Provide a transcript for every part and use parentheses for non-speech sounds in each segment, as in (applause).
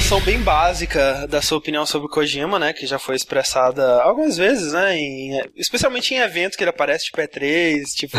noção bem básica da sua opinião sobre o Kojima, né? Que já foi expressada algumas vezes, né? Em, especialmente em eventos que ele aparece, tipo E3, (laughs) tipo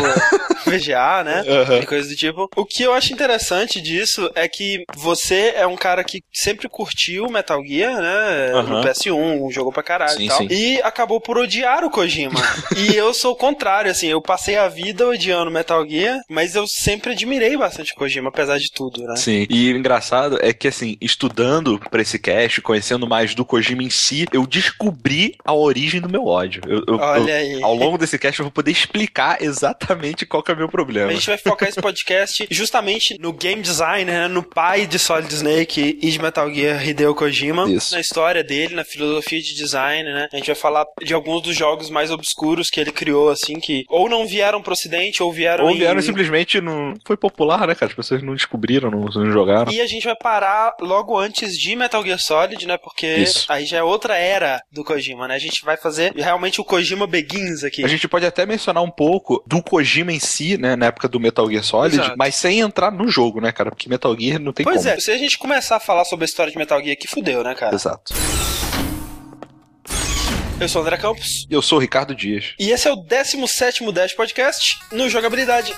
VGA, né? Uhum. E coisas do tipo. O que eu acho interessante disso é que você é um cara que sempre curtiu Metal Gear, né? No Uhum. PS1, jogou pra caralho Sim, e tal. sim. E acabou por odiar o Kojima. (laughs) e eu sou o contrário, assim, eu passei a vida odiando Metal Gear, mas eu sempre admirei bastante o Kojima, apesar de tudo, né? Sim, e o engraçado é que, assim, estudando pra esse cast, conhecendo mais do Kojima em si, eu descobri a origem do meu ódio. Eu- eu- Olha eu- aí. Ao longo desse cast, eu vou poder explicar exatamente qual que é o meu problema. A gente vai focar esse podcast justamente no game design, né? no pai de Solid Snake e de Metal Gear, Hideo Kojima. Isso. Na história dele, na filosofia de design, né? A gente vai falar de alguns dos jogos mais obscuros que ele criou, assim, que ou não vieram pro ocidente, ou vieram Ou em- vieram simplesmente não foi popular, né, cara? As pessoas não descobriram, não, não jogaram. E a gente vai parar logo antes de Metal Gear Solid, né? Porque Isso. aí já é outra era do Kojima, né? A gente vai fazer realmente o Kojima Begins aqui. A gente pode até mencionar um pouco do Kojima em si, né, na época do Metal Gear Solid, Exato. mas sem entrar no jogo, né, cara? Porque Metal Gear não tem Pois como. é, se a gente começar a falar sobre a história de Metal Gear aqui, fudeu, né, cara? Exato. Eu sou o André Campos. Eu sou o Ricardo Dias. E esse é o 17º Dash Podcast no Jogabilidade.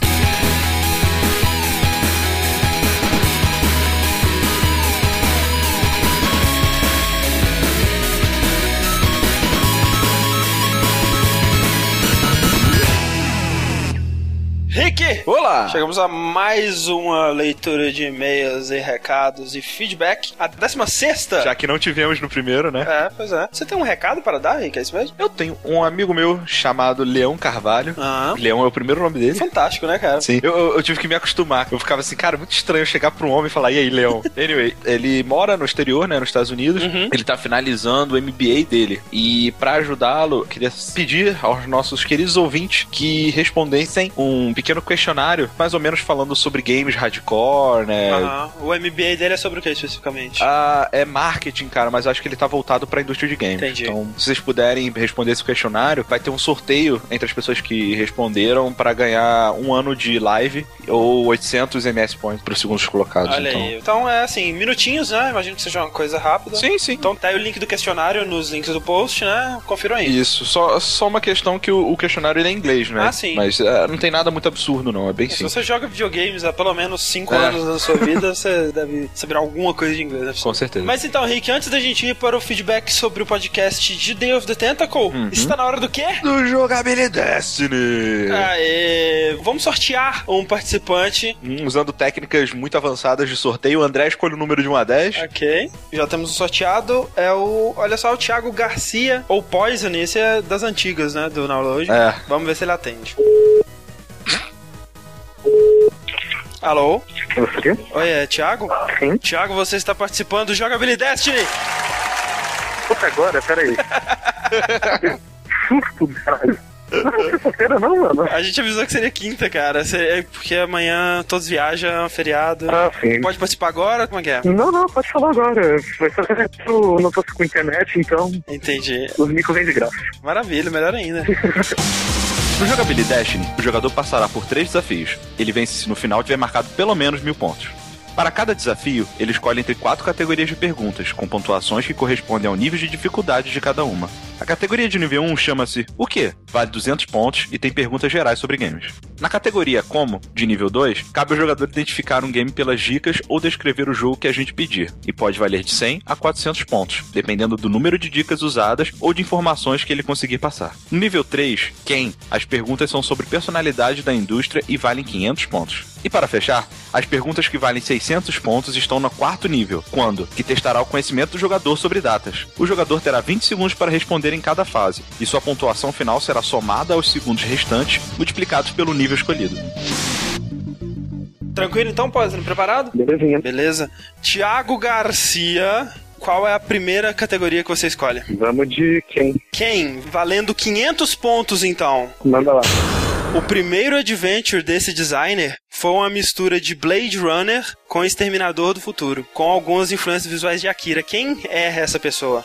Rick! Olá! Chegamos a mais uma leitura de e-mails e recados e feedback. A 16 Já que não tivemos no primeiro, né? É, pois é. Você tem um recado para dar, Rick? É isso mesmo? Eu tenho um amigo meu chamado Leão Carvalho. Ah, Leão é o primeiro nome dele. fantástico, né, cara? Sim. Eu, eu- eu tive que me acostumar. Eu ficava assim, cara, muito estranho chegar pra um homem e falar, e aí, Leão? (laughs) anyway, ele mora no exterior, né, nos Estados Unidos. Uhum. Ele tá finalizando o MBA dele. E pra ajudá-lo, eu queria pedir aos nossos queridos ouvintes que respondessem um pequeno questionário, mais ou menos falando sobre games hardcore, né? Aham. O MBA dele é sobre o que especificamente? Ah, é marketing, cara, mas acho que ele tá voltado pra indústria de games. Entendi. Então, se vocês puderem responder esse questionário, vai ter um sorteio entre as pessoas que responderam pra ganhar um ano de live ou 800 MS Points pros segundos colocados. Olha então. aí. Então é assim, minutinhos, né? Imagino que seja uma coisa rápida. Sim, sim. Então tá aí o link do questionário nos links do post, né? Confiram aí. Isso, só, só uma questão que o, o questionário ele é em inglês, né? Ah, sim. Mas é, não tem nada muito absurdo, não. É bem Se simples. você joga videogames há pelo menos 5 É. anos da sua vida, você deve saber alguma coisa de inglês. né? Com certeza. Mas então, Rick, antes da gente ir para o feedback sobre o podcast de Day of the Tentacle, Uhum. está na hora do quê? Do Jogabilidade Destiny! Aê, vamos sortear um participante. Hum, usando técnicas muito avançadas de sorteio, o André escolhe o número de 1 a 10. Ok. Já temos o sorteado. É o. Olha só, o Thiago Garcia, ou Poison, esse é das antigas, né? Do download. É. Vamos ver se ele atende. Alô? Você? Oi, é Thiago? Sim. Thiago, você está participando do Jogabilidade Destiny! Puta agora, peraí. (laughs) Susto, caralho. Não é não, mano. A gente avisou que seria quinta, cara. É Porque amanhã todos viajam, é feriado. Ah, sim. Pode participar agora? Como é que é? Não, não, pode falar agora. Vai fazer eu não tô com internet, então Entendi. os micos vêm de graça. Maravilha, melhor ainda. (laughs) No Jogabilidade Destiny, o jogador passará por três desafios. Ele vence se no final tiver marcado pelo menos mil pontos. Para cada desafio, ele escolhe entre quatro categorias de perguntas, com pontuações que correspondem ao nível de dificuldade de cada uma. A categoria de nível 1 chama-se O quê? Vale 200 pontos e tem perguntas gerais sobre games. Na categoria Como, de nível 2, cabe ao jogador identificar um game pelas dicas ou descrever o jogo que a gente pedir, e pode valer de 100 a 400 pontos, dependendo do número de dicas usadas ou de informações que ele conseguir passar. No nível 3, Quem, as perguntas são sobre personalidade da indústria e valem 500 pontos. E para fechar, as perguntas que valem 600 pontos estão no quarto nível, quando, que testará o conhecimento do jogador sobre datas. O jogador terá 20 segundos para responder em cada fase, e sua pontuação final será somada aos segundos restantes, multiplicados pelo nível escolhido. Tranquilo então, Poison? Preparado? Belezinha. Beleza. Thiago Garcia, qual é a primeira categoria que você escolhe? Vamos de quem? Quem? Valendo 500 pontos então. Manda lá. O primeiro adventure desse designer foi uma mistura de Blade Runner com Exterminador do Futuro, com algumas influências visuais de Akira. Quem é essa pessoa?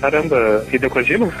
Caramba, Hideo Kojima?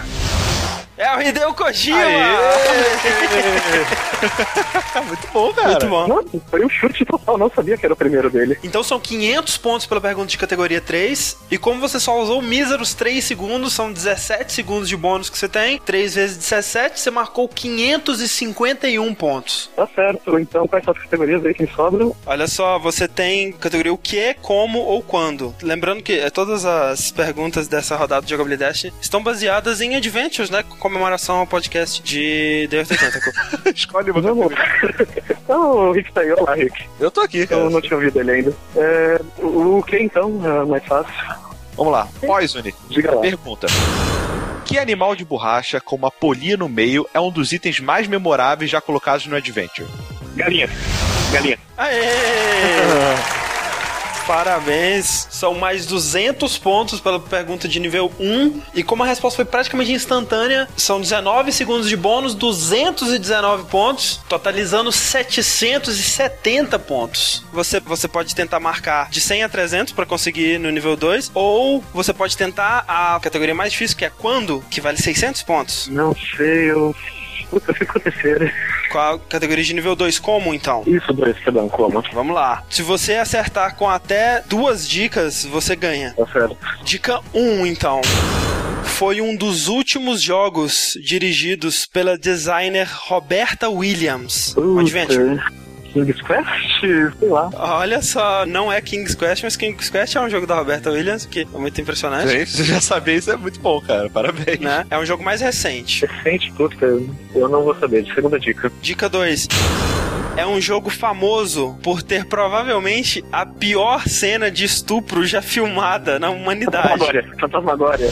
É o Hideo Kojima! (laughs) Muito bom, cara. Muito bom. Nossa, foi um chute total, não sabia que era o primeiro dele. Então são 500 pontos pela pergunta de categoria 3. E como você só usou míseros 3 segundos, são 17 segundos de bônus que você tem. 3 vezes 17, você marcou 551 pontos. Tá certo, então quais são as categorias aí que sobram? Olha só, você tem categoria o que, como ou quando. Lembrando que todas as perguntas dessa rodada de jogabilidade estão baseadas em Adventures, né? Comemoração ao podcast de the Tentacle. (laughs) Escolhe uma. (laughs) Então, o Rick tá aí, olá Rick. Eu tô aqui, cara. Eu não tinha ouvido ele ainda. É, o o que então? É mais fácil. Vamos lá. Poison. Diga lá. Pergunta. Que animal de borracha com uma polia no meio é um dos itens mais memoráveis já colocados no Adventure? Galinha. Galinha. Aê! (laughs) Parabéns, são mais 200 pontos pela pergunta de nível 1. E como a resposta foi praticamente instantânea, são 19 segundos de bônus, 219 pontos, totalizando 770 pontos. Você, você pode tentar marcar de 100 a 300 para conseguir no nível 2, ou você pode tentar a categoria mais difícil, que é quando, que vale 600 pontos. Não sei, eu. Puta, fico terceira. Qual a categoria de nível 2? Como então? Isso, dois, perdão, como? Vamos lá. Se você acertar com até duas dicas, você ganha. Tá certo. Dica 1, então. Foi um dos últimos jogos dirigidos pela designer Roberta Williams. Um Adventure. King's Quest? Sei lá. Olha só, não é King's Quest, mas King's Quest é um jogo da Roberta Williams, que é muito impressionante. Gente, você já sabia isso é muito bom, cara. Parabéns. Né? É um jogo mais recente. Recente, puta, eu não vou saber. De segunda dica. Dica 2. É um jogo famoso por ter provavelmente a pior cena de estupro já filmada na humanidade. Fantasmagória. Fantasmagória.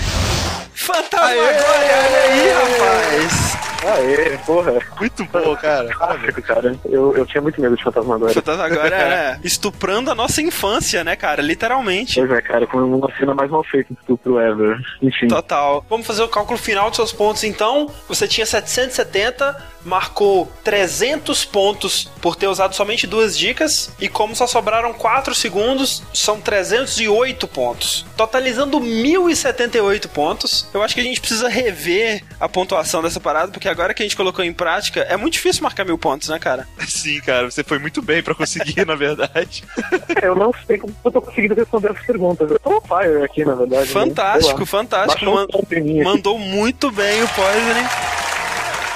Fantasmagória, olha aí, rapaz! Aê, porra. Muito bom, cara. Clássico, cara. Eu, eu tinha muito medo de Fantasmagória. Fantasmagória é (laughs) estuprando a nossa infância, né, cara? Literalmente. Pois é, cara, com uma cena mais mal feita de estupro ever. Enfim. Total. Vamos fazer o cálculo final dos seus pontos, então. Você tinha 770, marcou 300 pontos por ter usado somente duas dicas. E como só sobraram 4 segundos, são 308 pontos. Totalizando 1078 pontos. Eu acho que a gente precisa rever a pontuação dessa parada, porque agora que a gente colocou em prática, é muito difícil marcar mil pontos, né, cara? (laughs) Sim, cara. Você foi muito bem pra conseguir, (laughs) na verdade. É, eu não sei como eu tô conseguindo responder essas perguntas. Eu tô on fire aqui, na verdade. né? Fantástico, lá. fantástico. Um Man- mandou muito bem o Poisoning.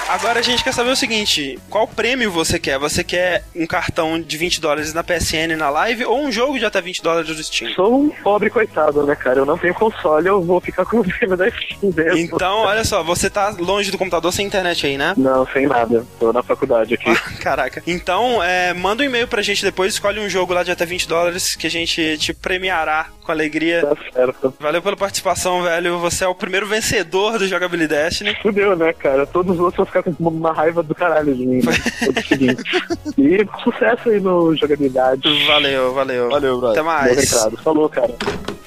Agora a gente quer saber o seguinte: qual prêmio você quer? Você quer um cartão de 20 dólares na PSN na live ou um jogo de até 20 dólares do Steam? Sou um pobre coitado, né, cara? Eu não tenho console, eu vou ficar com o prêmio da Steam mesmo. Então, olha só, você tá longe do computador sem internet aí, né? Não, sem nada. Tô na faculdade aqui. (laughs) Caraca. Então, é, manda um e-mail pra gente depois, escolhe um jogo lá de até 20 dólares que a gente te premiará com alegria. Tá certo. Valeu pela participação, velho. Você é o primeiro vencedor do Jogabilidade Destiny. Fudeu, né, cara? Todos os outros vão ficar com uma raiva do caralho de mim. Né? E sucesso aí no jogabilidade. Valeu, valeu. Valeu, brother. Até mais. Falou, cara.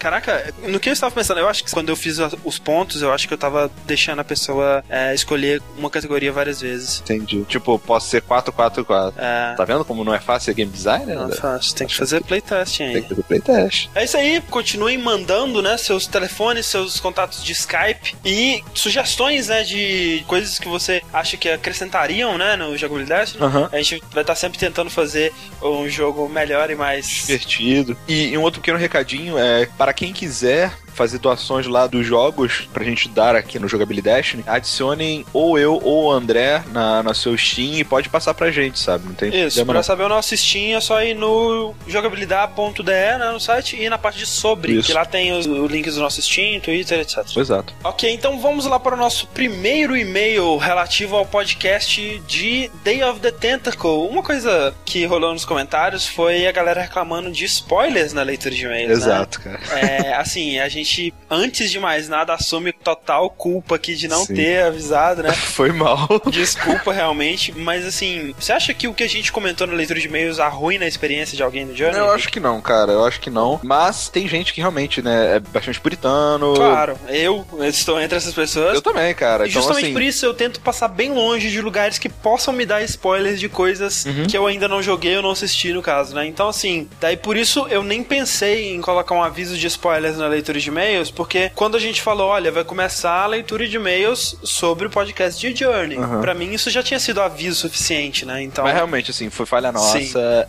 Caraca, no que eu estava pensando? Eu acho que quando eu fiz os pontos, eu acho que eu tava deixando a pessoa é, escolher uma categoria várias vezes. Entendi. Tipo, posso ser 444. É. Tá vendo como não é fácil ser game designer? Não é fácil, tem que fazer playtesting Tem aí. que fazer playtest. É isso aí, continuem mandando, né, seus telefones, seus contatos de Skype e sugestões, né, de coisas que você acha que acrescentariam, né, no jogabilidade. Aham. A gente vai estar sempre tentando fazer um jogo melhor e mais divertido. E, e um outro pequeno recadinho é para quem quiser fazer doações lá dos jogos pra gente dar aqui no Jogabilidade, adicionem ou eu ou o André na, na seu Steam e pode passar pra gente, sabe? Não tem Isso, problema pra não. saber o nosso Steam é só ir no jogabilidade.de, né, no site, e na parte de sobre, Isso. que lá tem os, links do nosso Steam, Twitter, etc. Exato. Ok, então vamos lá para o nosso primeiro e-mail relativo ao podcast de Day of the Tentacle. Uma coisa que rolou nos comentários foi a galera reclamando de spoilers na leitura de e-mails, né? Exato, cara. É, assim, a gente, antes de mais nada, assume total culpa aqui de não Sim. ter avisado, né? (laughs) Foi mal. Desculpa realmente, mas assim, você acha que o que a gente comentou na leitura de e-mails arruina a experiência de alguém no Journey? Eu acho que não, cara. Eu acho que não. Mas tem gente que realmente, né, é bastante puritano. Claro, eu estou entre essas pessoas. Eu também, cara. E Então, justamente assim, por isso eu tento passar bem longe de lugares que possam me dar spoilers de coisas Uhum. que eu ainda não joguei ou não assisti, no caso, né? Então, assim, daí por isso eu nem pensei em colocar um aviso de spoilers na leitura de e-mails, porque quando a gente falou, olha, vai começar a leitura de e-mails sobre o podcast de Journey. Uhum. Pra mim, isso já tinha sido aviso suficiente, né? Então. Mas realmente, assim, foi falha nossa.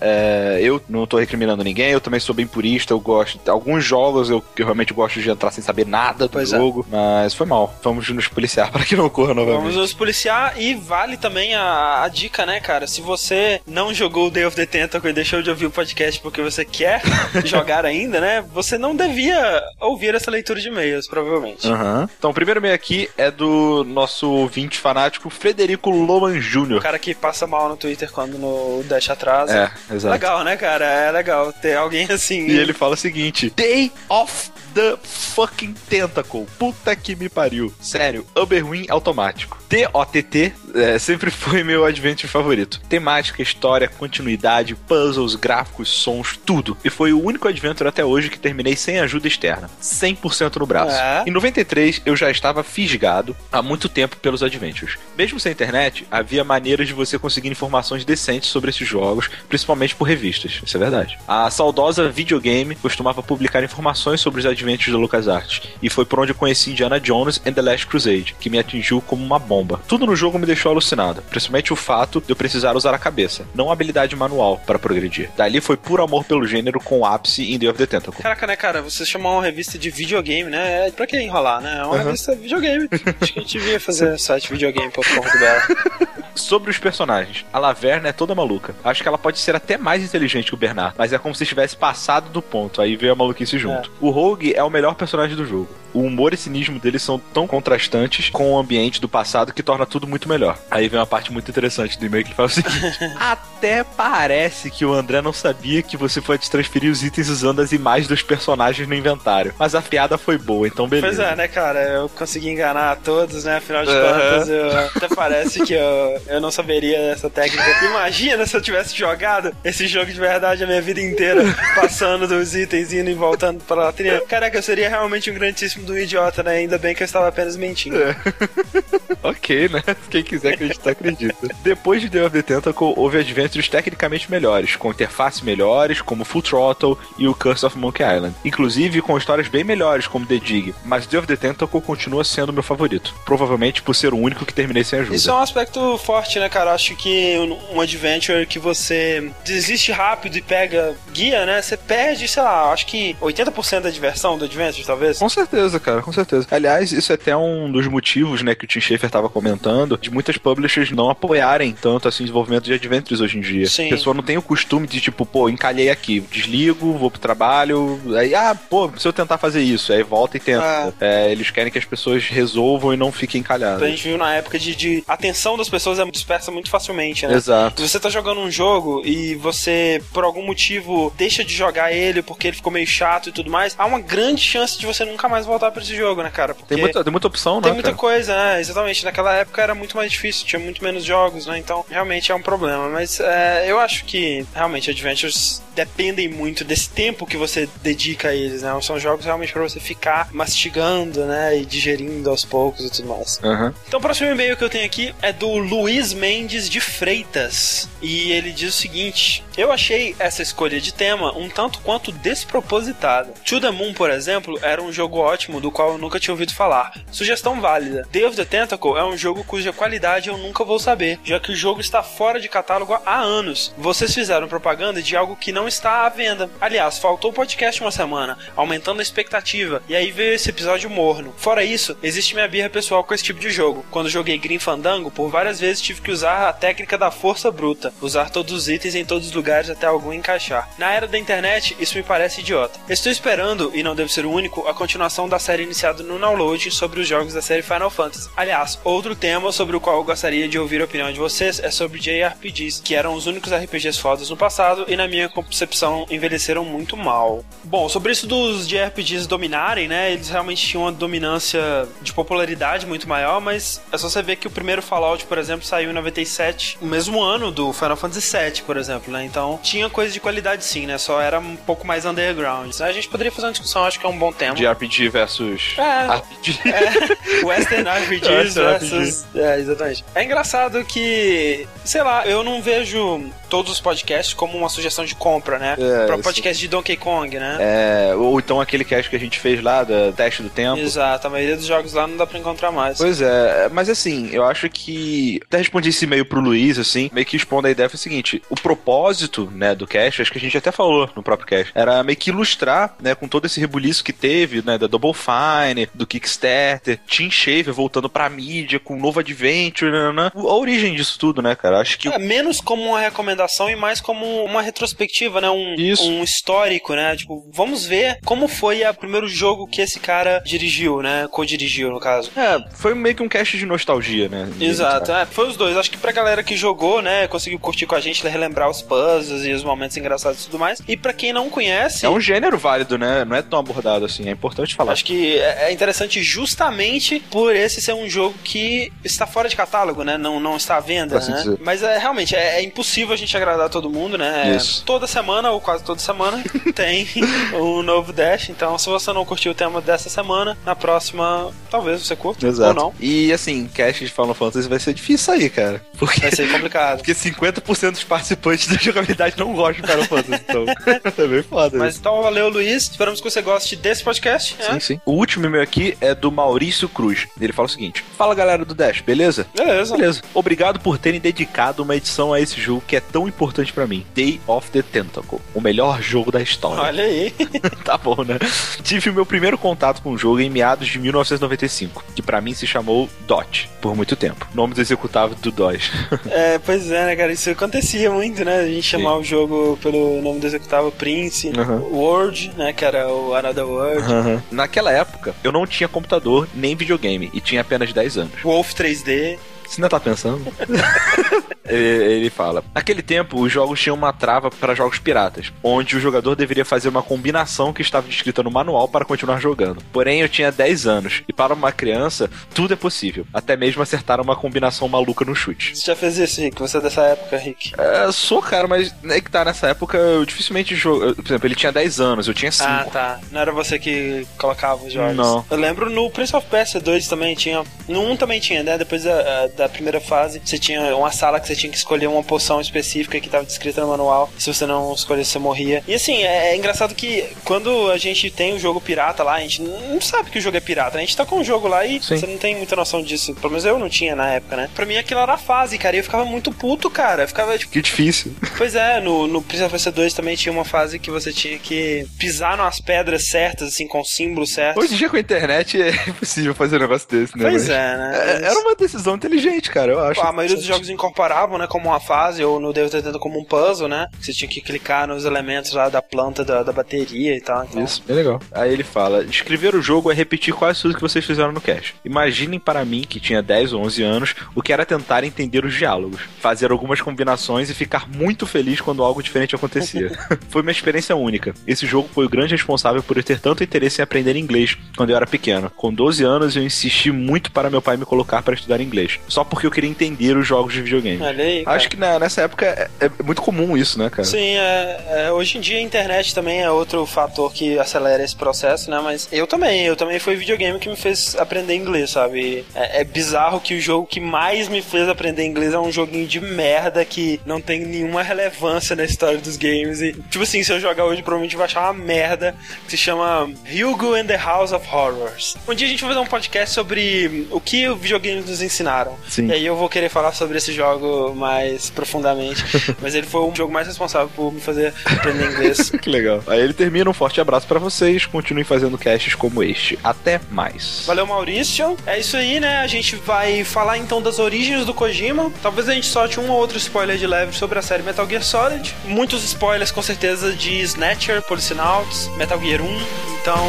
É, eu não tô recriminando ninguém, eu também sou bem purista, eu gosto. Alguns jogos eu, eu realmente gosto de entrar sem saber nada do Pois é. jogo, mas foi mal. Vamos nos policiar (laughs) para que não ocorra novamente. Vamos nos policiar e vale também a, a dica, né, cara? Se você não jogou o Day of the Tentacle e deixou de ouvir o podcast porque você quer (laughs) jogar ainda, né? Você não devia ouvir essa leitura de e-mails, provavelmente. Aham. Então, o primeiro e-mail aqui é do nosso ouvinte fanático Frederico Loman O Jr. cara que passa mal no Twitter quando no Dash atrasa. É, exato. Legal, né, cara? É legal ter alguém (laughs) assim. E ele fala o seguinte: Day of the fucking Tentacle. Puta que me pariu. Sério, Uberwin automático. TOTT é, sempre foi meu adventure favorito. Temática, história, continuidade, puzzles, gráficos, sons, tudo. E foi o único adventure até hoje que terminei sem ajuda externa. 100% no braço. É. Em 93, eu já estava fisgado há muito tempo pelos adventures. Mesmo sem internet, havia maneiras de você conseguir informações decentes sobre esses jogos, principalmente por revistas. Isso é verdade. A saudosa videogame costumava publicar informações sobre os adventures da LucasArts, e foi por onde eu conheci Indiana Jones and the Last Crusade, que me atingiu como uma bomba. Tudo no jogo me deixou alucinado, principalmente o fato de eu precisar usar a cabeça, não a habilidade manual para progredir. Dali foi puro amor pelo gênero com o ápice em Day of the Tentacle. Caraca, né, cara? Você chamou uma revista de videogame, né? É pra que enrolar, né? É uma Uhum. revista de videogame. (laughs) Acho que a gente devia fazer site videogame.com.br. Sobre os personagens, a Laverna é toda maluca. Acho que ela pode ser até mais inteligente que o Bernard, mas é como se tivesse passado do ponto, aí veio a maluquice junto. O Rogue é o melhor personagem do jogo. O humor e cinismo dele são tão contrastantes com o ambiente do passado que torna tudo muito melhor. Aí vem uma parte muito interessante do e-mail que ele fala o seguinte: (laughs) Até parece que o André não sabia que você pode transferir os itens usando as imagens dos personagens no inventário. Mas a piada foi boa, então beleza. Pois é, né, cara? Eu consegui enganar a todos, né? Afinal de Aham. contas, eu, até parece que eu, eu não saberia essa técnica. (laughs) Imagina se eu tivesse jogado esse jogo de verdade a minha vida inteira, passando dos itens, indo e voltando pra latrina. Caraca, eu seria realmente um grandíssimo do idiota, né? Ainda bem que eu estava apenas mentindo. (laughs) Ok, né? Quem quiser acreditar, acredita. Depois de Day of the Tentacle, houve adventures tecnicamente melhores, com interfaces melhores, como Full Throttle e o Curse of Monkey Island. Inclusive com histórias bem melhores, como The Dig. Mas Day of the Tentacle continua sendo meu favorito. Provavelmente por ser o único que terminei sem ajuda. Isso é um aspecto forte, né, cara? Acho que um adventure que você desiste rápido e pega guia, né? Você perde, sei lá, acho que 80% da diversão do adventure, talvez. Com certeza, cara, com certeza. Aliás, isso é até um dos motivos, né, que o Tim Schafer tava comentando, de muitas publishers não apoiarem tanto assim o desenvolvimento de adventures hoje em dia. Sim. A pessoa não tem o costume de, tipo, pô, encalhei aqui, desligo, vou pro trabalho, aí, ah, pô, se eu tentar fazer isso, aí volta e tenta. É, eles querem que as pessoas resolvam e não fiquem A encalhadas. gente viu na época de, de a atenção das pessoas é dispersa muito facilmente, né? Exato. Se você tá jogando um jogo e você, por algum motivo, deixa de jogar ele porque ele ficou meio chato e tudo mais, há uma grande chance de você nunca mais voltar pra esse jogo, né, cara? Porque Tem muita, tem muita opção, tem né? muita cara? coisa, né? Exatamente. Naquela época era muito mais difícil, tinha muito menos jogos, né? Então, realmente é um problema. Mas é, eu acho que, realmente, Adventures dependem muito desse tempo que você dedica a eles, né? São jogos realmente pra você ficar mastigando, né? E digerindo aos poucos e tudo mais. Aham. Então, o próximo e-mail que eu tenho aqui é do Luiz Mendes de Freitas. E ele diz o seguinte: Eu achei essa escolha de tema um tanto quanto despropositada. To the Moon, por exemplo, era um jogo ótimo do qual eu nunca tinha ouvido falar. Sugestão válida: Day of the Tentacle é um jogo cuja qualidade eu nunca vou saber, já que o jogo está fora de catálogo há anos. Vocês fizeram propaganda de algo que não está à venda. Aliás, faltou o podcast uma semana, aumentando a expectativa, e aí veio esse episódio morno. Fora isso, existe minha birra pessoal com esse tipo de jogo. Quando joguei Green Fandango, por várias vezes tive que usar a técnica da força bruta, usar todos os itens em todos os lugares até algum encaixar. Na era da internet, isso me parece idiota. Estou esperando, e não devo ser o único, a continuação da série iniciada no Download sobre os jogos da série Final Fantasy. Aliás, outro tema sobre o qual eu gostaria de ouvir a opinião de vocês é sobre JRPGs, que eram os únicos RPGs fodas no passado e na minha concepção envelheceram muito mal. Bom, sobre isso dos JRPGs dominarem, né, eles realmente tinham uma dominância de popularidade muito maior, mas é só você ver que o primeiro Fallout, por exemplo, saiu em 97, o mesmo ano do Final Fantasy VII, por exemplo, né, então tinha coisa de qualidade sim, né, só era um pouco mais underground. A gente poderia fazer uma discussão, acho que é um bom tema. De RPG versus É. RPG. (laughs) É, Western RPGs versus. É, exatamente. É engraçado que, sei lá, eu não vejo todos os podcasts como uma sugestão de compra, né? É, Para isso. podcast de Donkey Kong, né? É, ou então aquele cast que a gente fez lá, do teste do tempo. Exato, a maioria dos jogos lá não dá pra encontrar mais. Pois é, mas assim, eu acho que. Até respondi esse e-mail pro Luiz, assim, meio que expondo a ideia foi o seguinte: o propósito, né, do cast, acho que a gente até falou no próprio cast, era meio que ilustrar, né, com todo esse rebuliço que teve, né, da Double Fine, do Kickstarter, Team Shaver voltando pra mídia com um novo Adventure, né, né, a origem disso tudo, né, cara? Acho que. É, menos como uma recomendação e mais como uma retrospectiva, né? Um, Isso. um histórico, né? Tipo, vamos ver como foi o primeiro jogo que esse cara dirigiu, né? Co-dirigiu, no caso. É, foi meio que um cast de nostalgia, né? Exato, é, foi os dois. Acho que pra galera que jogou, né, conseguiu curtir com a gente, relembrar os puzzles e os momentos engraçados e tudo mais. E pra quem não conhece, É um gênero válido, né? Não é tão abordado assim, é importante falar. acho que é é interessante justamente por esse ser um jogo que está fora de catálogo, né? Não, não está à venda, né? dizer. Mas é realmente é, é impossível a gente agradar todo mundo, né? Isso. Toda semana, ou quase toda semana, (laughs) tem um novo Dash. Então, se você não curtiu o tema dessa semana, na próxima, talvez você curta ou não. E assim, cast de Final Fantasy vai ser difícil sair, cara. Porque Vai ser complicado. Porque 50% dos participantes da jogabilidade não gostam de Final Fantasy, então (laughs) é bem foda. Mas isso. então, valeu, Luiz. Esperamos que você goste desse podcast. Sim, né? sim. O último e-mail aqui é do Maurício Cruz. Ele fala o seguinte: Fala galera do Dash, beleza? Beleza. Beleza. Obrigado por terem dedicado uma edição a esse jogo que é tão importante pra mim. Day of the Tentacle. O melhor jogo da história. Olha aí. (laughs) tá bom, né? Tive o meu primeiro contato com o jogo em meados de 1995, que pra mim se chamou DOT, por muito tempo. Nome do executável do DOS. (laughs) É, pois é, né, cara? Isso acontecia muito, né? A gente chamar o jogo pelo nome do executável Prince, Uhum. World, né? Que era o Another World. Naquela época, eu não tinha computador nem videogame e tinha apenas 10 anos. Wolf 3D. Você ainda tá pensando? (laughs) ele, ele fala: Naquele tempo, os jogos tinham uma trava para jogos piratas, onde o jogador deveria fazer uma combinação que estava descrita no manual para continuar jogando. Porém, eu tinha 10 anos, e para uma criança, tudo é possível, até mesmo acertar uma combinação maluca no chute. Você já fez isso, Rick? Você é dessa época, Rick? É, sou, cara, mas é que tá nessa época, eu dificilmente jogo. Por exemplo, ele tinha 10 anos, eu tinha 5. Ah, tá. Não era você que colocava os jogos. Não. Eu lembro no Prince of Persia 2 também tinha. No 1 também tinha, né? Depois da, da primeira fase, você tinha uma sala que você tinha que escolher uma poção específica que estava descrita no manual. Se você não escolhesse, você morria. E assim, é, é engraçado que quando a gente tem o jogo pirata lá, a gente não sabe que o jogo é pirata, né? A gente tá com o jogo lá e Sim. você não tem muita noção disso. Pelo menos eu não tinha na época, né? Pra mim aquilo era a fase, cara. E eu ficava muito puto, cara. Eu ficava tipo. Que difícil. Pois é, no, no Prince of Persia 2 também tinha uma fase que você tinha que pisar nas pedras certas, assim, com símbolos certos. Hoje em dia com a internet é (laughs) impossível fazer um negócio desse, né? Pois Mas- é, né? É, Era uma decisão inteligente, cara, eu acho. A maioria dos jogos incorporavam, né, como uma fase, ou no Deus Tentando como um puzzle, né? Você tinha que clicar nos elementos lá da planta da, da bateria e tal. Então, Isso, é legal. Aí ele fala: escrever o jogo é repetir quase tudo que vocês fizeram no cast. Imaginem para mim, que tinha 10 ou 11 anos, o que era tentar entender os diálogos, fazer algumas combinações e ficar muito feliz quando algo diferente acontecia. (laughs) foi uma experiência única. Esse jogo foi o grande responsável por eu ter tanto interesse em aprender inglês quando eu era pequeno. Com 12 anos, eu insisti muito para meu pai me colocar para estudar inglês, só porque eu queria entender os jogos de videogame. Olha aí. Acho que na- nessa época é, é muito comum isso, né, cara? Sim, é, é, hoje em dia a internet também é outro fator que acelera esse processo, né? Mas eu também, eu também foi videogame que me fez aprender inglês, sabe? É, é bizarro que o jogo que mais me fez aprender inglês é um joguinho de merda que não tem nenhuma relevância na história dos games. E, tipo assim, se eu jogar hoje, provavelmente vai achar uma merda que se chama Hugo and the House of Horrors. Um dia a gente vai fazer um podcast sobre o que os videogames nos ensinaram. Sim. E aí eu vou querer falar sobre esse jogo mais profundamente. (laughs) mas ele foi o jogo mais responsável por me fazer aprender inglês. (laughs) Que legal. Aí ele termina um forte abraço pra vocês. Continuem fazendo casts como este. Até mais. Valeu, Maurício. É isso aí, né? A gente vai falar então das origens do Kojima. Talvez a gente solte um ou outro spoiler de leve sobre a série Metal Gear Solid. Muitos spoilers, com certeza, de Snatcher, Policenauts, Metal Gear 1. Então,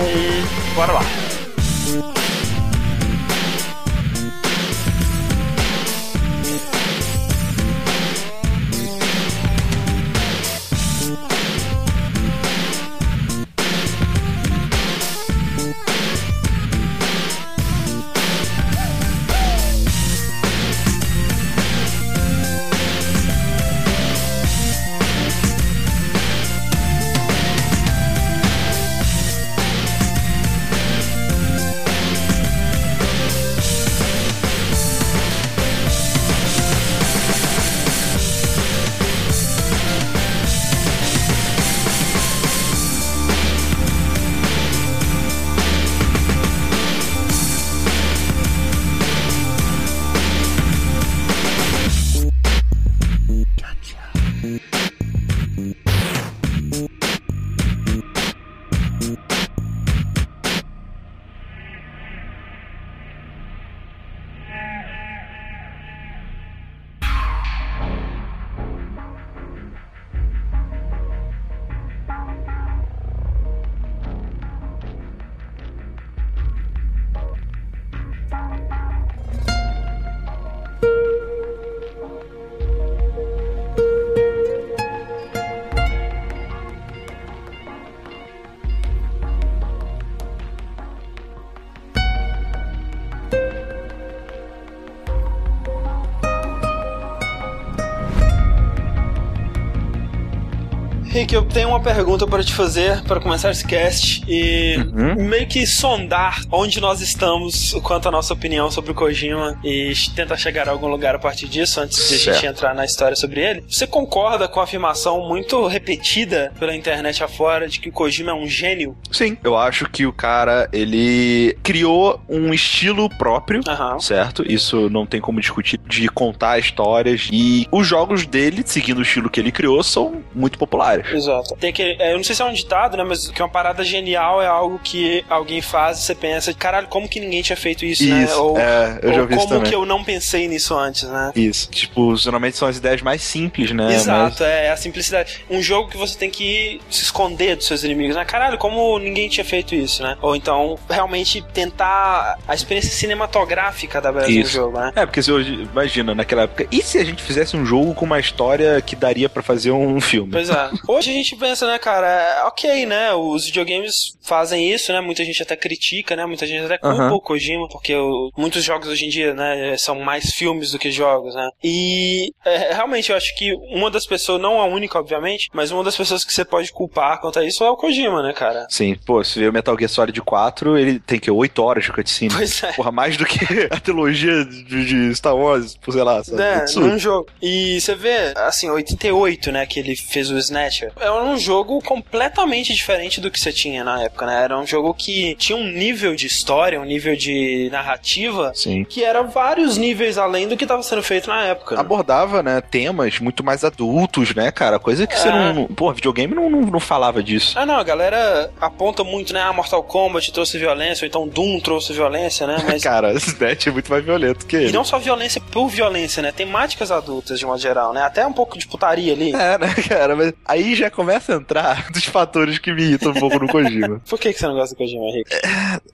bora lá. Rick, eu tenho uma pergunta para te fazer para começar esse cast e Uhum. meio que sondar onde nós estamos quanto à nossa opinião sobre o Kojima e tentar chegar a algum lugar a partir disso antes de a gente Certo. entrar na história sobre ele. Você concorda com a afirmação muito repetida pela internet afora de que o Kojima é um gênio? Sim, eu acho que o cara, ele criou um estilo próprio, Aham. certo? Isso não tem como discutir, de contar histórias. E os jogos dele, seguindo o estilo que ele criou, são muito populares. Exato. Tem aquele, é, eu não sei se é um ditado, né? Mas que uma parada genial é algo que alguém faz e você pensa, caralho, como que ninguém tinha feito isso, né? Isso, Ou, é, eu já ou ouvi como também. que eu não pensei nisso antes, né? Isso. Tipo, geralmente são as ideias mais simples, né? Exato, é a simplicidade. Um jogo que você tem que se esconder dos seus inimigos, né? Caralho, como ninguém tinha feito isso, né? Ou então, realmente tentar a experiência cinematográfica da do Isso. jogo, né? É, porque se hoje, imagina, naquela época, e se a gente fizesse um jogo com uma história que daria pra fazer um filme? Pois é. (laughs) Hoje a gente pensa, né, cara, é, ok, né? Os videogames fazem isso, né? Muita gente até critica, né? Muita gente até culpa Aham. o Kojima, porque o- muitos jogos hoje em dia, né, são mais filmes do que jogos, né? E é, realmente eu acho que uma das pessoas, não a única, obviamente, mas uma das pessoas que você pode culpar quanto a isso é o Kojima, né, cara? Sim, pô, se vê o Metal Gear Solid 4, ele tem que 8 horas de cutscene. Pois é. Porra, mais do que a trilogia de, de Star Wars, por sei lá, sabe? É, num jogo. E você vê, assim, 88, né, que ele fez o Snatcher. Era um jogo completamente diferente do que você tinha na época, né? Era um jogo que tinha um nível de história, um nível de narrativa Sim. que era vários níveis além do que estava sendo feito na época. né? Abordava, né, temas muito mais adultos, né, cara? Coisa que você É. não. Pô, videogame não, não, não falava disso. Ah, não, a galera aponta muito, né? Ah, Mortal Kombat trouxe violência, ou então Doom trouxe violência, né? Mas. (laughs) Cara, Snatch é muito mais violento que ele. E não só violência por violência, né? Temáticas adultas, de modo geral, né? Até um pouco de putaria ali. É, né, (laughs) cara? Mas aí já começa a entrar (laughs) dos fatores que me irritam um pouco no Kojima. Por que, que você não gosta do Kojima, Rick?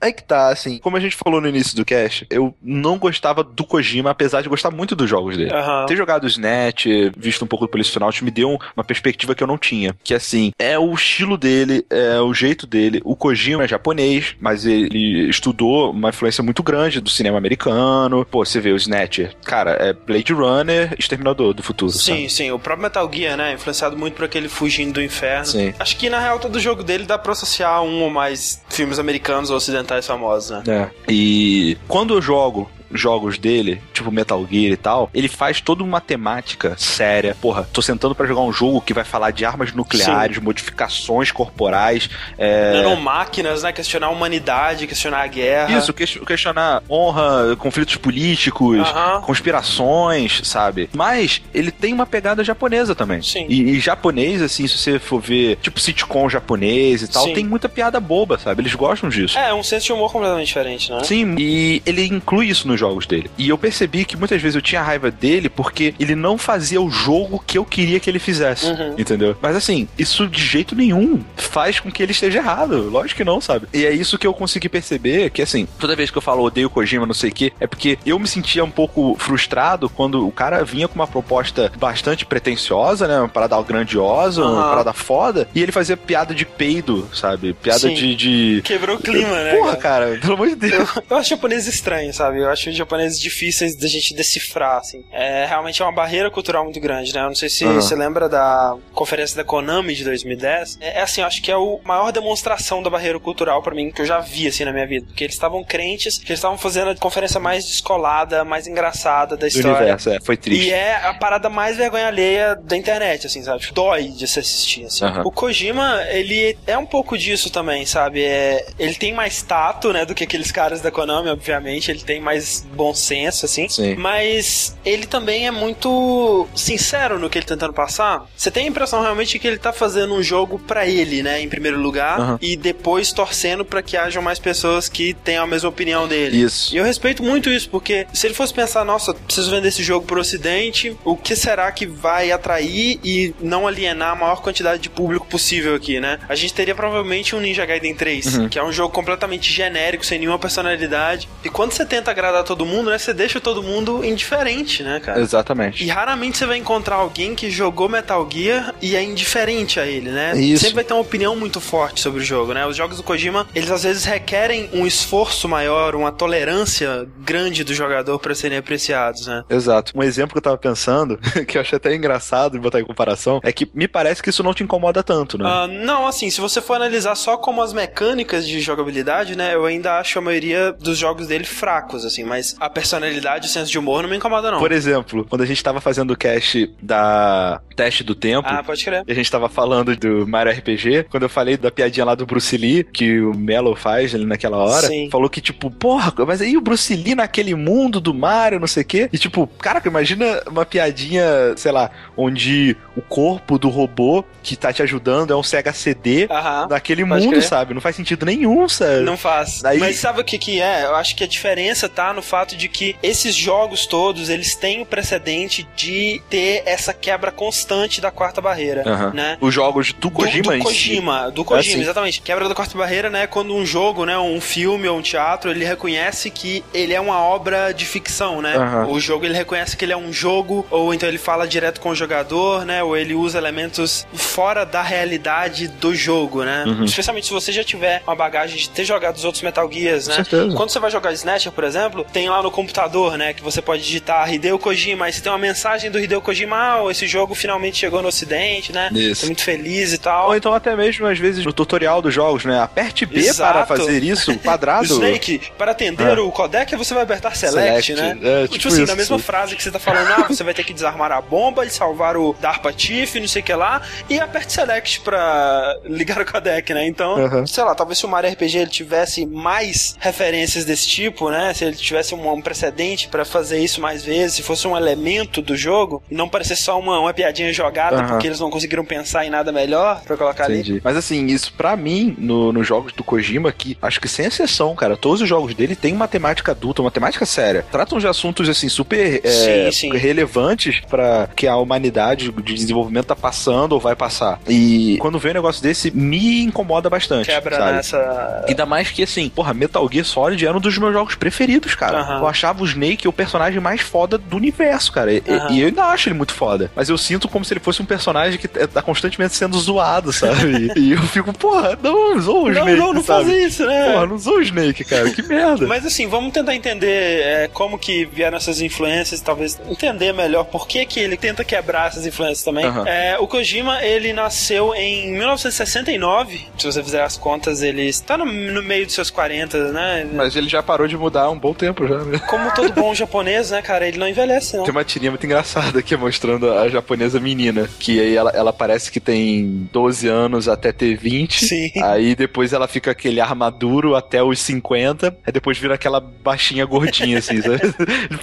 Aí que tá, assim, como a gente falou no início do cast, eu não gostava do Kojima, apesar de gostar muito dos jogos dele. Aham. Ter jogado Snatch, visto um pouco do Police Final, me deu um- uma perspectiva que eu não tinha. Que assim, é o estilo dele, é o jeito dele. O Kojima é japonês, mas ele estudou uma influência muito grande do cinema americano. Pô, você vê o Snatch, cara, é Blade Runner, Exterminador do Futuro. Sim, sabe? sim. O próprio Metal Gear, né? Influenciado muito por aquele Fugindo do Inferno. Sim. Acho que, na real, todo jogo dele dá pra associar um ou mais filmes americanos ou ocidentais famosos, né? É. E quando eu jogo jogos dele, tipo Metal Gear e tal, ele faz toda uma temática séria. Porra, tô sentando pra jogar um jogo que vai falar de armas nucleares, modificações corporais. É... Nanomáquinas, né? Questionar a humanidade, questionar a guerra. Isso, ques- questionar honra, conflitos políticos, Aham. conspirações, sabe? Mas ele tem uma pegada japonesa também. Sim. E, e japonês, assim, se você for ver, tipo sitcom japonês e tal, Sim. tem muita piada boba, sabe? Eles gostam disso. É, um senso de humor completamente diferente, né? Sim, e ele inclui isso nos jogos dele. E eu percebi que muitas vezes eu tinha raiva dele porque ele não fazia o jogo que eu queria que ele fizesse. Uhum. Entendeu? Mas assim, isso de jeito nenhum faz com que ele esteja errado. Lógico que não, sabe? E é isso que eu consegui perceber, que assim, toda vez que eu falo odeio Kojima, não sei o quê, é porque eu me sentia um pouco frustrado quando o cara vinha com uma proposta bastante pretensiosa, né? Uma parada grandiosa, uma Aham. parada foda, e ele fazia piada de peido, sabe? Piada de, de... Quebrou o clima, né? Porra, cara? cara, pelo amor de Deus. (laughs) Eu acho japoneses estranhos, sabe? Eu acho os japoneses difíceis da gente decifrar, assim. É realmente é uma barreira cultural muito grande, né? Eu não sei se Aham. você lembra da conferência da Konami de 2010. É, é assim, eu acho que é a maior demonstração da barreira cultural pra mim que eu já vi, assim, na minha vida. Porque eles estavam crentes que eles estavam fazendo a conferência mais descolada, mais engraçada da do história. universo, é, foi triste. E é a parada mais vergonha alheia da internet, assim, sabe? Tipo, Dói de se assistir, assim. Aham. O Kojima, ele é um pouco disso também, sabe? É, ele tem mais tato, né, do que aqueles caras da Konami, obviamente. Ele tem mais mais bom senso, assim. Sim. Mas ele também é muito sincero no que ele tá tentando passar. Você tem a impressão realmente que ele tá fazendo um jogo pra ele, né, em primeiro lugar, Aham. e depois torcendo pra que hajam mais pessoas que tenham a mesma opinião dele. Isso. E eu respeito muito isso, porque se ele fosse pensar, nossa, preciso vender esse jogo pro ocidente, o que será que vai atrair e não alienar a maior quantidade de público possível aqui, né? A gente teria provavelmente um Ninja Gaiden 3, Uhum. que é um jogo completamente genérico, sem nenhuma personalidade. E quando você tenta agradar todo mundo, né, você deixa todo mundo indiferente, né, cara? Exatamente. E raramente você vai encontrar alguém que jogou Metal Gear e é indiferente a ele, né? Isso. Sempre vai ter uma opinião muito forte sobre o jogo, né? Os jogos do Kojima, eles às vezes requerem um esforço maior, uma tolerância grande do jogador para serem apreciados, né? Exato. Um exemplo que eu tava pensando, (laughs) que eu achei até engraçado em botar em comparação, é que me parece que isso não te incomoda tanto, né? Ah, não, assim, se você for analisar só como as mecânicas de jogabilidade, né, eu ainda acho a maioria dos jogos dele fracos, assim, mas a personalidade, o senso de humor não me incomoda, não. Por exemplo, quando a gente tava fazendo o cast da Teste do Tempo, Ah, pode crer. e a gente tava falando do Mario RPG, quando eu falei da piadinha lá do Bruce Lee, que o Melo faz ali naquela hora, Sim. falou que, tipo, porra, mas aí o Bruce Lee naquele mundo do Mario, não sei o quê. E, tipo, caraca, imagina uma piadinha, sei lá, onde o corpo do robô que tá te ajudando é um Sega CD Aham. pode mundo, crer. sabe? Não faz sentido nenhum, sabe? Não faz. Daí- Mas sabe o que que é? Eu acho que a diferença tá no fato de que esses jogos todos, eles têm o precedente de ter essa quebra constante da quarta barreira, Aham. né? Os jogos do Kojima do, do si. Kojima, do Kojima, sim. exatamente. Quebra da quarta barreira, né? Quando um jogo, né, um filme ou um teatro, ele reconhece que ele é uma obra de ficção, né? Aham. O jogo ele reconhece que ele é um jogo, ou então ele fala direto com o jogador, né? Ou ele usa elementos fora da realidade do jogo, né? Uhum. Especialmente se você já tiver uma bagagem de ter jogado os outros Metal Gears, né? Quando você vai jogar Snatcher, por exemplo, tem lá no computador, né, que você pode digitar Hideo Kojima, aí você tem uma mensagem do Hideo Kojima, ah, esse jogo finalmente chegou no ocidente, né? Isso. Tô muito feliz e tal. Ou então até mesmo, às vezes, no tutorial dos jogos, né? Aperte B Exato. para fazer isso, (laughs) quadrado. Snake, para atender Ah. o codec, você vai apertar select, Select, né? é, tipo, tipo assim, isso, na mesma frase que você tá falando, ah, você vai ter que desarmar a bomba e salvar o DARPA Chief, não sei o que lá, e aperte select pra ligar o codec, né? Então, Aham. sei lá, talvez se o Mario RPG ele tivesse mais referências desse tipo, né? Se ele tivesse um, um precedente pra fazer isso mais vezes, se fosse um elemento do jogo, e não parecer só uma, uma piadinha jogada Aham. porque eles não conseguiram pensar em nada melhor pra colocar ali. Entendi. Mas assim, isso pra mim, no- nos jogos do Kojima, que acho que sem exceção, cara, todos os jogos dele têm uma temática adulta, uma temática séria. Tratam de assuntos, assim, super é, Sim, sim. relevantes pra que a humanidade de desenvolvimento tá passando ou vai passar. E quando vem um negócio desse, me incomoda bastante. Quebra sabe? nessa. Ainda mais que, assim, porra, Metal Gear Solid era um dos meus jogos preferidos, cara. Aham. Eu achava o Snake o personagem mais foda do universo, cara. E, Aham. e eu ainda acho ele muito foda. Mas eu sinto como se ele fosse um personagem que tá constantemente sendo zoado, sabe? (laughs) e eu fico, porra, não zoa o Não, Snake, não, não sabe? faz isso, né? Porra, não zoa o Snake, cara. Que merda. Mas assim, vamos tentar entender é, como que vieram essas influências, talvez entender melhor por que, que ele tenta quebrar essas influências também. Aham. É, o Kojima, ele nasceu em 1969, se você fizer as contas, ele está no, no meio dos seus 40, né? Mas ele já parou de mudar há um bom tempo já, né? Como todo bom japonês, né, cara? Ele não envelhece, não. Tem uma tirinha muito engraçada aqui mostrando a japonesa menina. Que aí ela, ela parece que tem 12 anos até ter 20. Sim. Aí depois ela fica aquele armaduro até os 50. Aí depois vira aquela baixinha gordinha, assim, (laughs) sabe?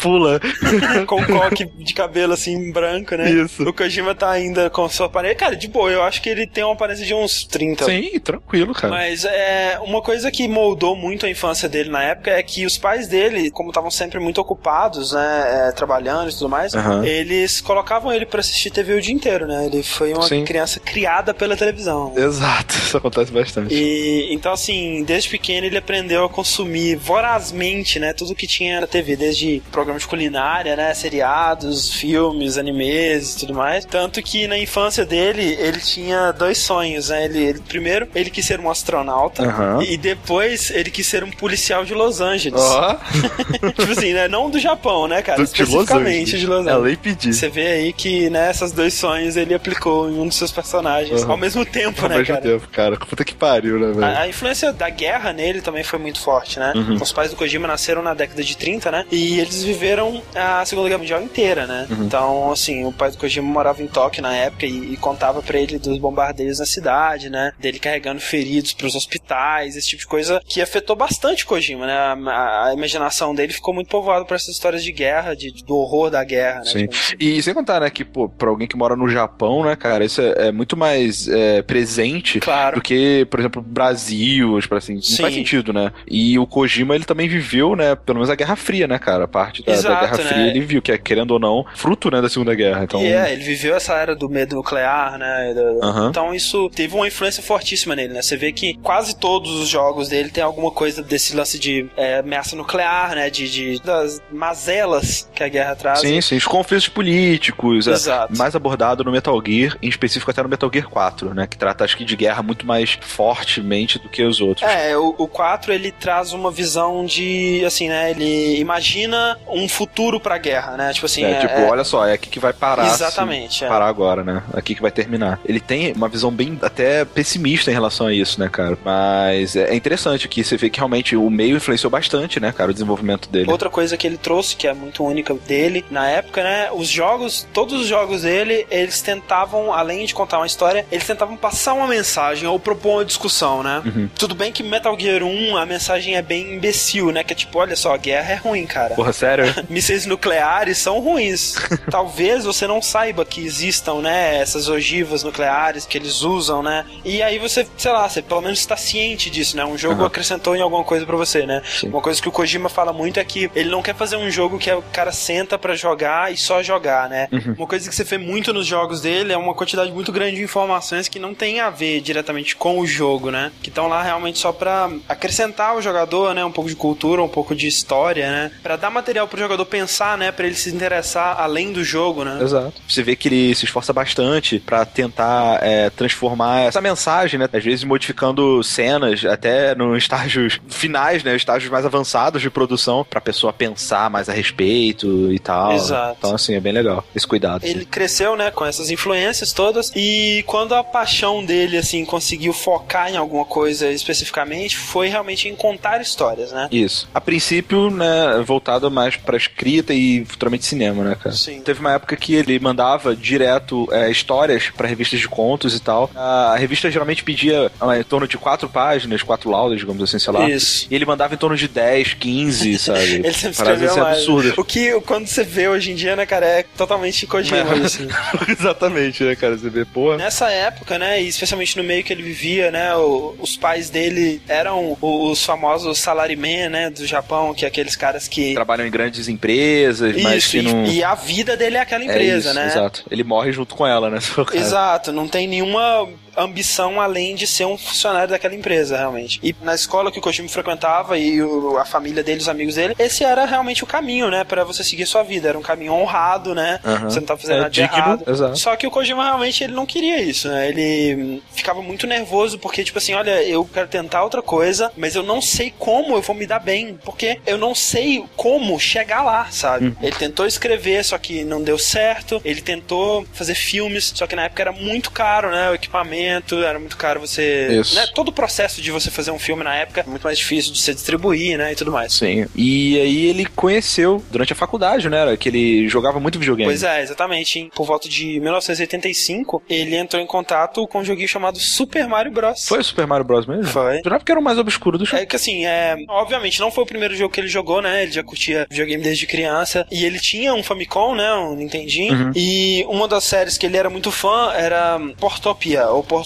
Pula. (laughs) com um coque de cabelo assim branco, né? Isso. O Kojima tá ainda com sua aparência. Cara, de boa, eu acho que ele tem uma aparência de uns 30. Sim, tranquilo, cara. Mas é uma coisa que moldou muito a infância dele na época é que os pais dele, como estavam sempre muito ocupados, né, é, trabalhando e tudo mais, Aham. eles colocavam ele pra assistir TV o dia inteiro, né? Ele foi uma Sim. criança criada pela televisão. Exato, (laughs) isso acontece bastante. E então assim, desde pequeno ele aprendeu a consumir vorazmente, né, tudo que tinha na TV, desde programas de culinária, né, seriados, filmes, animes e tudo mais. Tanto que na infância dele, ele tinha dois sonhos, né? Ele, ele- primeiro, ele quis ser um astronauta Aham. e depois ele quis ser um policial de Los Angeles. Ó, (laughs) (laughs) tipo assim, né, não do Japão, né, cara, do- especificamente de Los É Angeles. lei pedir. Você vê aí que, né, esses dois sonhos ele aplicou em um dos seus personagens Aham. ao mesmo tempo, Ao né, mesmo cara? tempo, cara. Puta que pariu, né, velho? A, a influência da guerra nele também foi muito forte, né? Uhum. Os pais do Kojima nasceram na década de 30, né? E eles viveram a Segunda Guerra Mundial inteira, né? Uhum. Então, assim, o pai do Kojima morava em Tóquio na época e, e contava pra ele dos bombardeios na cidade, né? Dele carregando feridos pros hospitais, esse tipo de coisa que afetou bastante o Kojima, né? A, a- a imaginação dele ficou muito povoada por essas histórias de guerra, de, do horror da guerra, né? Sim. Tipo, E sem contar, né, que, pô, pra alguém que mora no Japão, né, cara, isso é, é muito mais é, presente Claro. do que, por exemplo, Brasil, tipo assim, não Sim. faz sentido, né? E o Kojima, ele também viveu, né, pelo menos a Guerra Fria, né, cara? A parte da, da Exato, Guerra né? Fria, ele viu, que é, querendo ou não, fruto, né, da Segunda Guerra. Então, E é, ele viveu essa era do medo nuclear, né? do- Aham. Então isso teve uma influência fortíssima nele, né? Você vê que quase todos os jogos dele tem alguma coisa desse lance de é, ameaça nuclear, né? De, de- das mazelas que a guerra traz. Sim, sim, os conflitos políticos, é, Exato. mais abordado no Metal Gear, em específico até no Metal Gear 4, né, que trata, acho que, de guerra muito mais fortemente do que os outros. É, o, o 4 ele traz uma visão de, assim, né? Ele imagina um futuro pra guerra, né? Tipo assim, É, é, tipo, é- olha só, é aqui que vai parar. Exatamente, se é. Parar agora, né? Aqui que vai terminar. Ele tem uma visão bem até pessimista em relação a isso, né, cara? Mas é interessante que você vê que realmente o meio influenciou bastante, né, cara, o desenvolvimento dele. Outra coisa que ele trouxe, que é muito única dele, na época, né? Os jogos, todos os jogos dele, eles tentavam, além de contar uma história, eles tentavam passar uma mensagem ou propor uma discussão, né? Uhum. Tudo bem que Metal Gear 1, a mensagem é bem imbecil, né? Que é tipo, olha só, a guerra é ruim, cara. Porra, sério? (laughs) Mísseis nucleares são ruins. (laughs) Talvez você não saiba que existam, né, essas ogivas nucleares que eles usam, né? E aí você, sei lá, você pelo menos está ciente disso, né? Um jogo Aham. acrescentou em alguma coisa pra você, né? Sim. Uma coisa que o Kojima fala muito é que ele não quer fazer um jogo que o cara senta pra jogar e só jogar, né? Uhum. Uma coisa que você vê muito nos jogos dele é uma quantidade muito grande de informações que não tem a ver diretamente com o jogo, né? Que estão lá realmente só pra acrescentar o jogador, né? Um pouco de cultura, um pouco de história, né? Pra dar material pro jogador pensar, né? Pra ele se interessar além do jogo, né? Exato. Você vê que ele se esforça bastante pra tentar é, transformar essa mensagem, né? Às vezes modificando cenas até nos estágios finais, né? Estágios mais avançados de produção pra pessoa pensar mais a respeito e tal. Exato. Então, assim, é bem legal esse cuidado. Ele assim. cresceu, né, com essas influências todas e quando a paixão dele, assim, conseguiu focar em alguma coisa especificamente, foi realmente em contar histórias, né? Isso. A princípio, né, voltado mais pra escrita e futuramente cinema, né, cara? Sim. Teve uma época que ele mandava direto é, histórias pra revistas de contos e tal. A revista geralmente pedia ah, em torno de quatro páginas, quatro laudas, digamos assim, sei lá. Isso. E ele mandava em torno de 10, 15, (laughs) sabe? Ele sempre Paradas escreveu assim mais. absurdas. O que, quando você vê hoje em dia, né, cara, é totalmente Kojima, É. assim. (laughs) Exatamente, né, cara? Você vê, porra. Nessa época, né, e especialmente no meio que ele vivia, né, o- os pais dele eram os famosos salarymen, né, do Japão, que é aqueles caras que... Trabalham em grandes empresas, mas Isso, que e, não. e a vida dele é aquela É empresa, isso, né? Exato. Ele morre junto com ela, né? (laughs) Exato, não tem nenhuma ambição além de ser um funcionário daquela empresa, realmente. E na escola que o Kojima frequentava e o- a família dele, os amigos dele, esse era realmente o caminho, né, Pra você seguir sua vida. Era um caminho honrado, né? Aham. Você não tava fazendo É nada de digno, errado. exato. Só que o Kojima realmente ele não queria isso, né? Ele hum, ficava muito nervoso porque tipo assim, olha, eu quero tentar outra coisa, mas eu não sei como eu vou me dar bem, porque eu não sei como chegar lá, sabe? Uhum. Ele tentou escrever, só que não deu certo. Ele tentou fazer filmes, só que na época era muito caro, né? O equipamento, era muito caro você. Isso. Né? Todo o processo de você fazer um filme na época muito mais difícil de você distribuir, né? E tudo mais. Sim. E aí ele conheceu durante a faculdade, né? Que ele jogava muito videogame. Pois é, exatamente. Em- Por volta de 1985, ele entrou em contato com um joguinho chamado Super Mario Bros. Foi o Super Mario Bros mesmo? Foi. Jurava que era o mais obscuro do jogo. É que assim, é, obviamente não foi o primeiro jogo que ele jogou, né? Ele já curtia videogame desde criança. E ele tinha um Famicom, né? Um Nintendinho. Uhum. E uma das séries que ele era muito fã era Portopia, ou Portopia,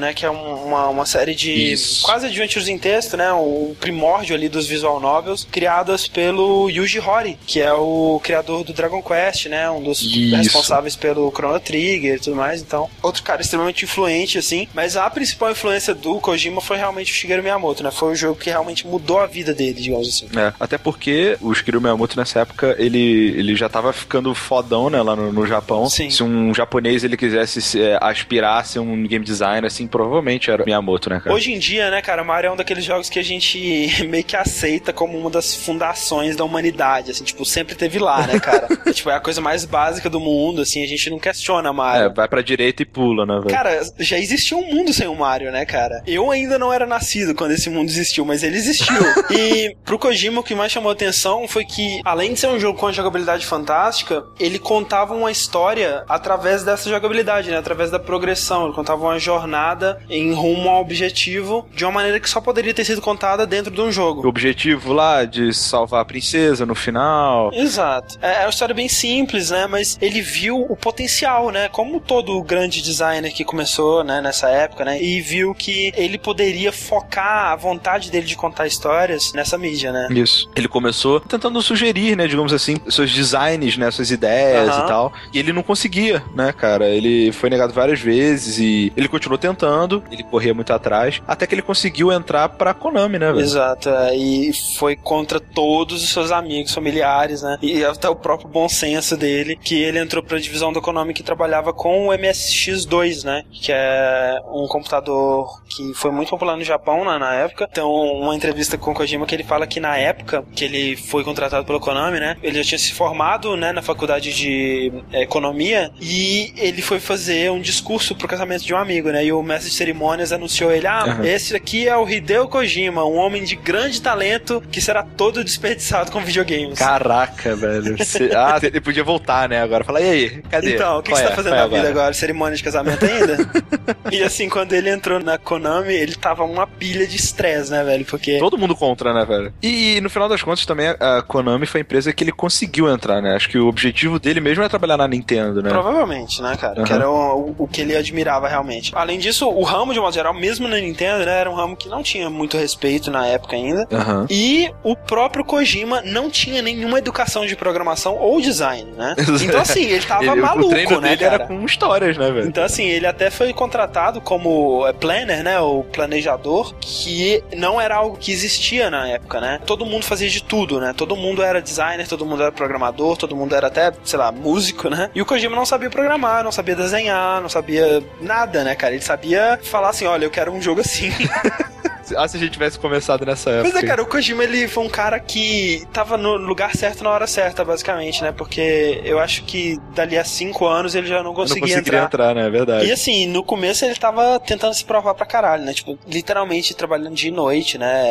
né? Que é um- uma, uma série de Isso. quase adventures em texto, né? O primórdio ali dos visual novels, criadas pelo Yuji Horii, que é o criador do Dragon Quest, né? Um dos Isso. responsáveis pelo Chrono Trigger e tudo mais. Então, outro cara extremamente influente, assim. Mas a principal influência do Kojima foi realmente o Shigeru Miyamoto, né? Foi o jogo que realmente mudou a vida dele, digamos assim. É, até porque o Shigeru Miyamoto nessa época, ele, ele já tava ficando fodão, né, lá no, no Japão. Sim. Se um japonês ele quisesse se, é, aspirar a ser um game designer, assim, provavelmente era o Miyamoto, né, cara? Hoje em dia, né, cara, Mario é um daqueles jogos que a gente (laughs) meio que aceita como uma das fundações da humanidade, assim, tipo, sempre teve lá, né, cara? (laughs) É, tipo, é a coisa mais básica do mundo, assim, a gente não questiona Mario. É, vai pra direita e pula, né, velho? Cara, já existiu um mundo sem o Mario, né, cara? Eu ainda não era nascido quando esse mundo existiu, mas ele existiu. (laughs) e pro Kojima, o que mais chamou atenção foi que, além de ser um jogo com uma jogabilidade fantástica, ele contava uma história através dessa jogabilidade, né? Através da progressão. Ele contava uma jornada em rumo ao objetivo de uma maneira que só poderia ter sido contada dentro de um jogo. O objetivo lá de salvar a princesa no final. Exato. É, é uma história bem simples, né? Mas ele viu o potencial, né? Como todo grande designer que começou, né, nessa época, né? E viu que ele poderia focar a vontade dele de contar histórias nessa mídia, né? Isso. Ele começou tentando sugerir, né, digamos assim, seus designs, né, suas ideias Aham. e tal. E ele não conseguia, né, cara? Ele foi negado várias vezes e ele continuou tentando, ele corria muito atrás, até que ele conseguiu entrar pra Konami, né, velho? Exato, é, e foi contra todos os seus amigos, familiares, né? E até o próprio bom senso dele, que ele entrou pra divisão da Konami que trabalhava com o MSX2, né? Que é um computador que foi muito popular no Japão né, na época. Então, uma entrevista com o Kojima que ele fala que na época que ele foi contratado pela Konami, né? Ele já tinha se formado, né, na faculdade de é, economia e ele foi fazer um discurso pro casamento de um amigo, né? E o mestre de cerimônias anunciou ele: "Ah, Aham. esse aqui é o Hideo Kojima, um homem de grande talento que será todo desperdiçado com videogames." Caraca, velho. Cê- (laughs) Ah, ele podia voltar, né, agora. Fala, e aí, cadê? Então, o que, que Qual você é? tá fazendo Qual é na vida agora? Cerimônia de casamento ainda? (laughs) e assim, quando ele entrou na Konami, ele tava uma pilha de estresse, né, velho? Porque. Todo mundo contra, né, velho? E no final das contas também a Konami foi a empresa que ele conseguiu entrar, né? Acho que o objetivo dele mesmo é trabalhar na Nintendo, né? Provavelmente, né, cara? Que Aham. era o, o que ele admirava realmente. Além disso, o ramo, de modo geral, mesmo na Nintendo, né, era um ramo que não tinha muito respeito na época ainda. Aham. E o próprio Kojima não tinha nenhuma educação de programação ou design, né? (laughs) Então, assim, ele tava Ele- maluco, o treino né, cara? era com histórias, né, velho? Então, assim, ele até foi contratado como é, planner, né? O planejador, que não era algo que existia na época, né? Todo mundo fazia de tudo, né? Todo mundo era designer, todo mundo era programador, todo mundo era até, sei lá, músico, né? E o Kojima não sabia programar, não sabia desenhar, não sabia nada, né, cara? Ele sabia falar assim: olha, eu quero um jogo assim. (laughs) Ah, se a gente tivesse começado nessa época. Mas é, cara, o Kojima ele foi um cara que tava no lugar certo na hora certa, basicamente, né? Porque eu acho que dali a cinco anos ele já não Eu não conseguia entrar. entrar, né? É verdade. E assim, no começo ele tava tentando se provar pra caralho, né? Tipo, literalmente trabalhando de noite, né?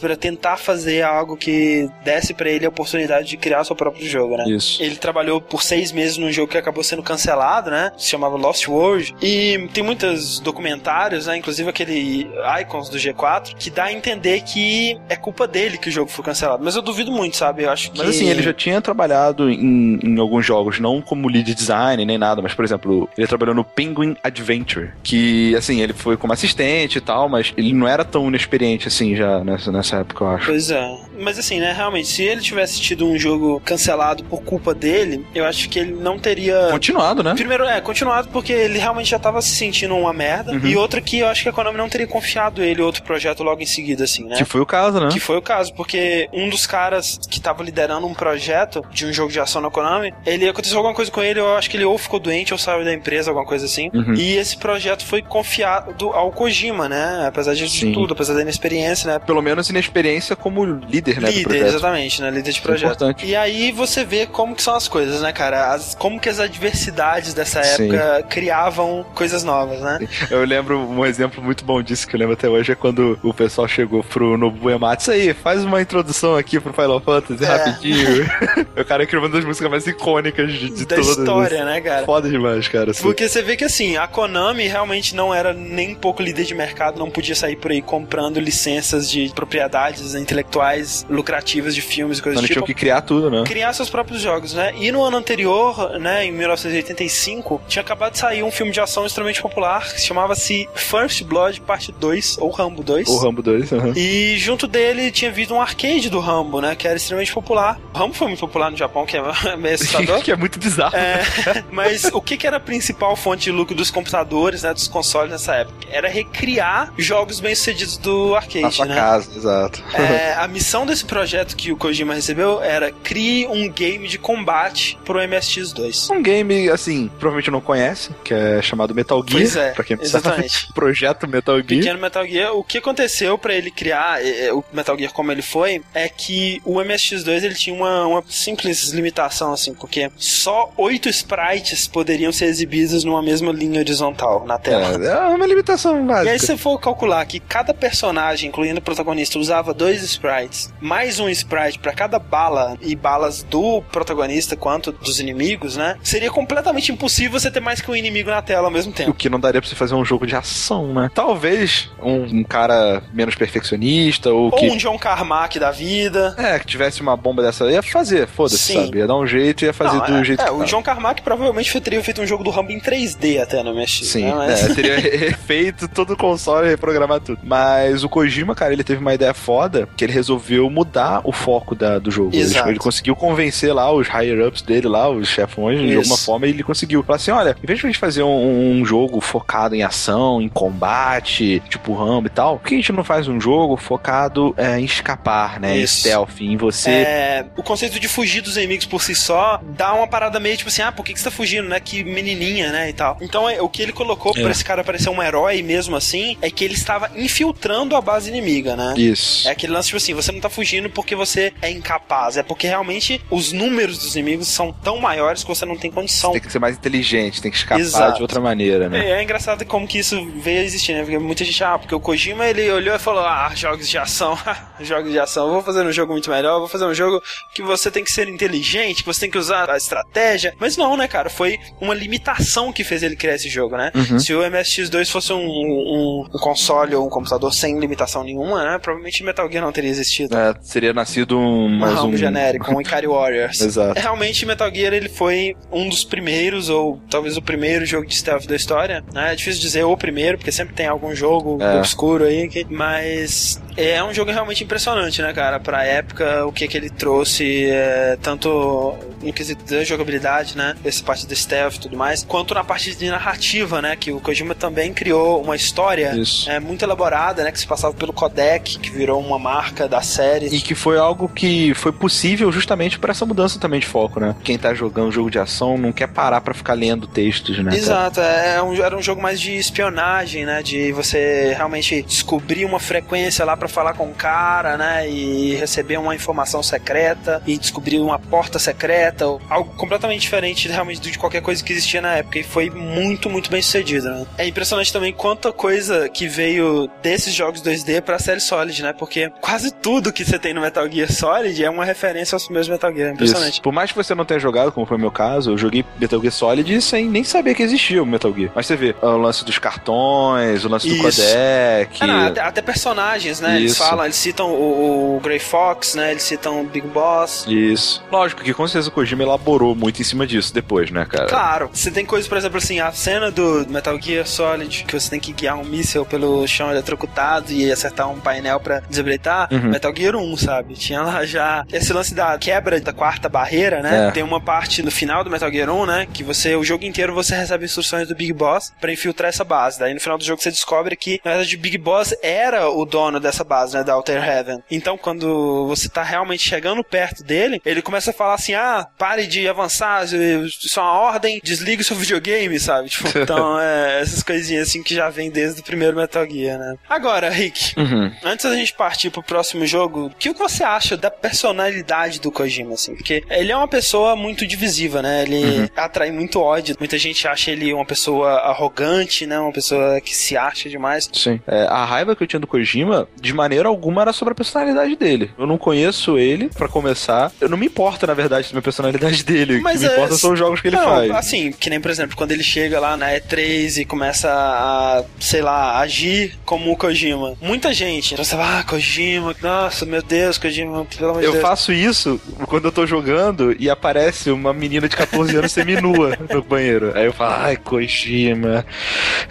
Pra tentar fazer algo que desse pra ele a oportunidade de criar seu próprio jogo, né? Isso. Ele trabalhou por seis meses num jogo que acabou sendo cancelado, né? Se chamava Lost World. E tem muitos documentários, né? Inclusive aquele Icons do G4, que dá a entender que é culpa dele que o jogo foi cancelado. Mas eu duvido muito, sabe? Eu acho que. Mas assim, ele já tinha trabalhado em, em alguns jogos, não como lead design nem nada, mas por exemplo, ele trabalhou no Penguin Adventure, que assim, ele foi como assistente e tal, mas ele não era tão inexperiente assim já nessa, nessa época, eu acho. Pois é. Mas assim, né, realmente, se ele tivesse tido um jogo cancelado por culpa dele, eu acho que ele não teria. Continuado, né? Primeiro, é, continuado porque ele realmente já tava se sentindo uma merda. Uhum. E outra que eu acho que a Konami não teria confiado ele outro projeto logo em seguida, assim, né? Que foi o caso, né? Que foi o caso, porque um dos caras que tava liderando um projeto de um jogo de ação na Konami, ele aconteceu alguma coisa com ele, eu acho que ele ou ficou doente ou saiu da empresa, alguma coisa assim. Uhum. E esse projeto foi confiado ao Kojima, né? Apesar de Sim. tudo, apesar da inexperiência, né? Pelo menos inexperiência como líder, né? Líder, projeto. exatamente, né? Líder de é projeto. importante. E aí você vê como que são as coisas, né, cara? As, como que as adversidades dessa Sim. época criavam coisas novas, né? Eu lembro um exemplo muito bom disso que eu lembro até hoje é quando o pessoal chegou pro Nobu Ematsu aí, faz uma introdução aqui pro Final Fantasy É. rapidinho. (laughs) o cara criou uma das músicas mais icônicas de, de da todas. história, né, cara? Foda demais, cara. assim. Porque você vê que assim, a Konami realmente não era nem um pouco líder de mercado, não podia sair por aí comprando licenças de propriedades intelectuais lucrativas de filmes e coisas Então do tinham tipo. que criar tudo, né? Criar seus próprios jogos, né? E no ano anterior, né, em 1985, tinha acabado de sair um filme de ação extremamente popular que se chamava-se First Blood Parte 2, ou Rambo 2. O Rambo 2, aham. E junto dele tinha vindo um arcade do Rambo, né? Que era extremamente popular. O Rambo foi muito popular no Japão, que é (laughs) meio assustador. (laughs) que é muito bizarro. É, (laughs) mas o que, que era a principal fonte de lucro dos computadores, né, dos consoles nessa época? Era recriar jogos bem-sucedidos do Na arcade, sua né? casa, exato. É, a missão desse projeto que o Kojima recebeu era crie um game de combate pro MSX2. Um game, assim, provavelmente não conhece, que é chamado Metal Gear. Pois é, pra quem exatamente. sabe. Projeto Metal Gear. Pequeno Metal Gear, o que que aconteceu pra ele criar é, o Metal Gear como ele foi é que o MSX2 ele tinha uma, uma simples limitação, assim, porque só oito sprites poderiam ser exibidos numa mesma linha horizontal na tela. É, é uma limitação básica. E aí, se você for calcular que cada personagem, incluindo o protagonista, usava dois sprites, mais um sprite para cada bala e balas do protagonista quanto dos inimigos, né? Seria completamente impossível você ter mais que um inimigo na tela ao mesmo O tempo. que não daria pra você fazer um jogo de ação, né? Talvez um, um cara menos perfeccionista ou, Ou que. um John Carmack da vida. É, que tivesse uma bomba dessa, ia fazer, foda-se, sabe? Ia dar um jeito e ia fazer Não, do é, jeito é, que o tava. John Carmack provavelmente teria feito um jogo do Rambo em 3D até no MSX. Sim, né? Mas- é, teria refeito todo o console reprogramar tudo. Mas o Kojima, cara, ele teve uma ideia foda que ele resolveu mudar o foco da- do jogo. Ele, Exato. ele conseguiu convencer lá os higher-ups dele lá, os chefões, de Isso. alguma forma, e ele conseguiu falar assim: olha, em vez de a gente fazer um, um jogo focado em ação, em combate, tipo Rambo e tal, por que a gente não faz um jogo focado é, em escapar, né? Isso. Em stealth, em você. É, o conceito de fugir dos inimigos por si só dá uma parada meio tipo assim, ah, por que, que você tá fugindo, né? Que menininha, né? E tal. Então é, o que ele colocou É. pra esse cara parecer um herói mesmo assim é que ele estava infiltrando a base inimiga, né? Isso. É aquele lance, tipo assim, você não tá fugindo porque você é incapaz, é porque realmente os números dos inimigos são tão maiores que você não tem condição. Tem que ser mais inteligente, tem que escapar Exato. de outra maneira, né? É, é engraçado como que isso veio a existir, né? Porque muita gente, ah, porque o Kojima ele olhou e falou: ah, jogos de ação, (laughs) jogos de ação, vou fazer um jogo muito melhor, vou fazer um jogo que você tem que ser inteligente, que você tem que usar a estratégia. Mas não, né, cara? Foi uma limitação que fez ele criar esse jogo, né? Uhum. Se o MSX2 fosse um, um- um console ou um computador sem limitação nenhuma, né? Provavelmente Metal Gear não teria existido. É, seria nascido um. Mais um genérico, um Ikari Warriors. (laughs) Exato. Realmente, Metal Gear ele foi um dos primeiros, ou talvez o primeiro jogo de stealth da história. Né? É difícil dizer o primeiro, porque sempre tem algum jogo É. obscuro aí. Que- mas é um jogo realmente impressionante, né, cara? Pra época, o que, que ele trouxe, é, tanto no quesito da jogabilidade, né? Essa parte do stealth e tudo mais, quanto na parte de narrativa, né? Que o Kojima também criou uma história Isso. é, muito elaborada, né? Que se passava pelo codec, que virou uma marca da série. E que foi algo que foi possível justamente por essa mudança também de foco, né? Quem tá jogando jogo de ação não quer parar pra ficar lendo textos, né? Exato, é um, era um jogo mais de espionagem, né? De você realmente descobrir uma frequência lá pra falar com o cara, né? E receber uma informação secreta e descobrir uma porta secreta, ou algo completamente diferente realmente de qualquer coisa que existia na época. E foi muito, muito bem sucedido, né? É impressionante também quanta coisa que veio desses jogos 2D pra série Solid, né? Porque quase tudo que você tem no Metal Gear Solid é uma referência aos primeiros Metal Gear. É impressionante. Isso. Por mais que você não tenha jogado, como foi o meu caso, eu joguei Metal Gear Solid sem nem saber que existia o Metal Gear. Mas você vê o lance dos cartões, o lance do Isso. codec. Ah, não, até, até personagens, né? Eles falam, eles citam o, o Grey Fox, né? Eles citam o Big Boss. Isso. Lógico que com certeza o Kojima elaborou muito em cima disso depois, né, cara? Claro, você tem coisas, por exemplo, assim, a cena do Metal Gear Solid, que você tem que guiar um míssel pelo chão eletrocutado e acertar um painel pra desabilitar, Uhum. Metal Gear 1, sabe? Tinha lá já esse lance da quebra da quarta barreira, né? É. Tem uma parte no final do Metal Gear 1, né? Que você, o jogo inteiro, você recebe instruções do Big Boss pra infiltrar essa base. Daí no final do jogo você descobre que, na verdade, o Big Boss era o dono dessa base, né? Da Outer Heaven. Então, quando você tá realmente chegando perto dele, ele começa a falar assim: ah, pare de avançar, isso é uma ordem, desligue o seu videogame, sabe? Tipo, (laughs) então, é, essas coisinhas assim que já vem desde o primeiro Metal Gear, né? Agora, Rick, Uhum. Antes da gente partir pro próximo jogo, o que você acha da personalidade do Kojima, assim? Porque ele é uma pessoa muito divisiva, né? Ele atrai muito ódio. Muita gente acha ele uma pessoa arrogante, né? Uma pessoa que se acha demais. Sim. É, a raiva que eu tinha do Kojima, de maneira alguma, era sobre a personalidade dele. Eu não conheço ele, pra começar. Eu não me importa, na verdade, sobre a personalidade (laughs) dele. Mas o que me é- importa são os jogos que ele Não, faz. assim, que nem, por exemplo, quando ele chega lá na E3 e começa a, sei lá, agir como o Kojima. Muita gente, você fala, ah, Kojima, nossa, meu Deus, Kojima, pelo amor de Eu Deus. faço isso quando eu tô jogando e aparece uma menina de 14 anos seminua (laughs) no banheiro. Aí eu falo, ai, Kojima.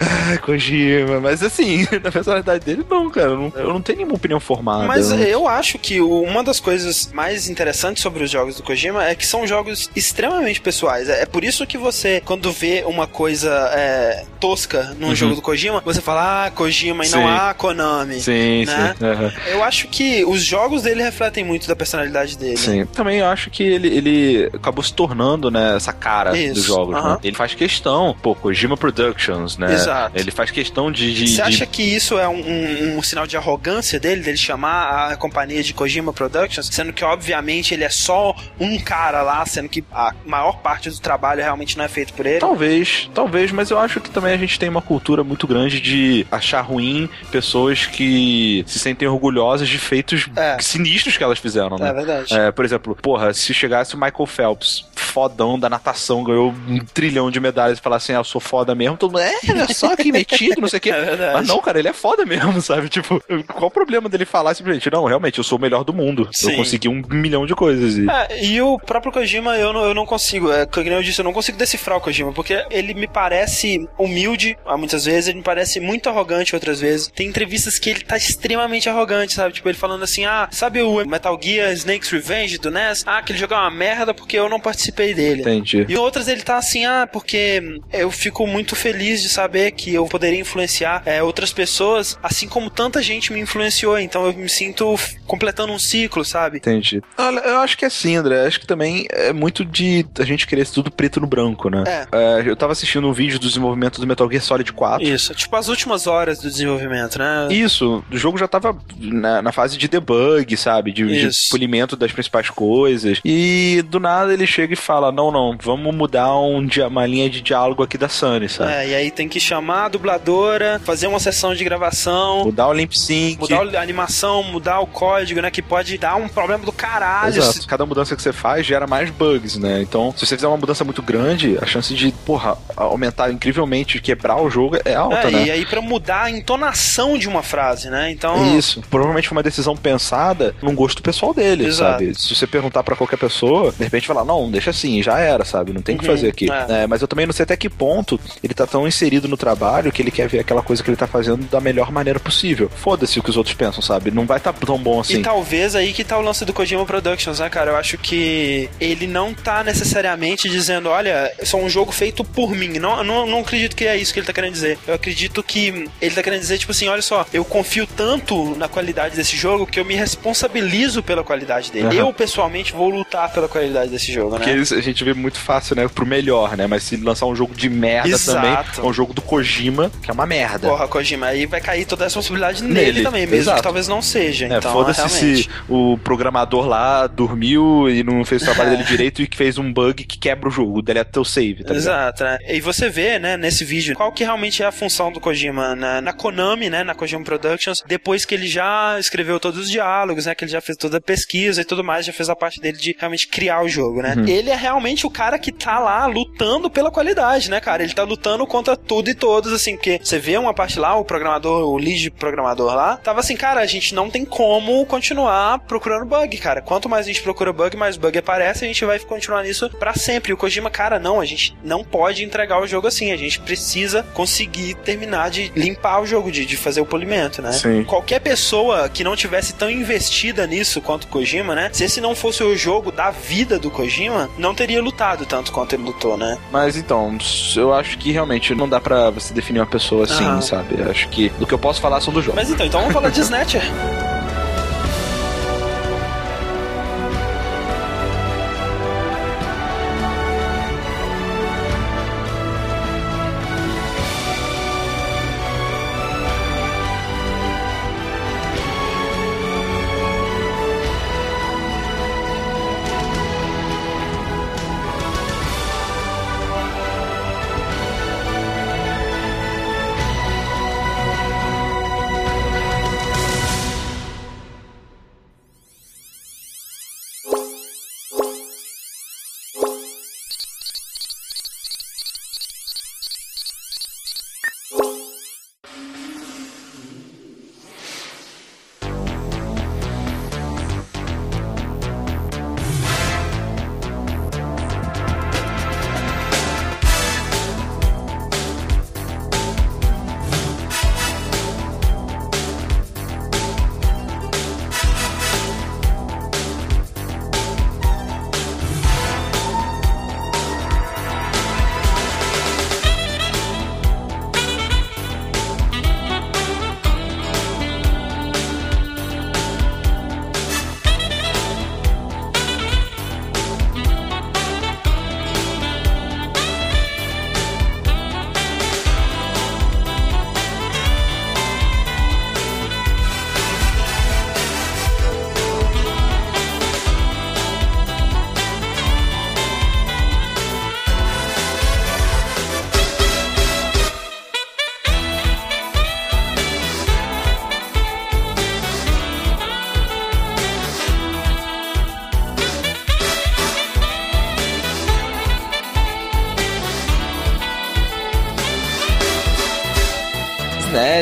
Ai, Kojima. Mas assim, (laughs) na personalidade dele, não, cara. Eu não, eu não tem nenhuma opinião formada. Mas eu acho que uma das coisas mais interessantes sobre os jogos do Kojima é que são jogos extremamente pessoais. É por isso que você, quando vê uma coisa é, tosca num uhum. jogo do Kojima, você fala, ah, Kojima e sim. não há Konami. Sim, né? sim. Uhum. Eu acho que os jogos dele refletem muito da personalidade dele. Sim. Também eu acho que ele, ele acabou se tornando, né, essa cara isso. dos jogos. Uhum. Né? Ele faz questão, pô, Kojima Productions, né? Exato. Ele faz questão de. de você acha de... que isso é um, um, um, sinal de arrogância dele, dele chamar a companhia de Kojima Productions, sendo que, obviamente, ele é só um cara lá, sendo que a maior parte do trabalho realmente não é feito por ele? Talvez, talvez, mas eu acho que também a gente tem uma cultura muito grande de achar ruim pessoas que se sentem orgulhosas de feitos é. sinistros que elas fizeram, né? É verdade. É, por exemplo, porra, se chegasse o Michael Phelps, fodão da natação, ganhou um trilhão de medalhas e falasse assim, ah, eu sou foda mesmo, todo mundo, é, olha só que metido, não sei o quê. (laughs) É Mas não, cara, ele é foda mesmo, (laughs) sabe? Tipo, qual o problema dele falar simplesmente, não, realmente, eu sou o melhor do mundo. Sim. Eu consegui um milhão de coisas. E... É, e o próprio Kojima, eu não, eu não consigo, é, como eu disse, eu não consigo decifrar o Kojima, porque ele me parece humilde, muitas vezes, ele me parece muito arrogante outras vezes. Tem entrevistas que ele tá extremamente arrogante, sabe? Tipo, ele falando assim, ah, sabe o Metal Gear Snake's Revenge do NES? Ah, aquele jogo é uma merda porque eu não participei dele. Entendi. E outras ele tá assim, ah, porque eu fico muito feliz de saber que eu poderia influenciar é, outras pessoas, assim como tanta gente me influenciou. Então eu me sinto completando um ciclo, sabe? Entendi. Olha, eu acho que é assim, André. Acho que também é muito de a gente querer tudo preto no branco, né? É. é. eu tava assistindo um vídeo do desenvolvimento do Metal Gear Solid 4. Isso, tipo as últimas horas do desenvolvimento, né? Isso, o jogo já tava na, na fase de debug, sabe? De, de, polimento das principais coisas. E do nada ele chega e fala: Não, não, vamos mudar um, uma linha de diálogo aqui da Sunny, sabe? É, e aí tem que chamar a dubladora, fazer uma sessão de gravação, mudar o lip sync, mudar a animação, mudar o código, né? Que pode dar um problema do caralho. Exato. Cada mudança que você faz gera mais bugs, né? Então, se você fizer uma mudança muito grande, a chance de, porra, aumentar incrivelmente, quebrar o jogo é alta, é, né? E aí pra mudar a entonação de uma frase, né? Então. Isso. Provavelmente foi uma decisão pensada num gosto pessoal dele, Exato. sabe? Se você perguntar para qualquer pessoa, de repente falar, não, deixa assim, já era, sabe? Não tem o uhum, que fazer aqui. É. É, mas eu também não sei até que ponto ele tá tão inserido no trabalho que ele quer ver aquela coisa que ele tá fazendo da melhor maneira possível. Foda-se o que os outros pensam, sabe? Não vai estar tá tão bom assim. E talvez aí que tá o lance do Kojima Productions, né, cara? Eu acho que ele não tá necessariamente dizendo, olha, é só um jogo feito por mim. Não, não, não acredito que é isso que ele tá querendo dizer. Eu acredito que ele tá querendo dizer, tipo assim, olha só, eu confio tanto na qualidade desse jogo que eu me responsabilizo pela qualidade dele. Uhum. Eu, pessoalmente, vou lutar pela qualidade desse jogo, Porque né? Porque a gente vê muito fácil, né, pro melhor, né? Mas se lançar um jogo de merda Exato. também, um jogo do Kojima, que é uma merda. Porra, Kojima, aí vai cair toda a responsabilidade nele, nele também, mesmo Exato. que talvez não seja. É, então, foda-se se o programador lá dormiu e não fez o trabalho dele (laughs) direito e que fez um bug que quebra o jogo, deleta teu save, tá Exato, né? E você vê, né, nesse vídeo, qual que realmente é a função do Kojima na, na Konami, né, na Kojima Productions, depois que ele já escreveu todos os diálogos, né, que ele já fez toda a pesquisa e tudo mais, já fez a parte dele de realmente criar o jogo, né? Uhum. Ele é realmente o cara que tá lá lutando pela qualidade, né, cara? Ele tá lutando contra tudo e todos, assim, porque você vê uma parte lá, o programador, o lead programador lá, tava assim, cara, a gente não tem como continuar procurando bug, cara. Quanto mais a gente procura bug, mais bug aparece, a gente vai continuar nisso para sempre. E o Kojima, cara, não, a gente não pode entregar o jogo assim, a gente precisa conseguir terminar de limpar o jogo, de, de fazer o polimento, né? Sim. Qualquer pessoa que não tivesse tão investida nisso quanto o Kojima, né? Se esse não fosse o jogo da vida do Kojima, não teria lutado tanto quanto ele lutou, né? Mas então, eu acho que realmente não dá para você definir uma pessoa assim, uhum. sabe? Eu acho que do que eu posso falar são do jogo. Mas então, então vamos falar de Snatcher.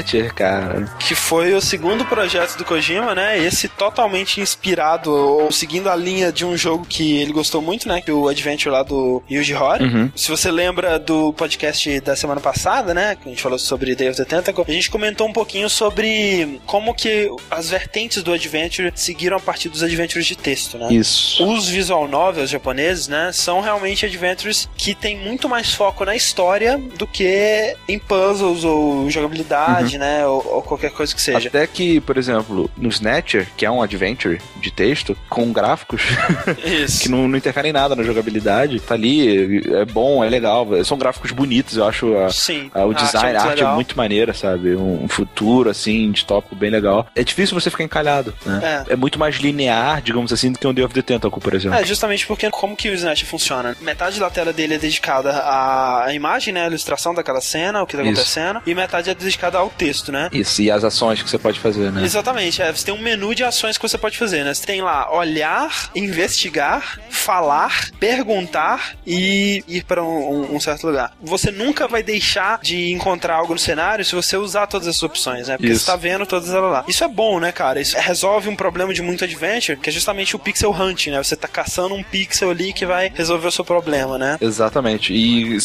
Snatcher, cara. Que foi o segundo projeto do Kojima, né? Esse totalmente inspirado ou seguindo a linha de um jogo que ele gostou muito, né? Que é o Adventure lá do Yuji Horii. Uhum. Se você lembra do podcast da semana passada, né? Que a gente falou sobre Day of the Tentacle, a gente comentou um pouquinho sobre como que as vertentes do Adventure seguiram a partir dos Adventures de texto, né? Isso. Os visual novels japoneses, né, são realmente adventures que tem muito mais foco na história do que em puzzles ou jogabilidade, né, ou, ou qualquer coisa que seja. Até que, por exemplo, no Snatcher, que é um adventure de texto, com gráficos (laughs) Isso. que não, não interferem nada na jogabilidade, tá ali, é bom, é legal. São gráficos bonitos, eu acho a, Sim. a- o A arte é design, muito a arte é muito maneira, sabe? Um, um futuro, assim, distópico bem legal. É difícil você ficar encalhado, né? É. muito mais linear, digamos assim, do que um Day of the Tentacle, por exemplo. É, justamente porque como que o Snatch funciona? Metade da tela dele é dedicada à imagem, né, a ilustração daquela cena, o que tá Isso. acontecendo, e metade é dedicada ao texto, né? Isso, e as ações que você pode fazer, né? Exatamente, é, você tem um menu de ações que você pode fazer, né? Você tem lá olhar, investigar, falar, perguntar e ir para um, um- certo lugar. Você nunca vai deixar de encontrar algo no cenário se você usar todas essas opções, né? Porque Isso. você tá vendo todas elas lá. Isso é bom, né, cara? Isso resolve um problema de muito adventure, que é justamente o pixel hunt, né? Você tá caçando um pixel ali que vai resolver o seu problema, né? Exatamente. E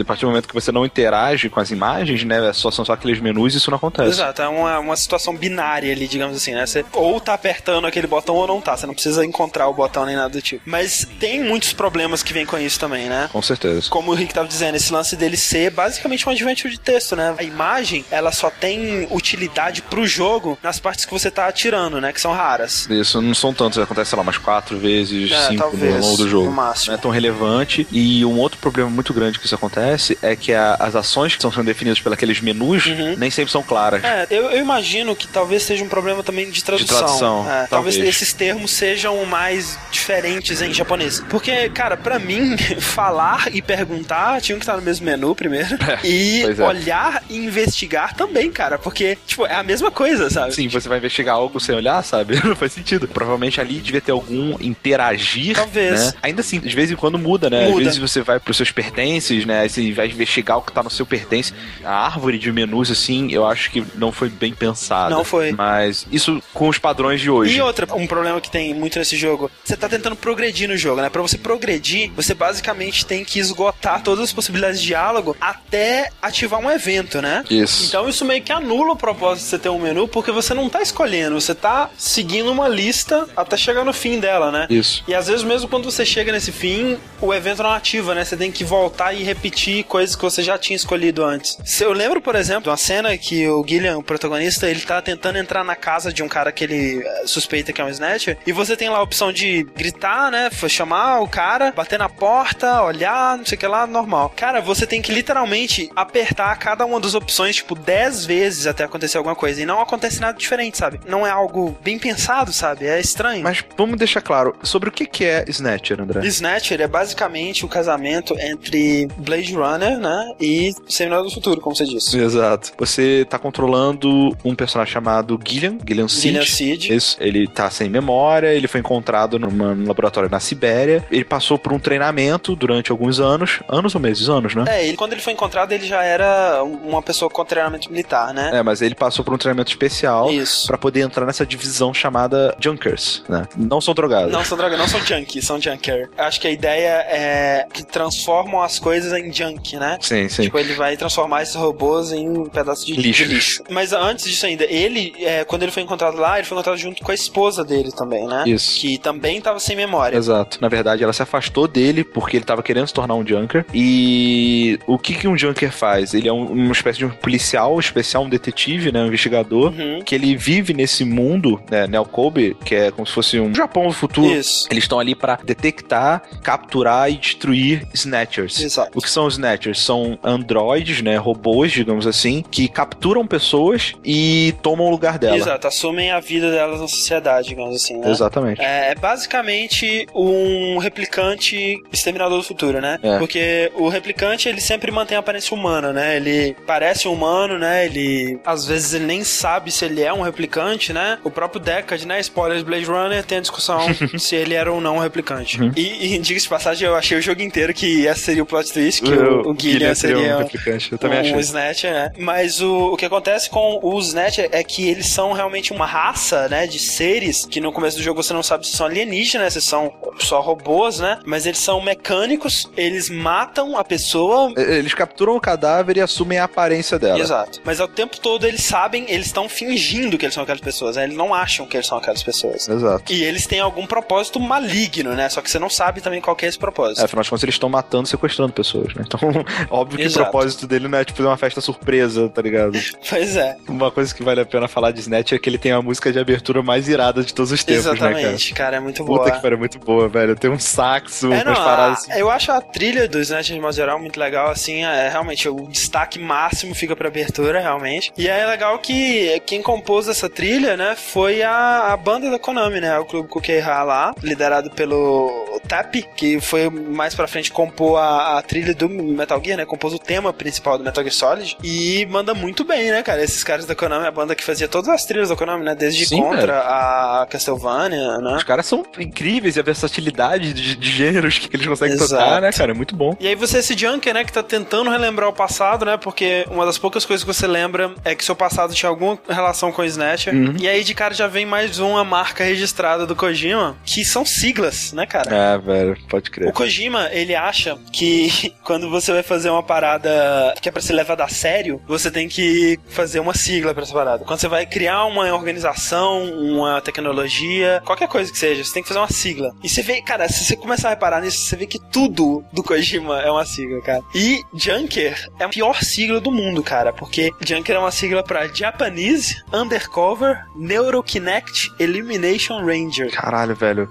a partir do momento que você não interage com as imagens, né? Só são só aqueles menus, isso não acontece. Exato, é uma, uma situação binária ali, digamos assim, né? Você ou tá apertando aquele botão ou não tá. Você não precisa encontrar o botão nem nada do tipo. Mas tem muitos problemas que vêm com isso também, né? Com certeza. Como o Rick tava dizendo, esse lance dele ser basicamente um adventure de texto, né? A imagem, ela só tem utilidade pro jogo nas partes que você tá atirando, né? Que são raras. Isso não são tantos, acontece, sei lá, umas quatro vezes, É, cinco talvez, no longo do jogo. no máximo. Não é tão relevante. E um outro problema muito grande que isso acontece é que a- as ações que estão sendo definidas pelos menus Uhum. nem sempre são claras. É, eu, eu imagino que talvez seja um problema também de tradução. tradução, É, talvez. esses termos sejam mais diferentes em japonês. Porque, cara, pra mim, (laughs) falar e perguntar tinham que estar no mesmo menu primeiro. (laughs) e pois é. olhar e investigar também, cara. Porque, tipo, é a mesma coisa, sabe? Sim, você vai investigar algo sem olhar, sabe? (laughs) Não faz sentido. Provavelmente ali devia ter algum interagir. Talvez. Né? Ainda assim, de vez em quando muda, né? Muda. Às vezes você vai pros seus pertences, né? Você vai investigar o que tá no seu pertence. A árvore de menus, assim, eu acho que não foi bem pensada. Não foi. Mas isso com os padrões de hoje. E outra, um problema que tem muito nesse jogo, você tá tentando progredir no jogo, né? Pra você progredir, você basicamente tem que esgotar todas as possibilidades de diálogo até ativar um evento, né? Isso. Então isso meio que anula o propósito de você ter um menu, porque você não tá escolhendo, você tá seguindo uma lista até chegar no fim dela, né? Isso. E às vezes mesmo quando você chega nesse fim, o evento não ativa, né? Você tem que voltar e repetir coisas que você já tinha escolhido antes. Eu lembro, por exemplo, de uma cena que o Gillian, o protagonista, ele tá tentando entrar na casa de um cara que ele eh, suspeita que é um snatcher, e você tem lá a opção de gritar, né? Chamar o cara, bater na porta, olhar, não sei o que lá, normal. Cara, você tem que literalmente apertar cada uma das opções, tipo, 10 vezes até acontecer alguma coisa. E não acontece nada diferente, sabe? Não é algo bem pensado, sabe? É estranho. Mas vamos deixar claro sobre o que que é Snatcher, André. Snatcher é basicamente o casamento entre Blade Runner, né? E Seminal do Futuro, como você disse. Exato. Você tá controlando um personagem chamado Gillian, Gillian Seed. Gillian Seed. Isso. Ele tá sem memória, ele foi encontrado numa- num laboratório na Sibéria. Ele passou por um treinamento durante alguns anos. Anos ou meses? Anos, né? É, ele, quando ele foi encontrado, ele já era uma pessoa com treinamento militar, né? É, mas ele passou por um treinamento especial Isso. pra poder entrar nessa divisão chamada Junkers, né? Não são drogados. Não são drogas, não são junkies, são junker. Acho que a ideia é que transformam as coisas em junk, né? Sim, sim. Tipo, ele vai transformar esses robôs em pedaços de Lixo. De lixo. Mas antes disso ainda, ele, é, quando ele foi encontrado lá, ele foi encontrado junto com a esposa dele também, né? Isso. Que também tava sem memória. Exato. Na verdade, ela se afastou dele porque ele tava querendo se tornar um junker. E o que, que um junker faz? Ele é um- uma espécie de um policial especial, um detetive, né? Um investigador. Uhum. Que ele vive nesse mundo, né? Neo Kobe, que é como se fosse um Japão do futuro. Isso. Eles estão ali pra detectar, capturar e destruir Snatchers. Exato. O que são os Snatchers? São androides, né? Robôs, digamos assim, que capturam pessoas e tomam o lugar dela. Exato, assumem a vida delas na sociedade, digamos assim, né? Exatamente. É, é basicamente um replicante exterminador do futuro, né? É. Porque o replicante, ele sempre mantém a aparência humana, né? Ele parece um humano, né? Ele, às vezes, ele nem sabe se ele é um replicante, né? O próprio Deckard, né? Spoiler de Blade Runner, tem a discussão (laughs) se ele era ou não um replicante. Uhum. E, e diga-se de passagem, eu achei o jogo inteiro que esse seria o plot twist, que o, o Guilherme seria um replicante. Eu também um achei. Snatcher, né? Mas Mas o, o que acontece com os Snatcher é que eles são realmente uma raça, né, de seres que no começo do jogo você não sabe se são alienígenas, se são só robôs, né? Mas eles são mecânicos, eles matam a pessoa. Eles capturam o cadáver e assumem a aparência dela. Exato. Mas ao tempo todo eles sabem, eles estão fingindo que eles são aquelas pessoas, né? Eles não acham que eles são aquelas pessoas. Exato. E eles têm algum propósito maligno, né? Só que você não sabe também qual é esse propósito. É, afinal de contas, eles estão matando, sequestrando pessoas, né? Então, (laughs) óbvio que Exato. o propósito dele não é tipo fazer uma festa surpresa, tá ligado? Pois é. Uma coisa que vale a pena falar de Snatch é que ele tem a música de abertura mais irada de todos os tempos, né, cara? Exatamente, cara? é muito boa. Puta que pariu, é muito boa, velho. Tem um saxo, É, não, umas paradas assim. eu acho a trilha do Snatch de modo geral muito legal, assim, é realmente o destaque máximo fica pra abertura, realmente. E é legal que quem compôs essa trilha, né, foi a, a banda da Konami, né, o Clube Kukeha lá, liderado pelo Tap, que foi mais pra frente compor a, a trilha do Metal Gear, né, compôs o tema principal do Metal Gear Solid e manda muito bem, né, cara, esses caras da Konami, a banda que fazia todas as trilhas da Konami, né, desde Sim, Contra a Castlevania, né. Os caras são incríveis e a versatilidade de, de gêneros que eles conseguem Exato. tocar, né, cara? É muito bom. E aí você é esse junker, né, que tá tentando relembrar o passado, né, porque uma das poucas coisas que você lembra é que seu passado tinha alguma relação com o Snatcher. Uhum. E aí de cara já vem mais uma marca registrada do Kojima, que são siglas, né, cara? É, velho, pode crer. O Kojima, ele acha que (laughs) quando você vai fazer uma parada que é pra ser levada a sério, você tem que fazer uma sigla pra essa parada. Quando você vai criar uma organização, uma tecnologia, qualquer coisa que seja, você tem que fazer uma sigla. E você vê, cara, se você começar a reparar nisso, você vê que tudo do Kojima é uma sigla, cara. E Junker é a pior sigla do mundo, cara, porque Junker é uma sigla pra Japanese Undercover Neurokinect Elimination Ranger. Caralho, velho.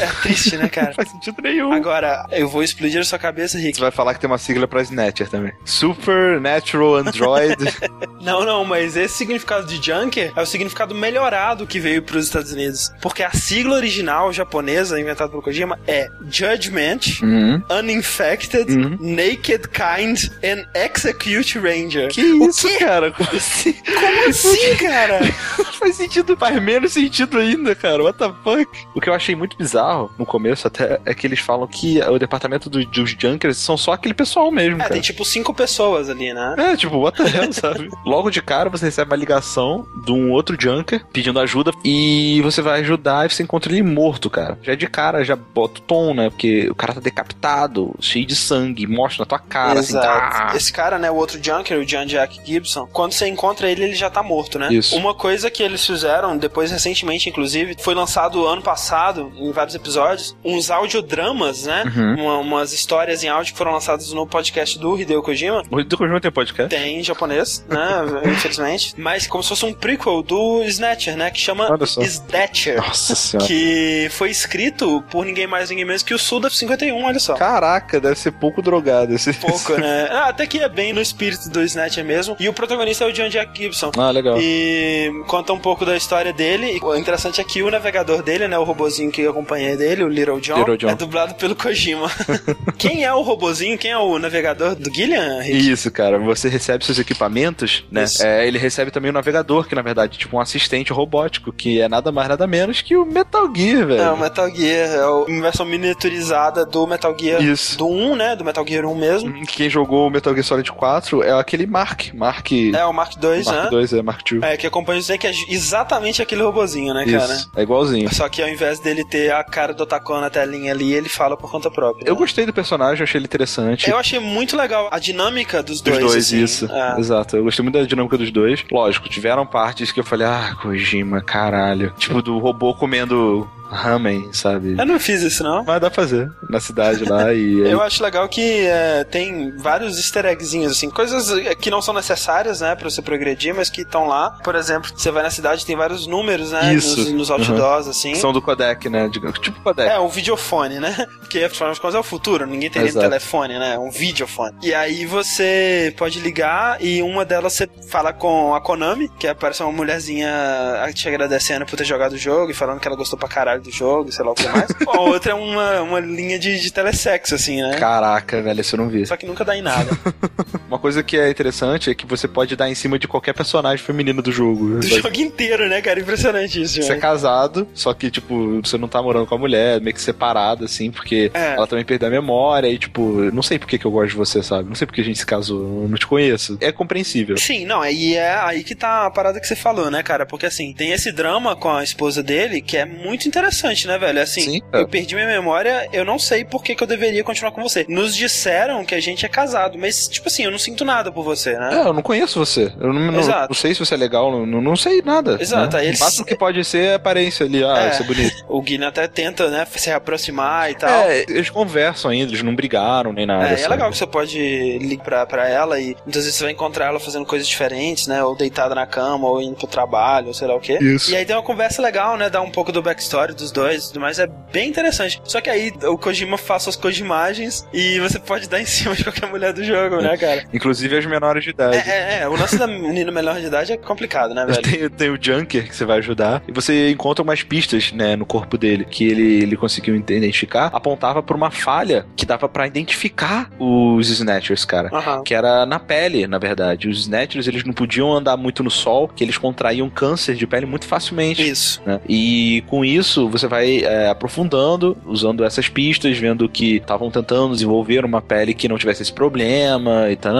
É triste, né, cara? Não (laughs) faz sentido nenhum. Agora, eu vou explodir a sua cabeça, Rick. Você vai falar que tem uma sigla pra Snatcher também. Supernatural Android. (laughs) Não, não, mas esse significado de Junker é o significado melhorado que veio para os Estados Unidos. Porque a sigla original japonesa, inventada por Kojima, é Judgment, uhum. Uninfected, Uhum. Naked Kind and Execute Ranger. Que isso, cara? (laughs) Como assim? Como assim, cara? (laughs) Faz sentido, faz menos sentido ainda, cara. What the fuck? O que eu achei muito bizarro, no começo até, é que eles falam que o departamento do- dos Junkers são só aquele pessoal mesmo, É, cara. tem tipo cinco pessoas ali, né? É, tipo, what the hell, sabe? Logo de cara você recebe uma ligação de um outro Junker pedindo ajuda e você vai ajudar e você encontra ele morto, cara. Já de cara, já bota o tom, né? Porque o cara tá decapitado, cheio de sangue, mostra na tua cara, assim, Exato. tá. Esse cara, né, o outro Junker, o John Jack Gibson, quando você encontra ele, ele já tá morto, né? Isso. Uma coisa que eles fizeram, depois recentemente, inclusive, foi lançado ano passado, em vários episódios, uns audiodramas, né? Uhum. Uma- umas histórias em áudio que foram lançadas no podcast do Hideo Kojima. O do Kojima tem podcast? Tem em japonês, né? Infelizmente. Mas como se fosse um prequel do Snatcher, né? Que chama. Snatcher. Nossa senhora. Que foi escrito por ninguém mais, ninguém menos que o Suda 51, olha só. Caraca, deve ser pouco drogado esse. Pouco, né? (laughs) Ah, até que é bem no espírito do Snatcher mesmo. E o protagonista é o John Jack Gibson. Ah, legal. E conta um pouco da história dele. O interessante é que o navegador dele, né? O robozinho que acompanha dele, o Little John, Little John. é dublado pelo Kojima. (laughs) quem é o robozinho? Quem é o navegador do Gillian? Isso, cara. Você recebe seus equipamentos, né? É, ele recebe também o navegador, que na verdade é tipo um assistente robótico, que é nada mais nada menos que o Metal Gear, velho. É, o Metal Gear, é a versão miniaturizada do Metal Gear Isso. do 1, né? Do Metal Gear 1 mesmo. Quem jogou o Metal Gear Solid 4 é aquele Mark. Mark. É, o Mark II, Mark né? 2, é Mark II. É, que acompanha o que é exatamente aquele robozinho, né, cara? Isso, é igualzinho. Só que ao invés dele ter a cara do Otacon na telinha ali, ele fala por conta própria. Eu né? gostei do personagem, achei ele interessante. Eu achei muito legal a dinâmica dos Dos dois. dois, assim. isso. É. Exato. Eu gostei muito da dinâmica dos dois. Lógico, tiveram partes que eu falei, ah, Kojima, caralho. Tipo, do robô comendo ramen, sabe? Eu não fiz isso, não. Mas dá pra fazer na cidade lá e. (laughs) Eu acho legal que é, tem vários easter eggzinhos, assim, coisas é, que não são necessárias, né, pra você progredir, mas que estão lá. Por exemplo, você vai na cidade tem vários números, né, Isso. nos, nos outdoors, assim. São do codec, né? Tipo codec. É, um videofone, né? (laughs) Porque afinal de contas é o futuro, ninguém tem nem telefone, né? É um videofone. E aí você pode ligar e uma delas você fala com a Konami, que aparece uma mulherzinha te agradecendo por ter jogado o jogo e falando que ela gostou pra caralho do jogo, sei lá o que mais. (laughs) a outra é uma, uma linha de, de telesexo, assim, né? Caraca, velho, isso eu não vi. Só que nunca dá em nada. (laughs) uma coisa que é interessante é que você pode dar em cima de qualquer personagem feminino do jogo. Do jogo inteiro, né, cara? Impressionante isso, Você é casado, só que, tipo, você não tá morando com a mulher, meio que separado, assim, porque é. ela também perdeu a memória e, tipo, não sei por que, que eu gosto de você, sabe? Não sei por que a gente se casou, eu não te conheço. É compreensível. Sim, não, e é aí que tá a parada que você falou, né, cara? Porque, assim, tem esse drama com a esposa dele que é muito interessante, né, velho? Assim, Sim, é. eu perdi minha memória, eu não sei por que, que eu deveria continuar com você. Nos disseram que a gente é casado, mas, tipo assim, eu não sinto nada por você, né? É, eu não conheço você. Eu não, não, não sei se você é legal, não, não sei nada. Exato. Né? Eles... O máximo que pode ser é a aparência ali, ah, é. ser bonito. O Guilherme até tenta, né, se aproximar e tal. É, eles conversam ainda, eles não brigaram nem nada. É, é legal que você pode ligar pra, pra ela e muitas vezes você vai encontrar ela fazendo coisas diferentes, né? Ou deitada na cama, ou indo pro trabalho, ou sei lá o quê. Isso. E aí tem uma conversa legal, né? Dá um pouco do backstory dos dois e tudo mais. É bem interessante. Só que aí o Kojima faz suas Kojimagens e você pode dar em cima de qualquer mulher do jogo, né, cara? (laughs) Inclusive as menores de idade. É, é, é. o lance da menina menor de idade é complicado, né, velho? Tem, tem o Junker que você vai ajudar e você encontra umas pistas, né, no corpo dele que ele, ele conseguiu identificar. Apontava por uma falha que dava para identificar os Snatchers, cara. Uhum. Que era na pele, na verdade. Os Snatchers, eles não podiam andar muito no sol, que eles contraíam câncer de pele muito facilmente. Isso. Né? E com isso, você vai é, aprofundando, usando essas pistas, vendo que estavam tentando desenvolver uma pele que não tivesse esse problema e tal.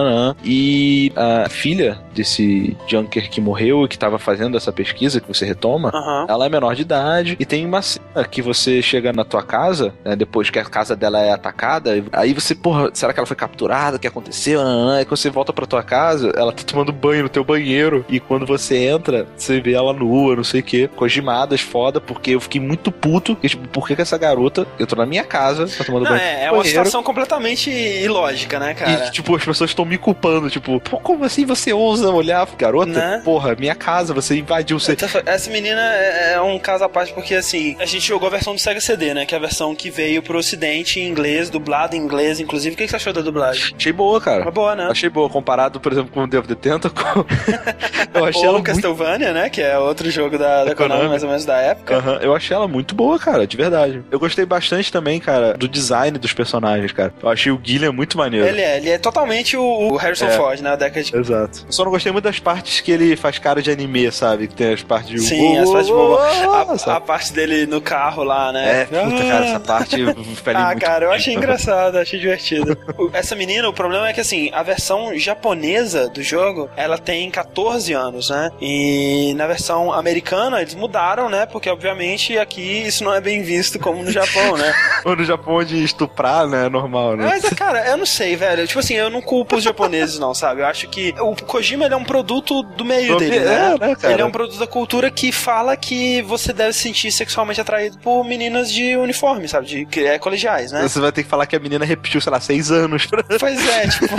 E a filha desse Junker que morreu e que estava fazendo essa pesquisa que você retoma, uhum. ela é menor de idade e tem uma cena que você chega na tua casa, né, depois que a casa dela é atacada, aí você, porra, será que ela foi capturada? O que aconteceu? Aí quando você volta pra tua casa, ela tá tomando banho no teu banheiro e quando você entra, você vê ela nua, não sei o que, cogimadas foda, porque eu fiquei muito puto, e, tipo, por que, que essa garota, eu tô na minha casa, tá tomando não, banho É, é uma situação completamente ilógica, né, cara? E, tipo, as pessoas estão me culpando, tipo, como assim você ousa olhar, garota? Né? Porra, minha casa, você invadiu, você... Essa menina é, é um caso à parte, porque, assim, a gente jogou a versão do Sega CD, né, que é a versão que veio pro ocidente em inglês, dublado em inglês, inclusive. O que você achou da dublagem? Achei boa, cara. Uma boa, né? Achei boa, comparado, por exemplo, com o Devil the Tentacle. (laughs) eu achei Ou ela Castlevania, muito... né, que é outro jogo da, da Konami, mais ou menos da época. Uhum. Eu achei ela muito boa, cara, de verdade. Eu gostei bastante também, cara, do design dos personagens, cara. Eu achei o Gillian muito maneiro. Ele é, ele é totalmente o, Harrison é. Ford, né, da década de... Exato. Eu só não gostei muito das partes que ele faz cara de anime, sabe? Que tem as partes de... Sim, as partes de bobo. A, a, parte dele no carro lá, né? É, puta, cara, essa parte... (laughs) ah, cara, eu achei engraçado, achei divertido. Essa menina, o problema é que, assim, a versão japonesa do jogo, ela tem 14 anos, né? E na versão americana, eles mudaram, né? Porque, obviamente, aqui isso não é bem visto como no Japão, né? (laughs) Ou no Japão de estuprar, né? É normal, né? Mas, cara, eu não sei, velho. Tipo assim, eu não culpo os japoneses, não, sabe? Eu acho que o Kojima, ele é um produto do meio dele, né? É, né ele é um produto da cultura que fala que você deve se sentir sexualmente atraído por meninas de uniforme, sabe? De, que é colegiais, né? Você vai ter que falar que a menina repetiu, sei lá, seis anos. Pois é, (laughs) tipo...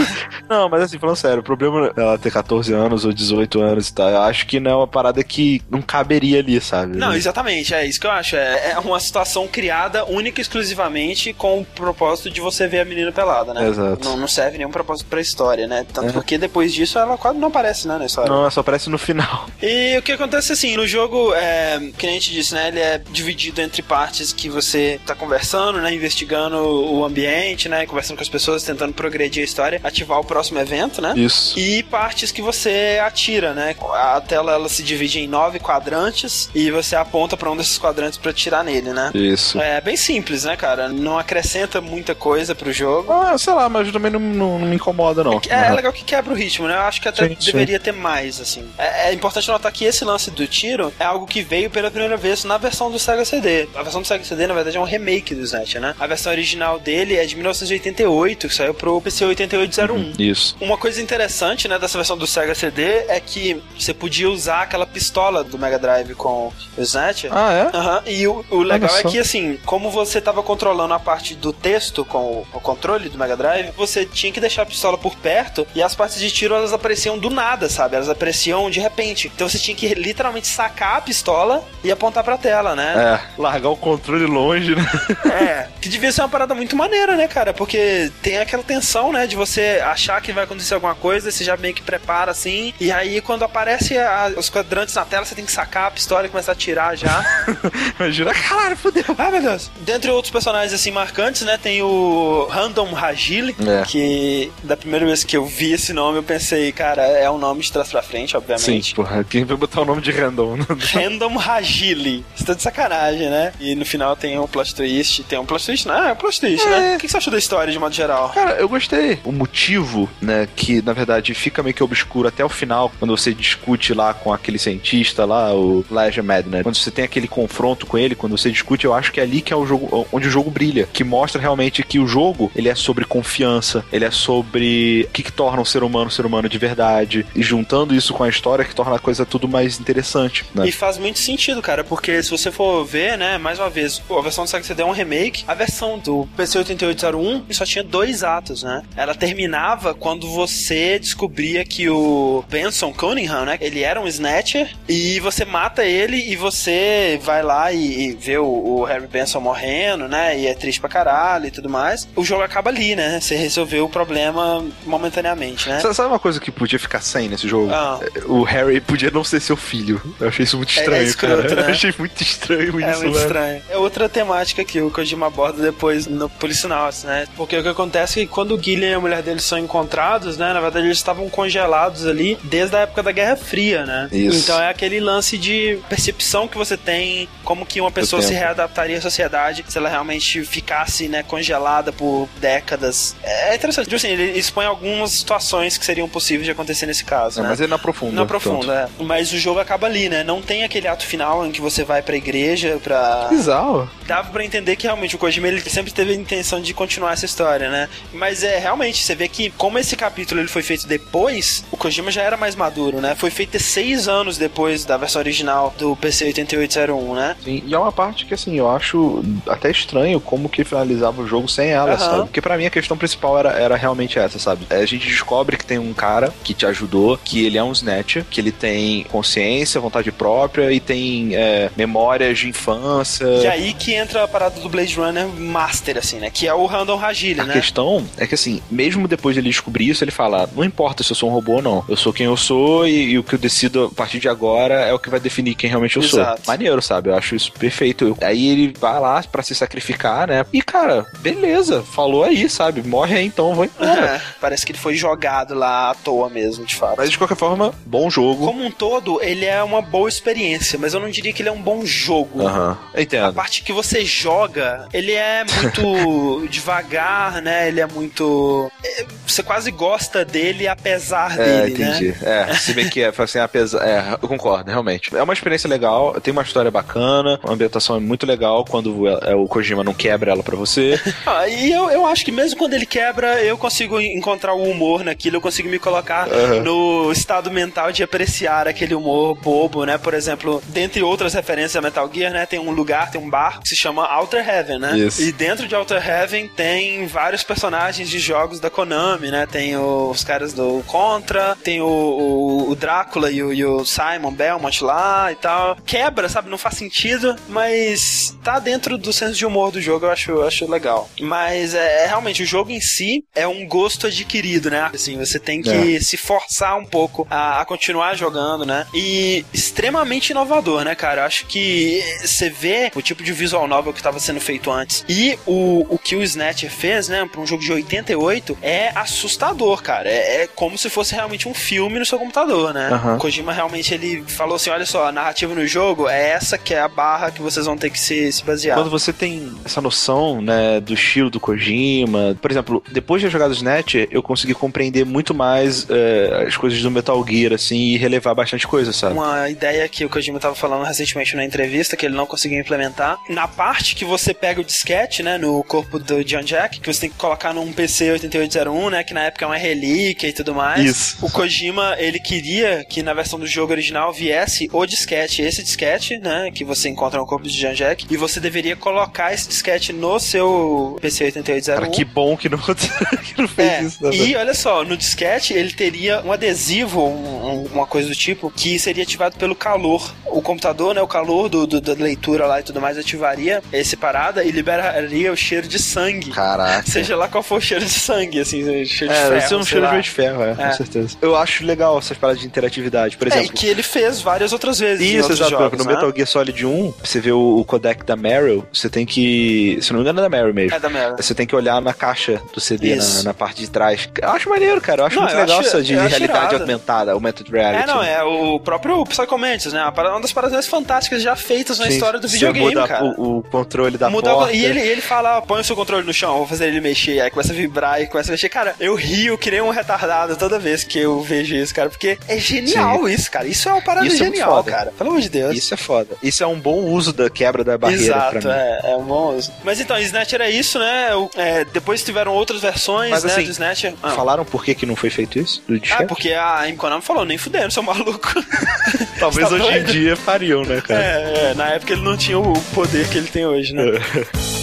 não, mas assim, falando sério, o problema dela ter 14 anos ou 18 anos e tal, eu acho que não é uma parada que não caberia ali, sabe? Não, exatamente, é isso que eu acho. É, é uma situação criada única e exclusivamente com o propósito de você ver a menina pelada, né? Exato. Não, não serve nenhum propósito pra história, né? Tanto é. porque depois disso ela quase não aparece, né, na história. Não, ela só aparece no final. E o que acontece assim, no jogo, é, que a gente disse, né? Ele é dividido entre partes que você tá conversando, né? Investigando o ambiente, né? Conversando com as pessoas, tentando progredir a história, ativar o próximo evento, né? Isso. E partes que você atira, né? A tela ela se divide em nove quadrantes e você aponta para um desses quadrantes para atirar nele, né? Isso. É bem simples, né, cara? Não acrescenta muita coisa pro jogo. Ah, sei lá, mas também não, não, não me incomoda, não. É, é, legal que quebra o ritmo, né? Eu acho que até sim, deveria sim. ter mais, assim. É, é, importante notar que esse lance do tiro é algo que veio pela primeira vez na versão do Sega CD. A versão do Sega CD, na verdade, é um remake do Snatch, né? A versão original dele é de 1988, que saiu pro PC 8801. Uhum, isso. Uma coisa interessante, né, dessa versão do Sega CD é que você podia usar aquela pistola do Mega Drive com o Snatch. Ah, é? Uhum. E o, o legal é que, assim, como você tava controlando a parte do texto com o, o, controle do Mega Drive, você tinha que deixar a pistola por perto e as partes de tiro elas apareciam do nada, sabe? Elas apareciam de repente. Então você tinha que literalmente sacar a pistola e apontar pra tela, né? É, largar o controle longe, né? é, (laughs) que devia ser uma parada muito maneira, né, cara? Porque tem aquela tensão, né, de você achar que vai acontecer alguma coisa, você já meio que prepara assim, e aí quando aparece a, os quadrantes na tela, você tem que sacar a pistola e começar a atirar já. (laughs) Imagina, caralho, fodeu. Ah, meu Deus. Dentre outros personagens assim marcantes, né, tem o Random Rajili, É. que da primeira vez que eu vi esse nome eu pensei, cara, é um nome de trás pra frente, Sim, obviamente. porra, quem vai botar o nome de random? (laughs) Random Rajili. Você tá de sacanagem, né? E no final tem um plot twist. Tem um plot twist? Não, é um plot twist, né? O que você achou da história de modo geral? Cara, eu gostei. O motivo, né, que na verdade fica meio que obscuro até o final, quando você discute lá com aquele cientista lá, o Elijah Madner. Quando você tem aquele confronto com ele, quando você discute, eu acho que é ali que é o jogo, onde o jogo brilha. Que mostra realmente que o jogo, ele é sobre confiança, ele é sobre o que, que torna um ser humano um ser humano de verdade. E juntando isso com a história, que torna a coisa tudo mais interessante, né? E faz muito sentido, cara, porque se você for ver, né, mais uma vez, a versão do Sega CD é um remake, a versão do PC 8801 só tinha dois atos, né? Ela terminava quando você descobria que o Benson Cunningham, né, ele era um Snatcher, e você mata ele e você vai lá e, e vê o, o Harry Benson morrendo, né, e é triste pra caralho e tudo mais. O jogo acaba ali, né? Você resolveu o problema momentaneamente, né? Sabe- uma coisa que podia ficar sem nesse jogo? Ah. O Harry podia não ser seu filho. Eu achei isso muito É- é estranho, escroto, cara. né? (laughs) Eu achei muito estranho É isso, muito velho. estranho. É outra temática que o Kojima aborda depois no Policenauts, né? Porque o que acontece é que quando o Gillian e a mulher dele são encontrados, né? Na verdade, eles estavam congelados ali desde a época da Guerra Fria, né? Isso. Então é aquele lance de percepção que você tem, como que uma pessoa se readaptaria à sociedade se ela realmente ficasse, né, congelada por décadas. É interessante. Tipo assim, ele expõe algumas situações que seriam possíveis de acontecer nesse caso, É, né? mas ele não aprofunda. Não aprofunda, é. Mas o jogo acaba ali, né? Não tem aquele ato final em que você vai pra igreja pra. Bizarro. Dava pra entender que realmente o Kojima ele sempre teve a intenção de continuar essa história, né? Mas é realmente, você vê que como esse capítulo ele foi feito depois, o Kojima já era mais maduro, né? Foi feito seis anos depois da versão original do PC 8801, né? Sim, e é uma parte que, assim, eu acho até estranho como que finalizava o jogo sem ela, Aham. sabe? Porque pra mim a questão principal era, era realmente essa, sabe? É, A gente descobre que tem um cara que te ajudou, que ele é um Snatcher, que ele tem consciência, vontade própria e tem é, memórias de infância. E aí que entra a parada do Blade Runner Master, assim, né? Que é o Random Rajili, A né? questão é que, assim, mesmo depois dele descobrir isso, ele fala: não importa se eu sou um robô ou não, eu sou quem eu sou e, e o que eu decido a partir de agora é o que vai definir quem realmente eu Exato. sou. Maneiro, sabe? Eu acho isso perfeito. Eu- aí ele vai lá pra se sacrificar, né? E, cara, beleza, falou aí, sabe? Morre aí então, vou embora. É, parece que ele foi jogado lá à toa mesmo, de fato. Mas de qualquer forma, bom jogo. Como um todo, ele é uma boa experiência, mas eu não diria que ele é um bom jogo. Aham, A entendo. parte que você joga, ele é muito (laughs) devagar, né? Ele é muito. é, Você quase gosta dele apesar É, dele, né? entendi. É, se bem que é, assim, apesar. É, eu concordo, realmente. É uma experiência legal, tem uma história bacana, a ambientação é muito legal quando é, é, o Kojima não quebra ela pra você. (laughs) Ah, e eu, eu acho que mesmo quando ele quebra, eu consigo encontrar o humor naquilo, eu consigo me colocar no estado mental de apreciar aquele humor bobo, né? Por exemplo, dentre outras referências a Metal Gear, né? Tem um lugar, tem um bar que se chama Outer Heaven, né? Isso. E dentro de Outer Heaven tem vários personagens de jogos da Konami, né? Tem os caras do Contra, tem o, o- o Drácula e o, e o Simon Belmont lá e tal. Quebra, sabe? Não faz sentido, mas tá dentro do senso de humor do jogo, eu acho, eu acho legal. Mas é, é realmente, o jogo em si é um gosto adquirido, né? Assim, você tem que se forçar um pouco a, a continuar jogando, né? E extremamente inovador, né, cara? Eu acho que você vê o tipo de visual novel que estava sendo feito antes e o, o que o Snatcher fez, né, pra um jogo de 88 é assustador, cara. É, é como se fosse realmente um filme no seu computador, né? O Kojima realmente ele falou assim: olha só, a narrativa no jogo é essa que é a barra que vocês vão ter que se, se basear. Quando você tem essa noção, né, do estilo do Kojima, por exemplo, depois de ter jogado Snatch, eu consegui compreender muito mais eh, as coisas do Metal Gear, assim, e relevar bastante coisa, sabe? Uma ideia que o Kojima tava falando recentemente na entrevista, que ele não conseguiu implementar. Na parte que você pega o disquete, né, no corpo do John Jack, que você tem que colocar num PC 8801, né, que na época é uma relíquia e tudo mais. Isso. O Kojima, ele queria que na versão do jogo original viesse o disquete, esse disquete, né, que você encontra no corpo de John Jack, e você deveria colocar esse disquete no seu PC 8801. Cara, que bom que não, (laughs) que não fez É, isso. né, e olha só, no disquete ele teria um adesivo, um- um- uma coisa do tipo, que seria ativado pelo calor. O computador, né, o calor do, do, da leitura lá e tudo mais ativaria esse parada e liberaria o cheiro de sangue. Caraca. Seja lá qual for o cheiro de sangue, assim, cheiro de É, ferro. esse é um cheiro lá. de ferro, é, É. com certeza. Eu acho legal essas paradas de interatividade. Por É, e exemplo, que ele fez várias outras vezes. Isso, exato. jogos, no né? Metal Gear Solid 1, você vê o, o codec da Meryl, você tem que. Se não me engano, é da Meryl mesmo. É da merda. Você tem que olhar na caixa do CD, na, Isso. na parte de trás. Eu acho maneiro, cara. Eu acho Não, muito eu legal acho- essa de realidade irado. aumentada, augmented reality. É, não, é o próprio Psycho Mantis, né? Uma parada- uma das paradas mais fantásticas já feitas na Sim, história do videogame, muda cara. O, o controle da Mudar o- porta. E ele, ele fala, põe o seu controle no chão, vou fazer ele mexer. Aí começa a vibrar e começa a mexer. Cara, eu rio que nem um retardado toda vez que eu vejo isso, cara. Porque é genial isso, cara. Isso é uma parada Isso é genial, foda. cara. Pelo amor de Deus. Isso é foda. Isso é um bom uso da quebra da barreira Exato, pra mim. é, é um bom uso. Mas então, Snatcher é isso, né? O- é, depois tiveram outras versões, Mas né, assim, do Snatcher. Ah. Falaram por que, que não foi feito isso? Do Ah, porque a. Konami falou, nem fudendo, seu maluco. (laughs) Talvez Tá hoje em dia fariam, né, cara? É, é, na época ele não tinha o poder que ele tem hoje, né? Então,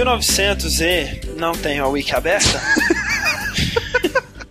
1900 e... Não tenho a wiki aberta.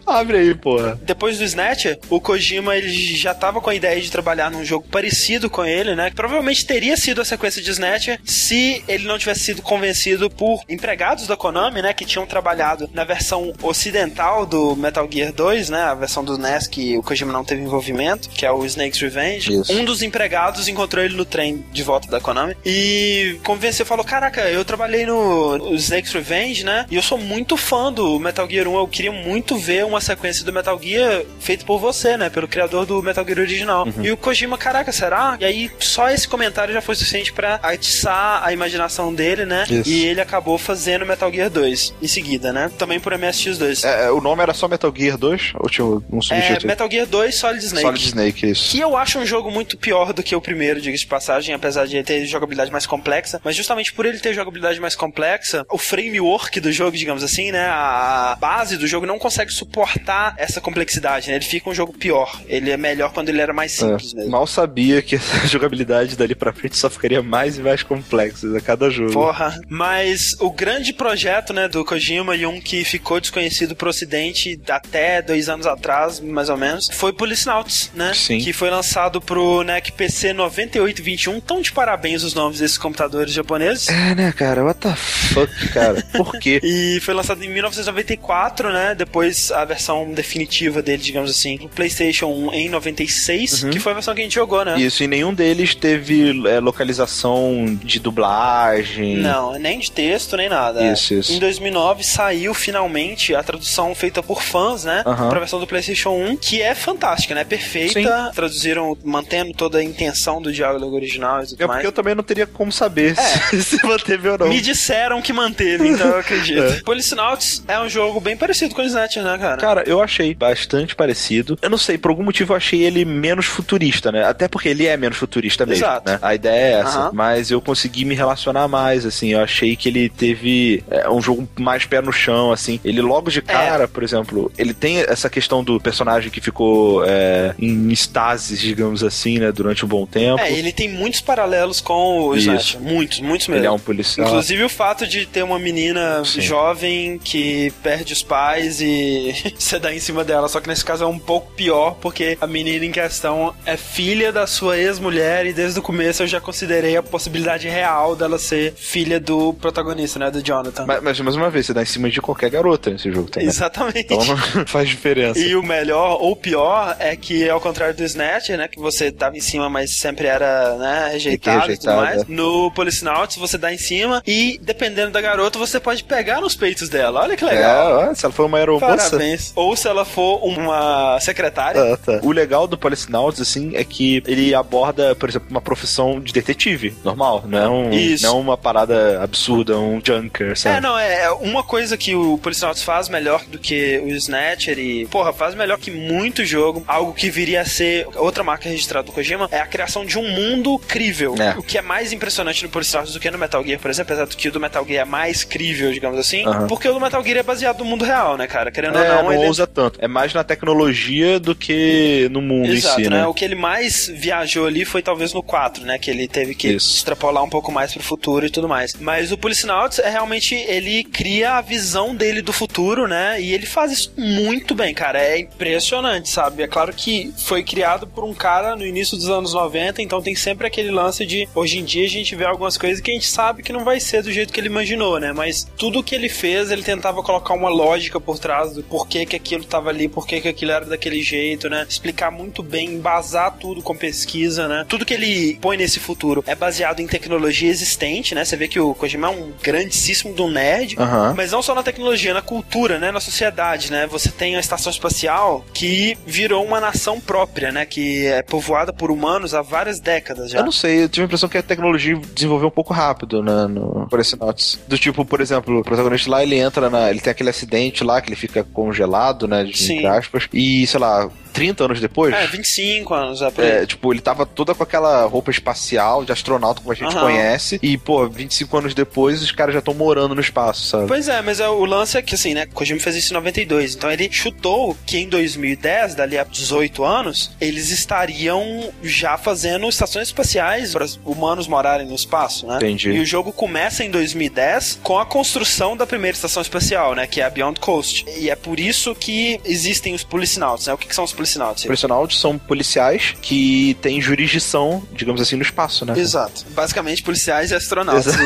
Abre aí, porra. Depois do Snatcher, o Kojima ele já tava com a ideia de trabalhar num jogo parecido com ele, né? Que provavelmente teria sido a sequência de Snatcher se ele não tivesse sido convencido por empregados da Konami, né? Que tinham trabalhado na versão ocidental do Metal Gear 2, né? A versão do NES que o Kojima não teve envolvimento, que é o Snake's Revenge. Isso. Um dos empregados encontrou ele no trem de volta da Konami e convenceu, falou: Caraca, eu trabalhei no Snake's Revenge, né? E eu sou muito fã do Metal Gear 1. Eu queria muito ver uma sequência do Metal Gear feito por você, né? Pelo criador do Metal Gear original. Uhum. E o Kojima, caraca, será? E aí só esse comentário já foi suficiente pra atiçar a imaginação dele, né? Isso. E ele acabou fazendo Metal Gear 2 em seguida, né? Também por MSX2. É, é, o nome era só Metal Gear 2? Ou tinha um É, subtítulo? Metal Gear 2 Solid Snake. Solid Snake, isso. Que eu acho um jogo muito pior do que o primeiro, diga-se de passagem, apesar de ele ter jogabilidade mais complexa. Mas justamente por ele ter jogabilidade mais complexa, o framework do jogo, digamos assim, né? A base do jogo não consegue suportar essa complexidade, né? Ele fica um jogo pior. Ele é melhor quando ele era mais simples É, mesmo. mal sabia que (laughs) essa jogabilidade dali pra frente só ficaria mais e mais complexa a cada jogo. Porra, mas o grande projeto, né, do Kojima e um que ficou desconhecido pro ocidente até dois anos atrás, mais ou menos, foi Policenauts, né? Sim. Que foi lançado pro NEC PC 9821. Tão de parabéns os nomes desses computadores japoneses. É, né, cara? What the fuck, cara? Por quê? (laughs) E foi lançado em 1994, né? Depois a versão definitiva dele, digamos assim, pro PlayStation 1 em 96, que foi a versão que a gente jogou, né? Isso, e nenhum deles teve é, localização de dublagem. Não, nem de texto, nem nada. Isso, isso. Em 2009 saiu finalmente a tradução feita por fãs, né? Aham. Pra versão do PlayStation 1, que é fantástica, né? Perfeita. Traduziram, mantendo toda a intenção do diálogo original e tudo É mais. porque eu também não teria como saber se, (laughs) se manteve ou não. Me disseram que manteve, então eu acredito. (laughs) Policenauts é um jogo bem parecido com o Snatcher, né, cara? Cara, eu achei bastante parecido. Eu não sei, por algum motivo eu achei ele menos futurista, né? Até porque ele é menos futurista mesmo, Exato. né? A ideia é essa. Mas eu consegui me relacionar mais, assim. Eu achei que ele teve é, um jogo mais pé no chão, assim. Ele logo de cara, por exemplo, ele tem essa questão do personagem que ficou é, em estases, digamos assim, né? Durante um bom tempo. É, ele tem muitos paralelos com o Isso. Snatcher. Muitos, muitos mesmo. Ele é um policial. Inclusive o fato de ter uma menina Sim. jovem que perde os pais e você dar em cima dela. Só que nesse caso é um pouco pior, porque a menina em questão é filha da sua ex-mulher e desde o começo eu já considerei a possibilidade real dela ser filha do protagonista, né? Do Jonathan. Mas, mas mais uma vez, você dá em cima de qualquer garota nesse jogo também. Exatamente. Então (laughs) faz diferença. E o melhor ou pior é que, ao contrário do Snatcher, né? Que você tava em cima, mas sempre era, né, rejeitado, rejeitado, e tudo mais. é. No Policenauts, você dá em cima e, dependendo da garota, você pode pegar nos peitos dela. Olha que legal. É, ó, se ela for uma aeromoça. Parabéns. Ou se ela for uma secretária. Ah, tá. O legal do Policenauts, assim, é que ele aborda, por exemplo, uma profissão de detetive, normal. Não é, um, Isso. não é uma parada absurda, um junker, sabe? É, não, é é uma coisa que o Policenauts faz melhor do que o Snatcher e, porra, faz melhor que muito jogo. Algo que viria a ser outra marca registrada do Kojima é a criação de um mundo crível. É. O que é mais impressionante no Policenauts do que no Metal Gear, por exemplo, apesar do que o do Metal Gear é mais crível, digamos assim, Aham. porque o do Metal Gear é baseado no mundo real, né, cara? Querendo É, ou não, não ele ousa tanto. É mais na tecnologia do que no mundo Exato, em si, né? né? O que ele mais viajou ali foi talvez no 4, né? Que ele teve que Isso. extrapolar um pouco mais pro futuro e tudo mais. Mas o Policenauts é realmente ele cria a visão dele do futuro, né? E ele faz isso muito bem, cara. É impressionante, sabe? É claro que foi criado por um cara no início dos anos 90, então tem sempre aquele lance de hoje em dia a gente vê algumas coisas que a gente sabe que não vai ser do jeito que ele imaginou, né? Mas tudo que ele fez, ele tentava colocar uma lógica por trás do porquê que aquilo tava ali, porquê que aquilo era daquele jeito, né? Explicar muito bem, embasar tudo com pesquisa, né? Tudo que ele põe nesse futuro é baseado em tecnologia existente, né? Você vê que o Kojima é um grandíssimo do nerd, mas não só na tecnologia, na cultura, né? Na sociedade, né? Você tem a estação espacial que virou uma nação própria, né? Que é povoada por humanos há várias décadas já. Eu não sei, eu tive a impressão que a tecnologia desenvolveu um pouco rápido né, no Policenauts. Do tipo, por exemplo, o protagonista lá, ele entra na. Ele tem aquele acidente lá que ele fica congelado, né? de-. Entre aspas. E, sei lá, 30 anos depois. É, 25 anos, é por aí. É, tipo, ele tava toda com aquela roupa espacial de astronauta como a gente Aham. conhece. E, pô, 25 anos depois os caras já estão morando no espaço, sabe? Pois é, mas é, o lance é que assim, né? Kojima fez isso em 92. Então ele chutou que em 2010, dali a 18 anos, eles estariam já fazendo estações espaciais para os humanos morarem no espaço, né? Entendi. E o jogo começa em 2010 com a construção da primeira estação espacial, né? Que é a Beyond Coast. E é por isso que existem os policinauts, né? O que, que são os policinauts? Policenauts são policiais que têm jurisdição, digamos assim, no espaço, né? Exato. Basicamente, policiais e astronautas. O-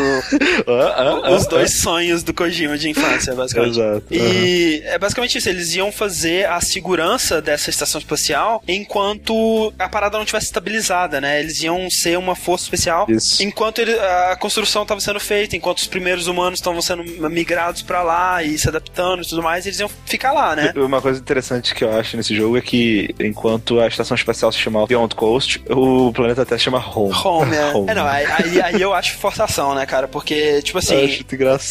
(laughs) Ah, ah, ah, os dois sonhos do Kojima de infância, basicamente. Exato. E é basicamente isso, eles iam fazer a segurança dessa estação espacial enquanto a parada não tivesse estabilizada, né? Eles iam ser uma força especial Isso. enquanto ele- a construção estava sendo feita, enquanto os primeiros humanos estavam sendo migrados pra lá e se adaptando e tudo mais, eles iam ficar lá, né? Uma coisa interessante que eu acho nesse jogo é que, enquanto a estação espacial se chama Beyond Coast, o planeta Terra se chama Home. Home, é. Home. É, não, aí, aí- eu acho forçação, né, cara? Porque, tipo assim.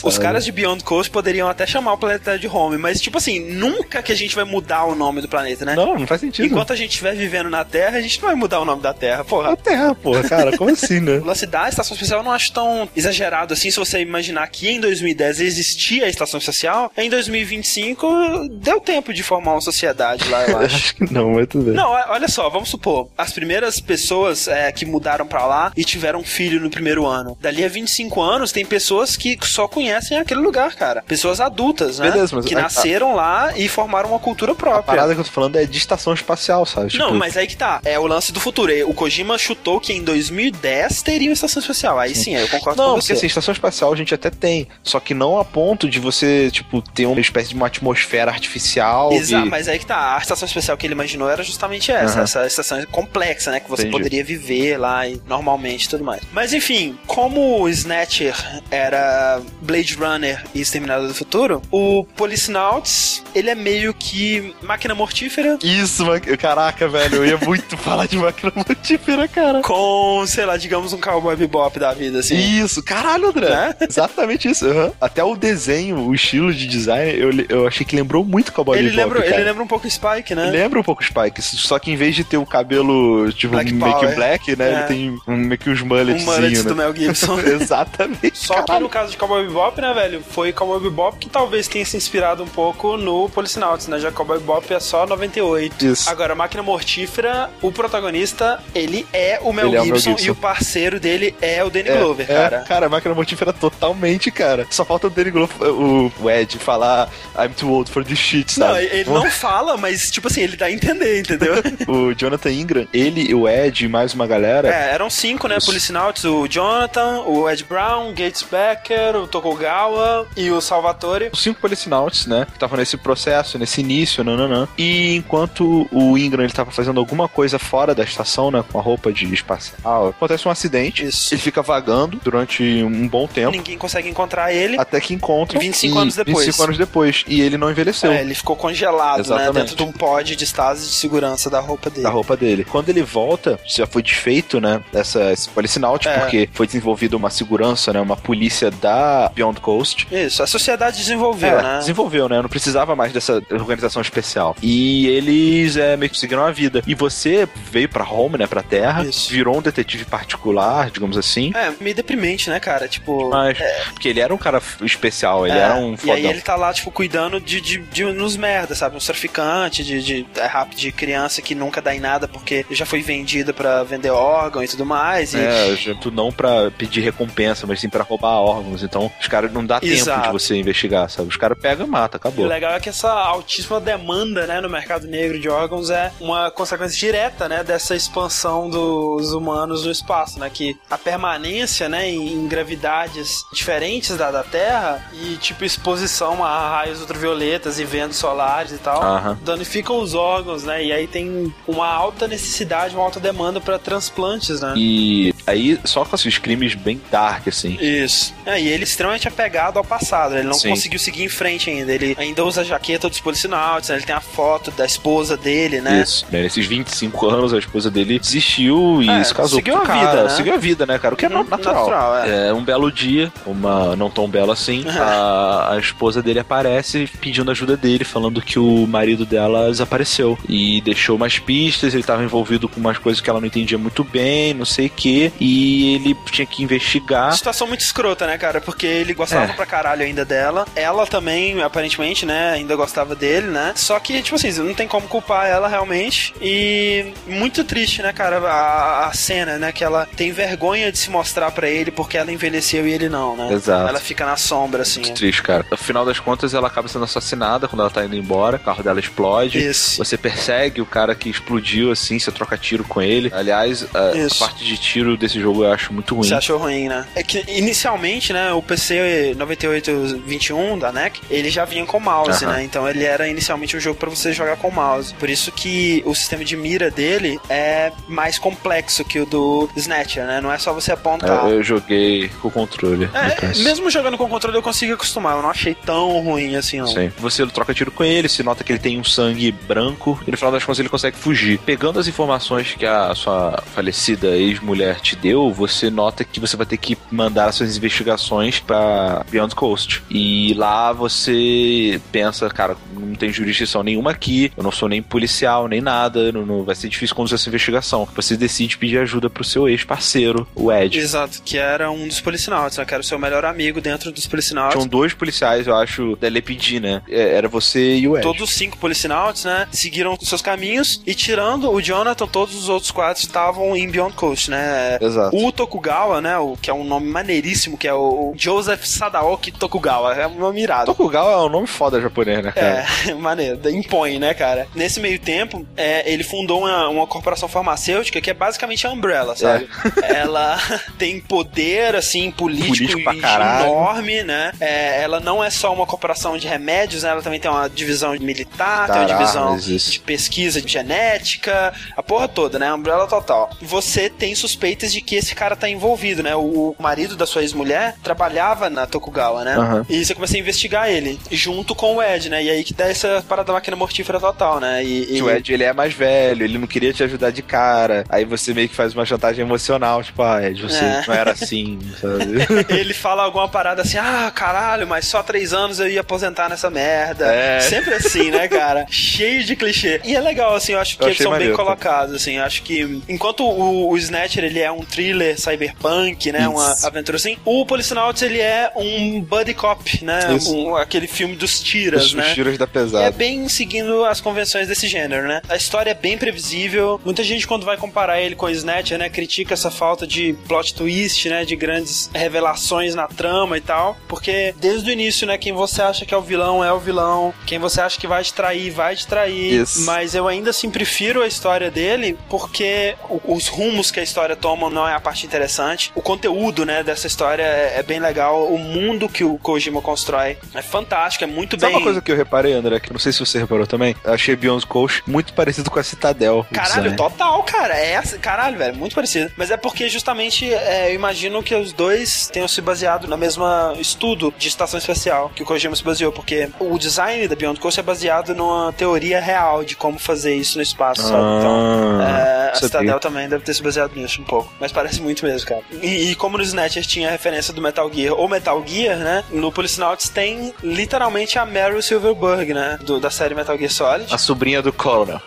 Os caras de Beyond Coast poderiam até chamar o planeta de Home, mas, tipo assim, nunca que a gente vai mudar o nome do planeta, né? Não, não faz sentido. Enquanto a gente estiver vivendo na Terra, a gente não vai mudar o nome da Terra, A porra. Terra, porra, cara, como assim, né? (laughs) Lance da estação espacial eu não acho tão exagerado assim. Se você imaginar que em 2010 existia a estação espacial, em 2025 deu tempo de formar uma sociedade lá, eu (laughs) acho. Não, mas tudo bem. Não, olha só, vamos supor, as primeiras pessoas é, que mudaram pra lá e tiveram filho no primeiro ano. Dali a 25 anos, tem pessoas que só conhecem aquele lugar, cara. Pessoas adultas, né? Beleza, mas que a- nasceram lá e formaram uma cultura A própria. parada que eu tô falando é de estação espacial, sabe? Tipo, Não, mas aí que tá. É o lance do futuro. O Kojima chutou que em 2010 teria uma estação espacial. Aí sim, aí eu concordo Não, com porque você. assim, estação espacial a gente até tem. Só que não a ponto de você, tipo, ter uma espécie de uma atmosfera artificial. Exato, e... mas aí que tá. A estação especial que ele imaginou era justamente essa. Aham. Essa estação complexa, né? Que você Entendi. poderia viver lá e normalmente e tudo mais. Mas enfim, como o Snatcher era Blade Runner e Exterminador do Futuro, o Policenauts, ele é meio que máquina mortífera Isso, caraca, velho, eu ia (laughs) muito falar de máquina mortífera, cara. com, sei lá, digamos um cowboy bebop da vida, assim. Isso, caralho, André. Né? (laughs) Exatamente isso. aham. Até o desenho, o estilo de design, eu, eu achei que lembrou muito Cowboy Ele Bebop, lembra, ele lembra um pouco o Spike, né? Lembra um pouco o Spike, só que em vez de ter o cabelo, tipo, Black meio que black, né? É. Ele tem um, meio que os Um mulletzinhos, mullet né? do Mel Gibson. (laughs) Exatamente. Só que caralho. no caso de Cowboy Bebop, né, velho, foi Cowboy Bebop que talvez tenha se inspirado um pouco no Policenauts, né? Já que Cowboy Bebop é só 98. Isso. Agora, Máquina Mortífera, o protagonista, ele é o Mel, Ele é o Mel Gibson, Gibson. e o parceiro dele é o Danny É, Glover, é, cara. Cara, máquina mortífera totalmente, cara. Só falta o Danny Glover, o, Ed, falar I'm too old for this shit, Não, sabe? ele não (laughs) fala, mas, tipo assim, ele dá entender, entendeu? (laughs) O Jonathan Ingram, ele, o Ed e mais uma galera. É, eram cinco, né? Os- o Jonathan, o Ed Brown, Gates Becker, o Tokugawa e o Salvatore. Os cinco policinauts, né? Que estavam nesse processo, nesse início, nananã. E enquanto o Ingram ele tava fazendo alguma coisa fora da estação, né? Com a roupa de espacial, acontece um acidente. Isso. Ele fica vagando durante um bom tempo. Ninguém consegue encontrar ele. Até que encontra 25 anos depois. 25 anos depois. E ele não envelheceu. É, ele ficou congelado, né? Exatamente. Dentro de um pod de estase de segurança da roupa dele. da roupa dele. Quando ele volta, já foi desfeito, né, essa, esse Policynaut, É. porque foi desenvolvida uma segurança, né, uma polícia da Beyond Coast. Isso, a sociedade desenvolveu, É, né? desenvolveu, né? Não precisava mais dessa organização especial. E eles é, meio que seguiram a vida. E você veio pra home, né? Pra terra, Isso. virou um detetive particular, digamos assim. É, meio deprimente, né, cara? Tipo. Mas, porque ele era um cara especial, ele é, era um E fodão. aí ele tá lá, tipo, cuidando de, de, de uns merda, sabe? Uns traficantes, de, de, é, rap- de criança que nunca dá em nada porque já foi vendida pra vender órgão e tudo mais. E, É, tu não pra pedir recompensa, mas sim pra roubar órgãos. Então, os caras não dá tempo Exato. de você investigar, sabe? Os caras pegam e matam, E o acabou. legal é que essa altíssima demanda, né, no mercado negro de órgãos é uma consequência direta, né, dessa expansão dos humanos no espaço, né, que a permanência, né, em, gravidades diferentes da, da Terra e, tipo, exposição a raios ultravioletas e ventos solares e tal, Aham. danificam os órgãos, né, e aí tem uma alta necessidade, uma alta demanda para transplantes, né. E aí, só com esses crimes bem dark, assim. Isso. É, e ele é extremamente apegado ao passado, né? ele não Sim. conseguiu seguir em frente ainda. Ele ainda usa a jaqueta dos policinautas, né? ele tem a foto da esposa dele, né? Isso. Né, Nesses 25 anos, a esposa dele desistiu e É, se casou seguiu com a cara. vida, né? Seguiu a vida, né, cara? O que é natural. natural, é. Um belo dia, uma não tão bela assim, a, a esposa dele aparece pedindo ajuda dele, falando que o marido dela desapareceu. E deixou umas pistas, ele estava envolvido com umas coisas que ela não entendia muito bem, não sei o que. E ele tinha que investigar. Situação muito escrota, né, cara? Porque ele gostava É. pra caralho ainda dela. Ela também, aparentemente, né, ainda gostava dele, né? Só que, tipo assim, não tem como culpar ela realmente. E muito triste, né, cara, a, a cena, né? Que ela tem vergonha de se mostrar pra ele porque ela envelheceu e ele não, né? Exato. Ela fica na sombra, assim. Muito triste, cara. No final das contas, ela acaba sendo assassinada quando ela tá indo embora. O carro dela explode. Isso. Você persegue o cara que explodiu, assim, você troca tiro com ele. Aliás, a, a parte de tiro desse jogo eu acho muito ruim. Você achou ruim, né? É que inicialmente, né, o PC 9821 da NEC, ele já vinha com mouse, Aham. né? Então ele era inicialmente um jogo pra você jogar com mouse. Por isso que o sistema de mira dele é mais complexo que o do Snatcher, né? Não é só você apontar. É, eu joguei com o controle. É, mesmo jogando com controle eu consigo acostumar, eu não achei tão ruim assim, não. Sim. Você troca tiro com ele, se nota que ele tem um sangue branco, e no final das contas ele consegue fugir. Pegando as informações que a sua falecida ex-mulher te deu, você nota que você vai ter que mandar as suas investigações pra Beyond Coast. E lá você pensa, cara, não tem jurisdição nenhuma aqui, eu não sou nem policial, nem nada, não, não- vai ser difícil conduzir essa investigação. Você decide pedir ajuda pro seu ex-parceiro, o Ed. Exato, que era um dos policinautas, né? Que era o seu melhor amigo dentro dos policinautas. Tinham dois policiais, eu acho, da LPD, né? É, Era você e o Ed. Todos os cinco policinautas, né, seguiram seus caminhos e tirando o Jonathan, todos os outros quatro estavam em Beyond Coast, né? Exato. O Tokugawa, né, o, que é um nome maneiríssimo, que é o, Joseph Sadaoki Tokugawa, é um nome irado. Tokugawa é um nome foda japonês, né, cara? É, (laughs) maneiro, impõe, né, cara? Nesse meio tempo, é, ele fundou uma, uma corporação farmacêutica que é basicamente a Umbrella, sabe? Ela (laughs) tem poder, assim, político, Político enorme, né? É, ela não é só uma corporação de remédios, né? Ela também tem uma divisão militar, tem uma divisão. De pesquisa de genética, a porra toda, né? Umbrella total. Você tem suspeitas de que esse cara tá envolvido, né? O, o marido da sua ex-mulher trabalhava na Tokugawa, né? Aham. E você começa a investigar ele, junto com o Ed, né? E aí que dá essa parada da máquina mortífera total, né? E, e- o Ed, ele é mais velho, ele não queria te ajudar de cara. Aí você meio que faz uma chantagem emocional, tipo, ah, Ed, você É. não era assim, sabe? (laughs) ele fala alguma parada assim, ah, caralho, mas só três anos eu ia aposentar nessa merda. É. Sempre assim, né, cara? (laughs) Cheio de clichê clichê. E é legal, assim, eu acho que Eu eles são bem maneiro, tá? colocados, assim. eu Acho que enquanto o, o Snatcher ele é um thriller cyberpunk, né? Uma Isso. aventura assim, o Policenauts ele é um buddy cop, né? Um- aquele filme dos tiras, Os né? tiros da É pesada. bem seguindo as convenções desse gênero, né? A história é bem previsível. Muita gente, quando vai comparar ele com o Snatcher, né, critica essa falta de plot twist, né? De grandes revelações na trama e tal. Porque desde o início, né, quem você acha que é o vilão é o vilão. Quem você acha que vai te trair, vai te trair. Isso. Mas eu ainda assim prefiro a história dele porque os rumos que a história toma não é a parte interessante. O conteúdo, né, dessa história é, é bem legal. O mundo que o Kojima constrói é fantástico, é muito Sabe bem. uma coisa que eu reparei, André, que eu não sei se você reparou também? Eu achei Beyond Coast muito parecido com a Citadel. Caralho, design. total, cara. É caralho, velho, muito parecido. Mas é porque justamente é, eu imagino que os dois tenham se baseado na mesma estudo de estação espacial que o Kojima se baseou, porque o design da Beyond Coast é baseado numa teoria real de como fazer isso no espaço, sabe? Então, Ah, é, a. Citadel também deve ter se baseado nisso um pouco. Mas parece muito mesmo, cara. E, e como no Snatcher tinha a referência do Metal Gear ou Metal Gear, né? No Policenauts tem literalmente a Meryl Silverberg, né? Do, da série Metal Gear Solid A sobrinha do Coronel.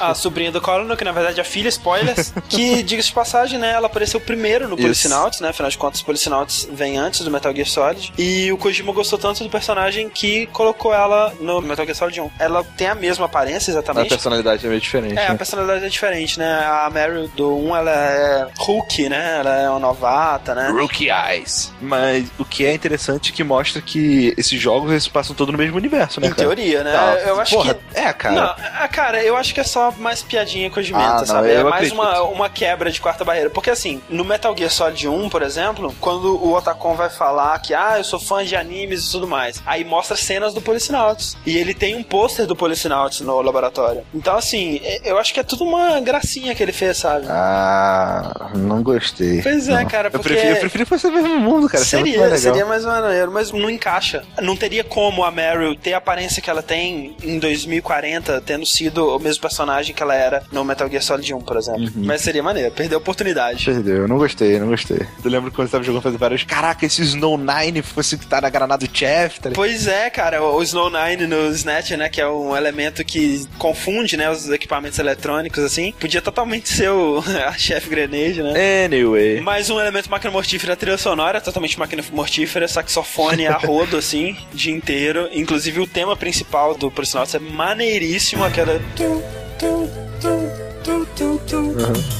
a sobrinha do Colonel, que na verdade é a filha, spoilers, (laughs) que, diga-se de passagem, né, ela apareceu primeiro no. Policenauts, né, afinal de contas, Policenauts vem antes do Metal Gear Solid, e o Kojima gostou tanto do personagem que colocou ela no Metal Gear Solid 1. Ela tem a mesma aparência, A exatamente, personalidade é meio diferente. é, a né? personalidade é diferente, né, a Meryl do 1, ela é Hulk, né, ela é uma novata, né, Rookie Eyes. Mas o que é interessante é que mostra que esses jogos eles passam todos no mesmo universo, né, em cara? teoria, né, Tá, eu acho porra, que... É, cara. Não, ah, cara, eu acho que é só mais piadinha com Ah, não, sabe? É mais uma, uma quebra de quarta barreira. Porque assim, no Metal Gear Solid 1, por exemplo, quando o Otacon vai falar que, ah, eu sou fã de animes e tudo mais, aí mostra cenas do Policenauts. E ele tem um pôster do Policenauts no laboratório. Então, assim, é- eu acho que é tudo uma gracinha que ele fez, sabe? Ah, não gostei. Pois é, Não. cara, Eu porque- preferi, eu preferi que fosse o mesmo mundo, cara. é seria, mais seria mais maneiro, mas não encaixa. Não teria como a Meryl ter a aparência que ela tem em 2040, tendo sido o mesmo personagem que ela era no Metal Gear Solid 1, por exemplo. Uhum. Mas seria maneiro, perdeu a oportunidade. Perdeu, eu não gostei, não gostei. Eu lembro quando você tava jogando fazer vários. Caraca, esse Snow Nine fosse que tá na granada do Chef, tá? Pois é, cara, o Snow Nine no Snatch, né, que é um elemento que confunde, né, os equipamentos eletrônicos, assim, podia totalmente (laughs) ser o a Chef Grenade, né? Anyway. Mais um elemento máquina mortífera, a trilha sonora, totalmente máquina mortífera, saxofone a rodo, assim, o (laughs) dia inteiro. Inclusive o tema principal do Policinauts é maneiríssimo, aquela. Tu.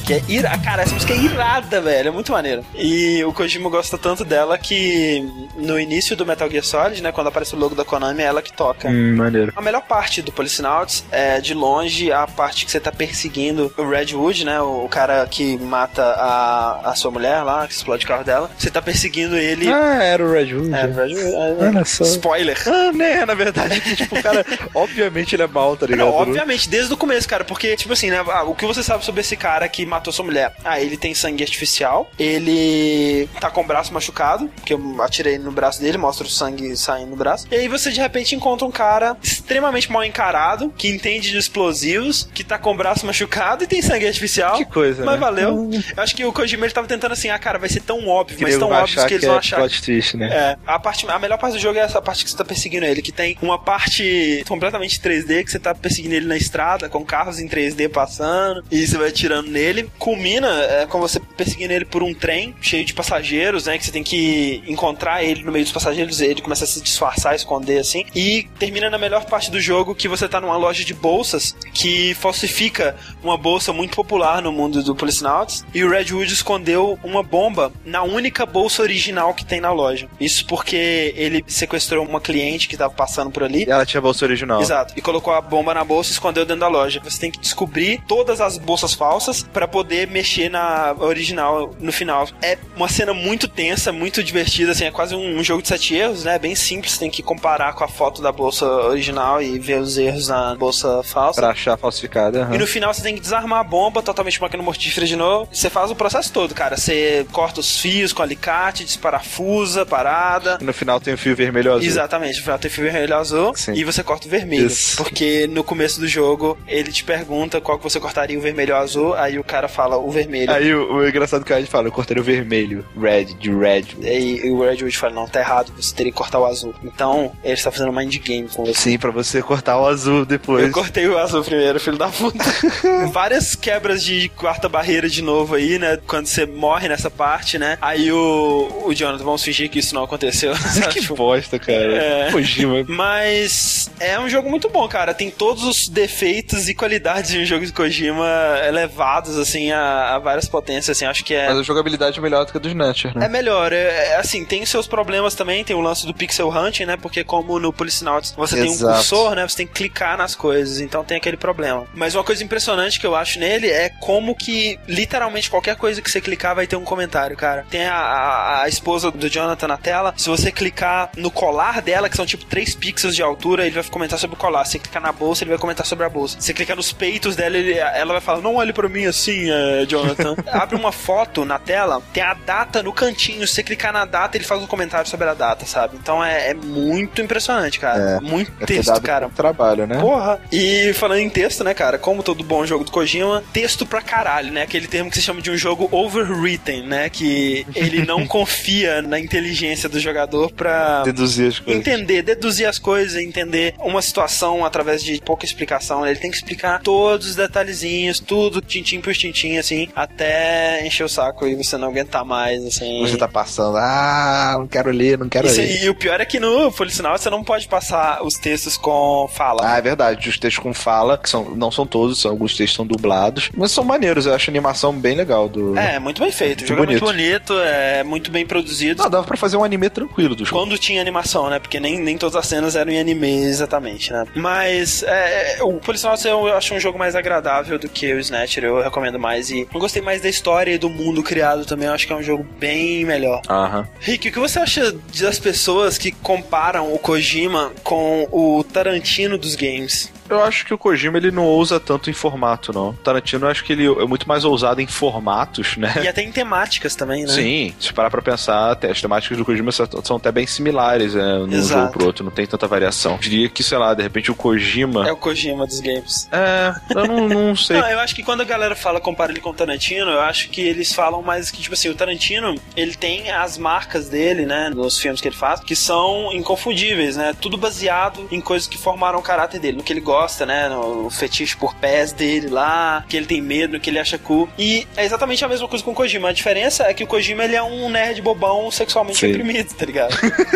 Que é ira... Cara, essa música é irada, velho. É muito maneiro. E o Kojima gosta tanto dela que no início do Metal Gear Solid, né, quando aparece o logo da Konami, é ela que toca. Hum, maneiro. A melhor parte do Policenauts é, de longe, a parte que você tá perseguindo o Redwood, né? O, o cara que mata a, a sua mulher lá, que explode o carro dela. Você tá perseguindo ele. Ah, era o Red Hood. É, Redwood. é, Olha só. Spoiler. Ah, né, na verdade, tipo, o cara, (laughs) obviamente ele é mal, tá ligado? Não, obviamente, desde o começo, cara, porque, tipo assim, né, ah, o que você sabe sobre esse cara que matou sua mulher? Ah, ele tem sangue artificial, ele tá com o braço machucado, que eu atirei no braço dele, mostra o sangue saindo no braço. E aí você, de repente, encontra um cara extremamente mal encarado, que entende de explosivos, que tá com o braço machucado e tem sangue artificial. Que coisa, Mas né? valeu. Eu acho que o Kojima, ele tava tentando assim, ah, cara, vai ser tão óbvio, mas Queria tão óbvio achar que eles que vão é achar plot twist, né? é, a, parte, a melhor parte do jogo é essa parte que você tá perseguindo ele, que tem uma parte completamente 3D, que você tá perseguindo ele na estrada, com carros em 3D passando, e você vai atirando nele. Culmina é, com você perseguindo ele por um trem cheio de passageiros, né? Que você tem que encontrar ele no meio dos passageiros, ele começa a se disfarçar, esconder assim. E termina na melhor parte do jogo, que você tá numa loja de bolsas que falsifica uma bolsa muito popular no mundo do Policenauts. E o Redwood escondeu uma bomba na única bolsa original que tem na loja. Isso porque ele sequestrou uma cliente que tava passando por ali. Ela tinha a bolsa original. Exato. E colocou a bomba na bolsa e escondeu dentro da loja. Você tem que descobrir todas as bolsas falsas pra poder mexer na original no final. É uma cena muito tensa, muito divertida, assim, é quase um, um jogo de sete erros, né? Bem simples, tem que comparar com a foto da bolsa original e ver os erros na bolsa falsa. Pra achar falsificada. aham. E no final você tem que desarmar a bomba, totalmente máquina mortífera de novo. Você faz o processo todo, cara. Você corta os fios com alicate, desparafusa, parada. E no final tem o fio vermelho azul. Exatamente, no final tem fio vermelho azul Sim. e você corta o vermelho. Isso. Porque no começo do jogo ele te pergunta qual que você cortaria o vermelho ou o azul, aí o cara fala o vermelho. Aí o, o engraçado que a gente fala, eu cortaria o vermelho, red, de red. E, e o Redwood fala, não, tá errado, você teria que cortar o azul. Então, ele está fazendo mind game com você. Sim, pra você cortar o azul depois. Eu cortei o azul primeiro, filho da puta. (laughs) Várias quebras de quarta barreira de novo aí, né? Quando você morre nessa parte, né? Aí o, o Jonathan, vamos fingir que isso não aconteceu. (laughs) que (laughs) bosta, cara. É. Kojima. Mas é um jogo muito bom, cara. Tem todos os defeitos e qualidades de um jogo de Kojima elevados, assim, a, a várias potências, assim. Acho que é. Mas a jogabilidade é melhor do que a do Snatcher, né? É melhor, é, é, assim, tem seus problemas também, tem o lance do pixel hunting, né? Porque como no Policenauts você tem um Exato. cursor, né? Você tem que clicar nas coisas, então tem aquele problema. Mas uma coisa impressionante que eu acho nele é como que literalmente qualquer coisa que você clicar vai ter um comentário, cara. Tem a, a, a esposa do Jonathan na tela, se você clicar no colar dela, que são tipo 3 pixels de altura, ele vai comentar sobre o colar. Se você clicar na bolsa, ele vai comentar sobre a bolsa. Se você clicar nos peitos dela, ele- ela vai falar, não olhe pra mim assim, é, Jonathan. (laughs) Abre uma foto na tela, tem a data no cantinho. Se você clicar na data, ele faz um comentário sobre a data, sabe? Então é, é muito impressionante, cara. É. muito É texto, cara. trabalho, né? Porra! E falando em texto, né, cara? Como todo bom jogo do Kojima, texto pra caralho, né? Aquele termo que se chama de um jogo overwritten, né? Que ele não (laughs) confia na inteligência do jogador pra Deduzir as coisas. entender, deduzir as coisas, entender uma situação através de pouca explicação. Ele tem que explicar todos os detalhezinhos, tudo, tintim por tintim, assim, até encher o saco e você não aguentar mais, assim. Você tá passando, ah, não quero ler, não quero Isso- ler. e o pior é que no Policinal você não pode passar os textos com fala. Ah, é verdade. Os textos com fala, que são, não são todos, são, alguns textos são dublados, mas são maneiros. Eu acho a animação bem legal do. É, muito bem feito. O Muito jogo é muito bonito, é muito bem produzido. Não, dava pra fazer um anime tranquilo do jogo. Quando tinha animação, né? Porque nem, nem todas as cenas eram em anime exatamente, né? Mas é, é, o Policial eu acho um jogo mais agradável do que o Snatcher, eu recomendo mais. E eu gostei mais da história e do mundo criado também, eu acho que é um jogo bem melhor. Aham. Rick, o que você acha das pessoas que comparam o Kojima com o Tarantino dos games? Eu acho que o Kojima ele não ousa tanto em formato, não. O Tarantino eu acho que ele é muito mais ousado em formatos, né? E até em temáticas também, né? Sim, se parar pra pensar, até as temáticas do Kojima são até bem similares, né? Num Exato. jogo pro outro, não tem tanta variação. Diria que, sei lá, de repente o Kojima. É o Kojima dos games. É, eu não, não (laughs) sei. Não, eu acho que quando a galera fala, compara ele com o Tarantino, eu acho que eles falam mais que, tipo assim, o Tarantino, ele tem as marcas dele, né, nos filmes que ele faz, que são inconfundíveis, né? Tudo baseado em coisas que formaram o caráter dele, no que ele gosta, né? No fetiche por pés dele lá, que ele tem medo, no que ele acha cool. E é exatamente a mesma coisa com o Kojima. A diferença é que o Kojima, ele é um nerd bobão sexualmente Sim. reprimido, tá ligado?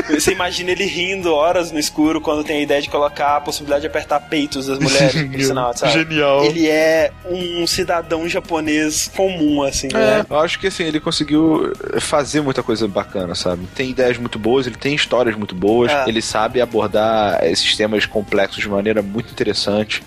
Você imagina ele rindo horas no escuro quando tem a ideia de colocar a possibilidade de apertar peitos das mulheres, (laughs) por sinal, sabe? Genial. Ele é um cidadão japonês comum, assim, É, né? eu acho que assim, ele conseguiu fazer muita coisa bacana, sabe? Tem ideias muito boas, ele tem histórias muito boas, É. ele sabe abordar esses temas complexos de maneira muito interessante,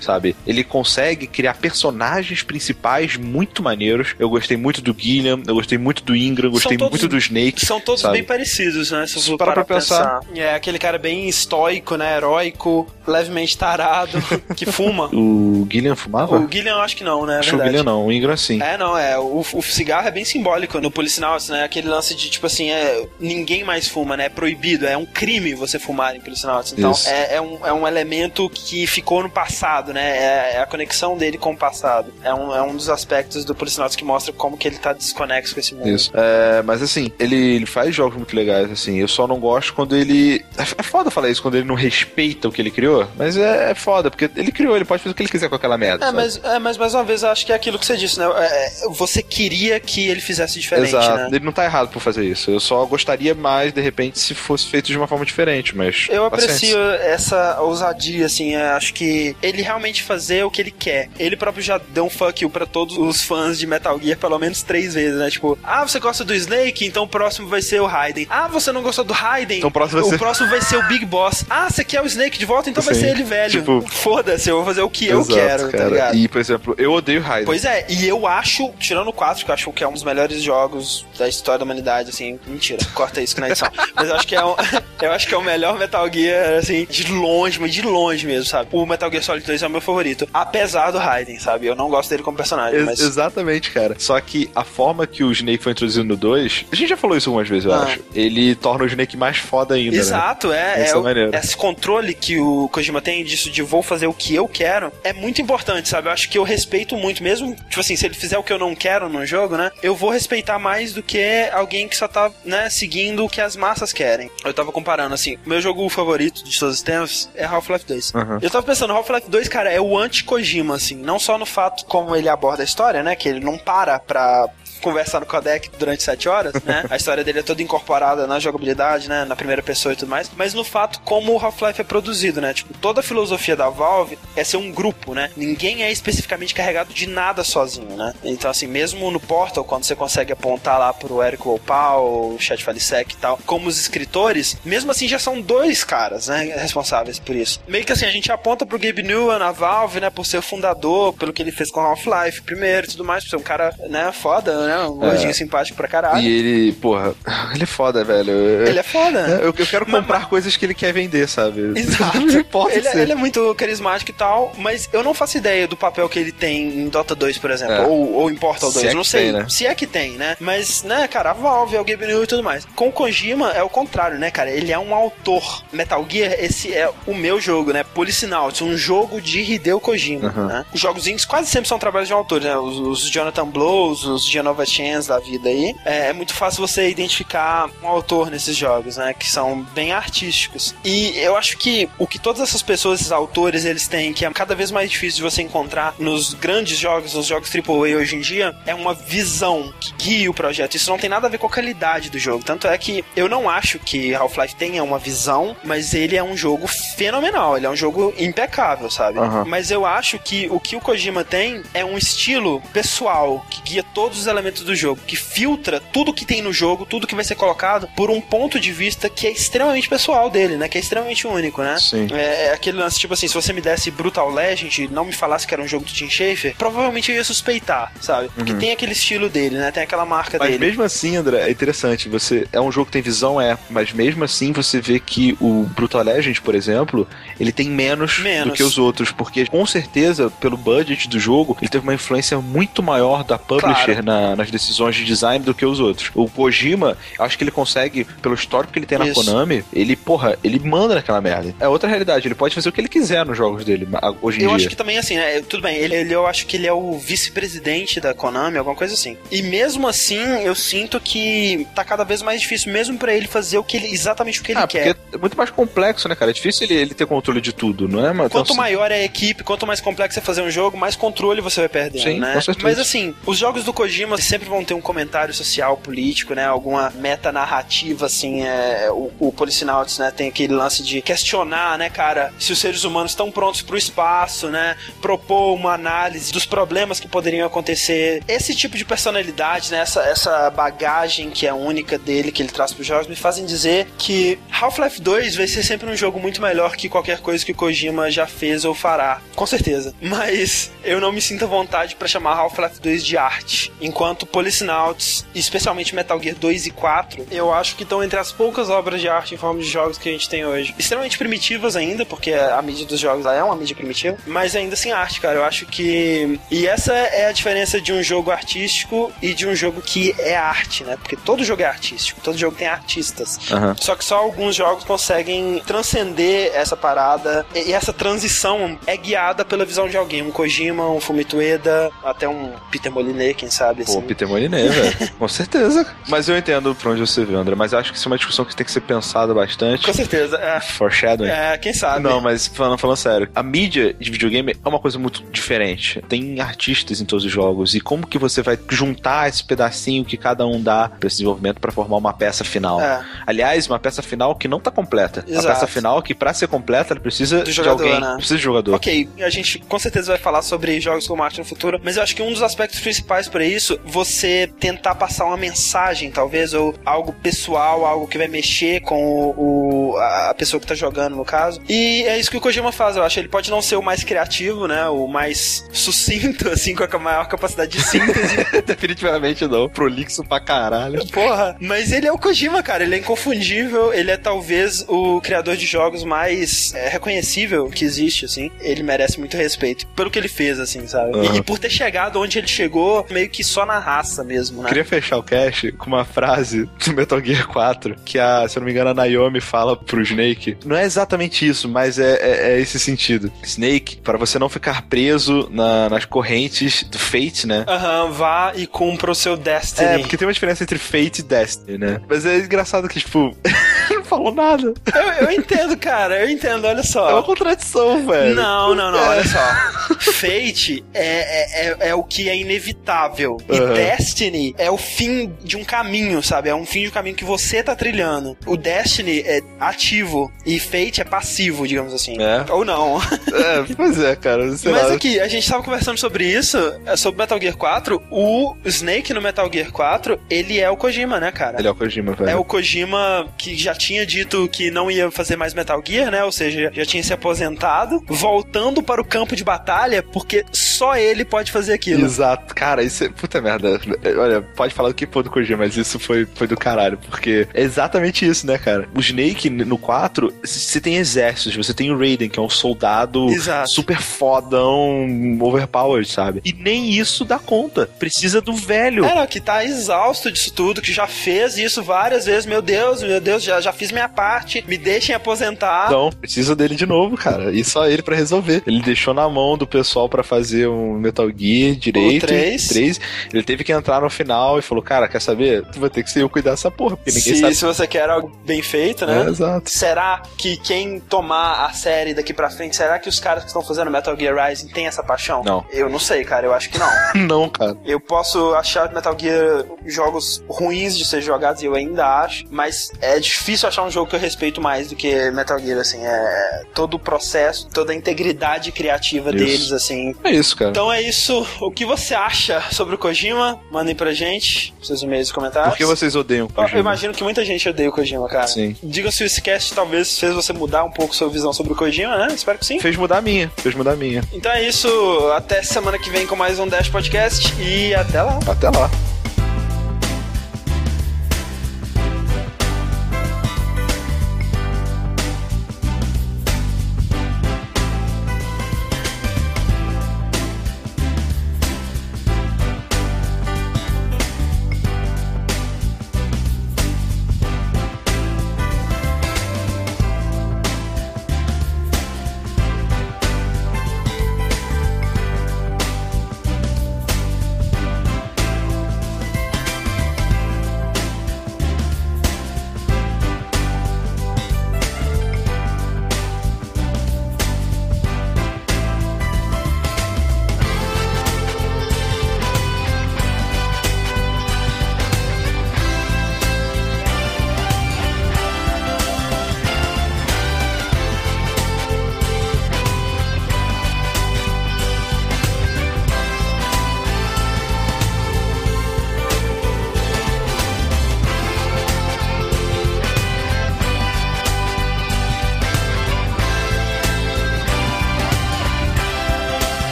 sabe? Ele consegue criar personagens principais muito maneiros. Eu gostei muito do Gilliam, eu gostei muito do Ingram, gostei todos- muito do Snake. São todos sabe? bem parecidos, né? Se parar parar pra pensar. É aquele cara bem estoico, né? Heróico, levemente tarado, (laughs) que fuma. O Gilliam fumava? O Gillian eu acho que não, né? É Acho que o. Gilliam não, o Ingram sim. É, não, é. O, o cigarro é bem simbólico no Policinauts, né? Aquele lance de, tipo assim, é, ninguém mais fuma, né? É proibido, é um crime você fumar em Policinauts. Então, é, é, um, é um elemento que ficou no passado, né? É, é a conexão dele com o passado. É um, é um dos aspectos do Policinauts que mostra como que ele tá desconexo com esse mundo. Isso. É, mas assim, ele, ele faz jogos muito legais, assim. Eu só não gosto quando ele. É é foda falar isso, quando ele não respeita o que ele criou. Mas é, é foda, porque ele criou, ele pode fazer o que ele quiser com aquela merda. É sabe? mas, é, mas mais uma vez, eu acho que é aquilo que você disse, né? É, você queria que ele fizesse diferente, Exato. né? Ele não tá errado por fazer isso. Eu só gostaria mais, de repente, se fosse feito de uma forma diferente, mas. Eu paciência. aprecio essa ousadia, assim, acho que ele realmente fazer o que ele quer. Ele próprio já deu um fuck you pra todos os fãs de Metal Gear pelo menos três vezes, né? Tipo, ah, você gosta do Snake, então o próximo vai ser o Raiden. Ah, você não gostou do Raiden? Então o próximo vai ser- próximo vai ser o Big Boss. Ah, você quer o Snake de volta? Então vai ser ele velho. tipo- Foda-se, eu vou fazer o que eu Exato, quero, tá cara. ligado? E, por exemplo, eu odeio Raiden. Pois é, e eu acho, tirando o 4, que eu acho que é um dos melhores jogos da história da humanidade, assim, mentira, corta isso que na edição. (laughs) mas eu acho que é um, (laughs) eu acho que é o melhor Metal Gear, assim, de longe, mas de longe mesmo, sabe? O Metal Gear Solid 2 é o meu favorito. Apesar do Raiden, sabe? Eu não gosto dele como personagem. Ex mas... Exatamente, cara. Só que a forma que o Snake foi introduzido no 2, a gente já falou isso algumas vezes, eu Ah. acho. Ele torna o Snake mais foda ainda. Né? Exato, é, é, é maneiro. esse controle que o Kojima tem disso de vou fazer o que eu quero é muito importante, sabe? Eu acho que eu respeito muito, mesmo, tipo assim, se ele fizer o que eu não quero no jogo, né? Eu vou respeitar mais do que alguém que só tá, né, seguindo o que as massas querem. Eu tava comparando, assim, meu jogo favorito de todos os tempos é Half-Life 2. Uhum. Eu tava pensando, Half-Life 2, cara, é o anti-Kojima, assim, não só no fato como ele aborda a história, né? Que ele não para pra conversar no codec durante sete horas, né? (laughs) A história dele é toda incorporada na jogabilidade, né? Na primeira pessoa e tudo mais. Mas no fato como o Half-Life é produzido, né? Tipo, toda a filosofia da Valve é ser um grupo, né? Ninguém é especificamente carregado de nada sozinho, né? Então, assim, mesmo no Portal, quando você consegue apontar lá pro Eric Opal, o Chat Falisek e tal, como os escritores, mesmo assim já são dois caras, né? Responsáveis por isso. Meio que assim, a gente aponta pro Gabe Newell na Valve, né? Por ser o fundador, pelo que ele fez com Half-Life primeiro e tudo mais, por ser um cara, né? Foda, né? Um gordinho simpático pra caralho. E ele, porra, (laughs) ele é foda, velho. Ele é foda. Eu, eu quero comprar coisas que ele quer vender, sabe? (laughs) Exato. (laughs) Não importa ele, é- se- ele é muito carismático e tal, mas eu não faço ideia do papel que ele tem em Dota 2, por exemplo, É. ou, ou em Portal Se 2. é não sei tem, né? se é que tem, né? Mas, né, cara, a Valve, é o Gabe Newell e tudo mais. Com o Kojima é o contrário, né, cara? Ele é um autor. Metal Gear, esse é o meu jogo, né? Policinauts, um jogo de Hideo Kojima, Uhum. né? Os jogos indies quase sempre são trabalhos de autores, né? Os, os Jonathan Blows, os Genova Chance da vida aí. É, é muito fácil você identificar um autor nesses jogos, né? Que são bem artísticos. E eu acho que o que todas essas pessoas, esses autores, eles têm, que é cada vez mais difícil de você encontrar nos grandes jogos, nos jogos AAA hoje em dia, é uma visão que guie o projeto. Isso não tem nada a ver com a qualidade do jogo. Tanto é que eu não acho que Half-Life tenha uma visão, mas ele é um jogo fenomenal. Ele é um jogo impecável, sabe? Aham. Mas eu acho que o que o Kojima tem é um estilo pessoal que guia todos os elementos do jogo, que filtra tudo que tem no jogo, tudo que vai ser colocado por um ponto de vista que é extremamente pessoal dele, né? Que é extremamente único, né? Sim. É, é aquele lance, tipo assim, se você me desse Brutal Legend e não me falasse que era um jogo do Tim Schafer, provavelmente eu ia suspeitar, sabe? Porque tem aquele estilo dele, né? Tem aquela marca Mas dele. mesmo assim, André, é interessante. Você é um jogo que tem visão, é, mas mesmo assim você vê que o Brutal Legend, por exemplo, ele tem menos, Menos. do que os outros, porque com certeza, pelo budget do jogo, ele teve uma influência muito maior da publisher Claro. na- nas decisões de design do que os outros. O Kojima, eu acho que ele consegue, pelo histórico que ele tem na Isso. Konami, ele, porra, ele manda naquela merda. É outra realidade, ele pode fazer o que ele quiser nos jogos dele hoje em Eu dia. acho que também, assim, né? Tudo bem, ele, ele- eu acho que ele é o vice-presidente da Konami, alguma coisa assim. E mesmo assim, eu sinto que tá cada vez mais difícil, mesmo pra ele fazer o que ele, exatamente o que ele ah, quer. é muito mais complexo, né, cara? É difícil ele, ele ter controle de tudo, não é? Mas, Quanto então, maior é a equipe, quanto mais complexo é fazer um jogo, mais controle você vai perdendo, Sim, né? com certeza. Mas assim, os jogos do Kojima sempre vão ter um comentário social, político, né? Alguma meta narrativa, assim, é, o, o Policinauts, né? Tem aquele lance de questionar, né, cara, se os seres humanos estão prontos pro espaço, né? Propor uma análise dos problemas que poderiam acontecer. Esse tipo de personalidade, né? Essa, essa bagagem que é única dele, que ele traz pros jogos, me fazem dizer que Half-Life 2 vai ser sempre um jogo muito melhor que qualquer coisa que o Kojima já fez ou fará. Com certeza. Mas eu não me sinto à vontade pra chamar Half-Life 2 de arte. Enquanto Policenauts, especialmente Metal Gear 2 e 4, eu acho que estão entre as poucas obras de arte em forma de jogos que a gente tem hoje. Extremamente primitivas ainda, porque a mídia dos jogos lá é uma mídia primitiva, mas ainda assim arte, cara. Eu acho que. E essa é a diferença de um jogo artístico e de um jogo que é arte, né? Porque todo jogo é artístico, todo jogo tem artistas. Aham. Só que só alguns jogos conseguem transcender essa parada e essa transição é guiada pela visão de alguém, um Kojima, um Fumito Ueda, até um Peter Molyneux, quem sabe, Pô, assim. Peter Moliné, velho. (laughs) Com certeza. Mas eu entendo pra onde você viu, André. Mas eu acho que isso é uma discussão que tem que ser pensada bastante. Com certeza, é. Foreshadowing. É, quem sabe. Não, mas falando, falando sério, a mídia de videogame é uma coisa muito diferente. Tem artistas em todos os jogos. E como que você vai juntar esse pedacinho que cada um dá pra esse desenvolvimento pra formar uma peça final? É. Aliás, uma peça final que não tá completa. Uma Exato. peça final que, pra ser completa, ela precisa Do de jogador, alguém. né? Precisa de jogador. Ok, a gente com certeza vai falar sobre jogos como arte no futuro, mas eu acho que um dos aspectos principais para isso você tentar passar uma mensagem, talvez, ou algo pessoal, algo que vai mexer com o, o a pessoa que tá jogando, no caso. E é isso que o Kojima faz, eu acho. Ele pode não ser o mais criativo, né? O mais sucinto, (laughs) assim, com a maior capacidade de síntese. (laughs) Definitivamente não. Prolixo pra caralho. Porra, mas ele é o Kojima, cara. Ele é inconfundível. Ele é talvez o criador de jogos mais é, reconhecível que existe, assim. Ele merece muito respeito pelo que ele fez, assim, sabe? Uhum. E, e, por ter chegado onde ele chegou, meio que só na raça mesmo, né? Queria fechar o cast com uma frase do Metal Gear 4 que a, se eu não me engano, a Naomi fala pro Snake. Não é exatamente isso, mas é, é, é esse sentido. Snake, para você não ficar preso na, nas correntes do Fate, né? Aham, uhum, vá e cumpra o seu Destiny. É, porque tem uma diferença entre Fate e Destiny, né? Mas é engraçado que, tipo, (laughs) não falou nada. Eu, eu, entendo, cara, eu entendo, olha só. É uma contradição, velho. Não, não, não, é. olha só. Fate é, é, é, é, o que é inevitável. E uhum. Destiny é o fim de um caminho, sabe? É um fim de um caminho que você tá trilhando. O Destiny é ativo e Fate é passivo, digamos assim. É. Ou não. É, pois é, cara. Mas lá. aqui, a gente tava conversando sobre isso, é, sobre Metal Gear 4. O Snake no Metal Gear 4, ele é o Kojima, né, cara? Ele é o Kojima, velho. É o Kojima que já tinha dito que não ia fazer mais Metal Gear, né? Ou seja, já tinha se aposentado, voltando para o campo de batalha, porque só ele pode fazer aquilo. Exato. Cara, isso é. Puta merda. Olha, pode falar o que for do Kojima, mas isso foi, foi do caralho, porque é exatamente isso, né, cara? O Snake no 4, você tem exércitos, você tem o Raiden, que é um soldado Exato. super fodão, overpowered, sabe? E nem isso dá conta. Precisa do velho. É, que tá exausto disso tudo, que já fez isso várias vezes. Meu Deus, meu Deus, já, já fiz minha parte, me deixem aposentar. Então, precisa dele de novo, cara. E só ele para resolver. Ele deixou na mão do pessoal para fazer um Metal Gear direito. O 3. 3. Ele teve que entrar no final e falou: Cara, quer saber? Tu vai ter que ser eu cuidar dessa porra, porque ninguém se, sabe. Se você quer algo bem feito, né? É, exato. Será que quem tomar a série daqui pra frente, será que os caras que estão fazendo Metal Gear Rising têm essa paixão? Não. Eu não sei, cara. Eu acho que não. (laughs) não, cara. Eu posso achar Metal Gear jogos ruins de ser jogados e eu ainda acho, mas é difícil achar um jogo que eu respeito mais do que Metal Gear, assim. É todo o processo, toda a integridade criativa isso. deles, assim. É isso, cara. Então é isso. O que você acha sobre o Kojima? Mandem pra gente, seus e-mails e comentários. Por que vocês odeiam o Kojima? Eu imagino que muita gente odeia o Kojima, cara. Sim. Diga se esse cast talvez fez você mudar um pouco sua visão sobre o Kojima, né? Espero que sim. Fez mudar a minha. Fez mudar a minha. Então é isso. Até semana que vem com mais um Dash Podcast e até lá. Até lá.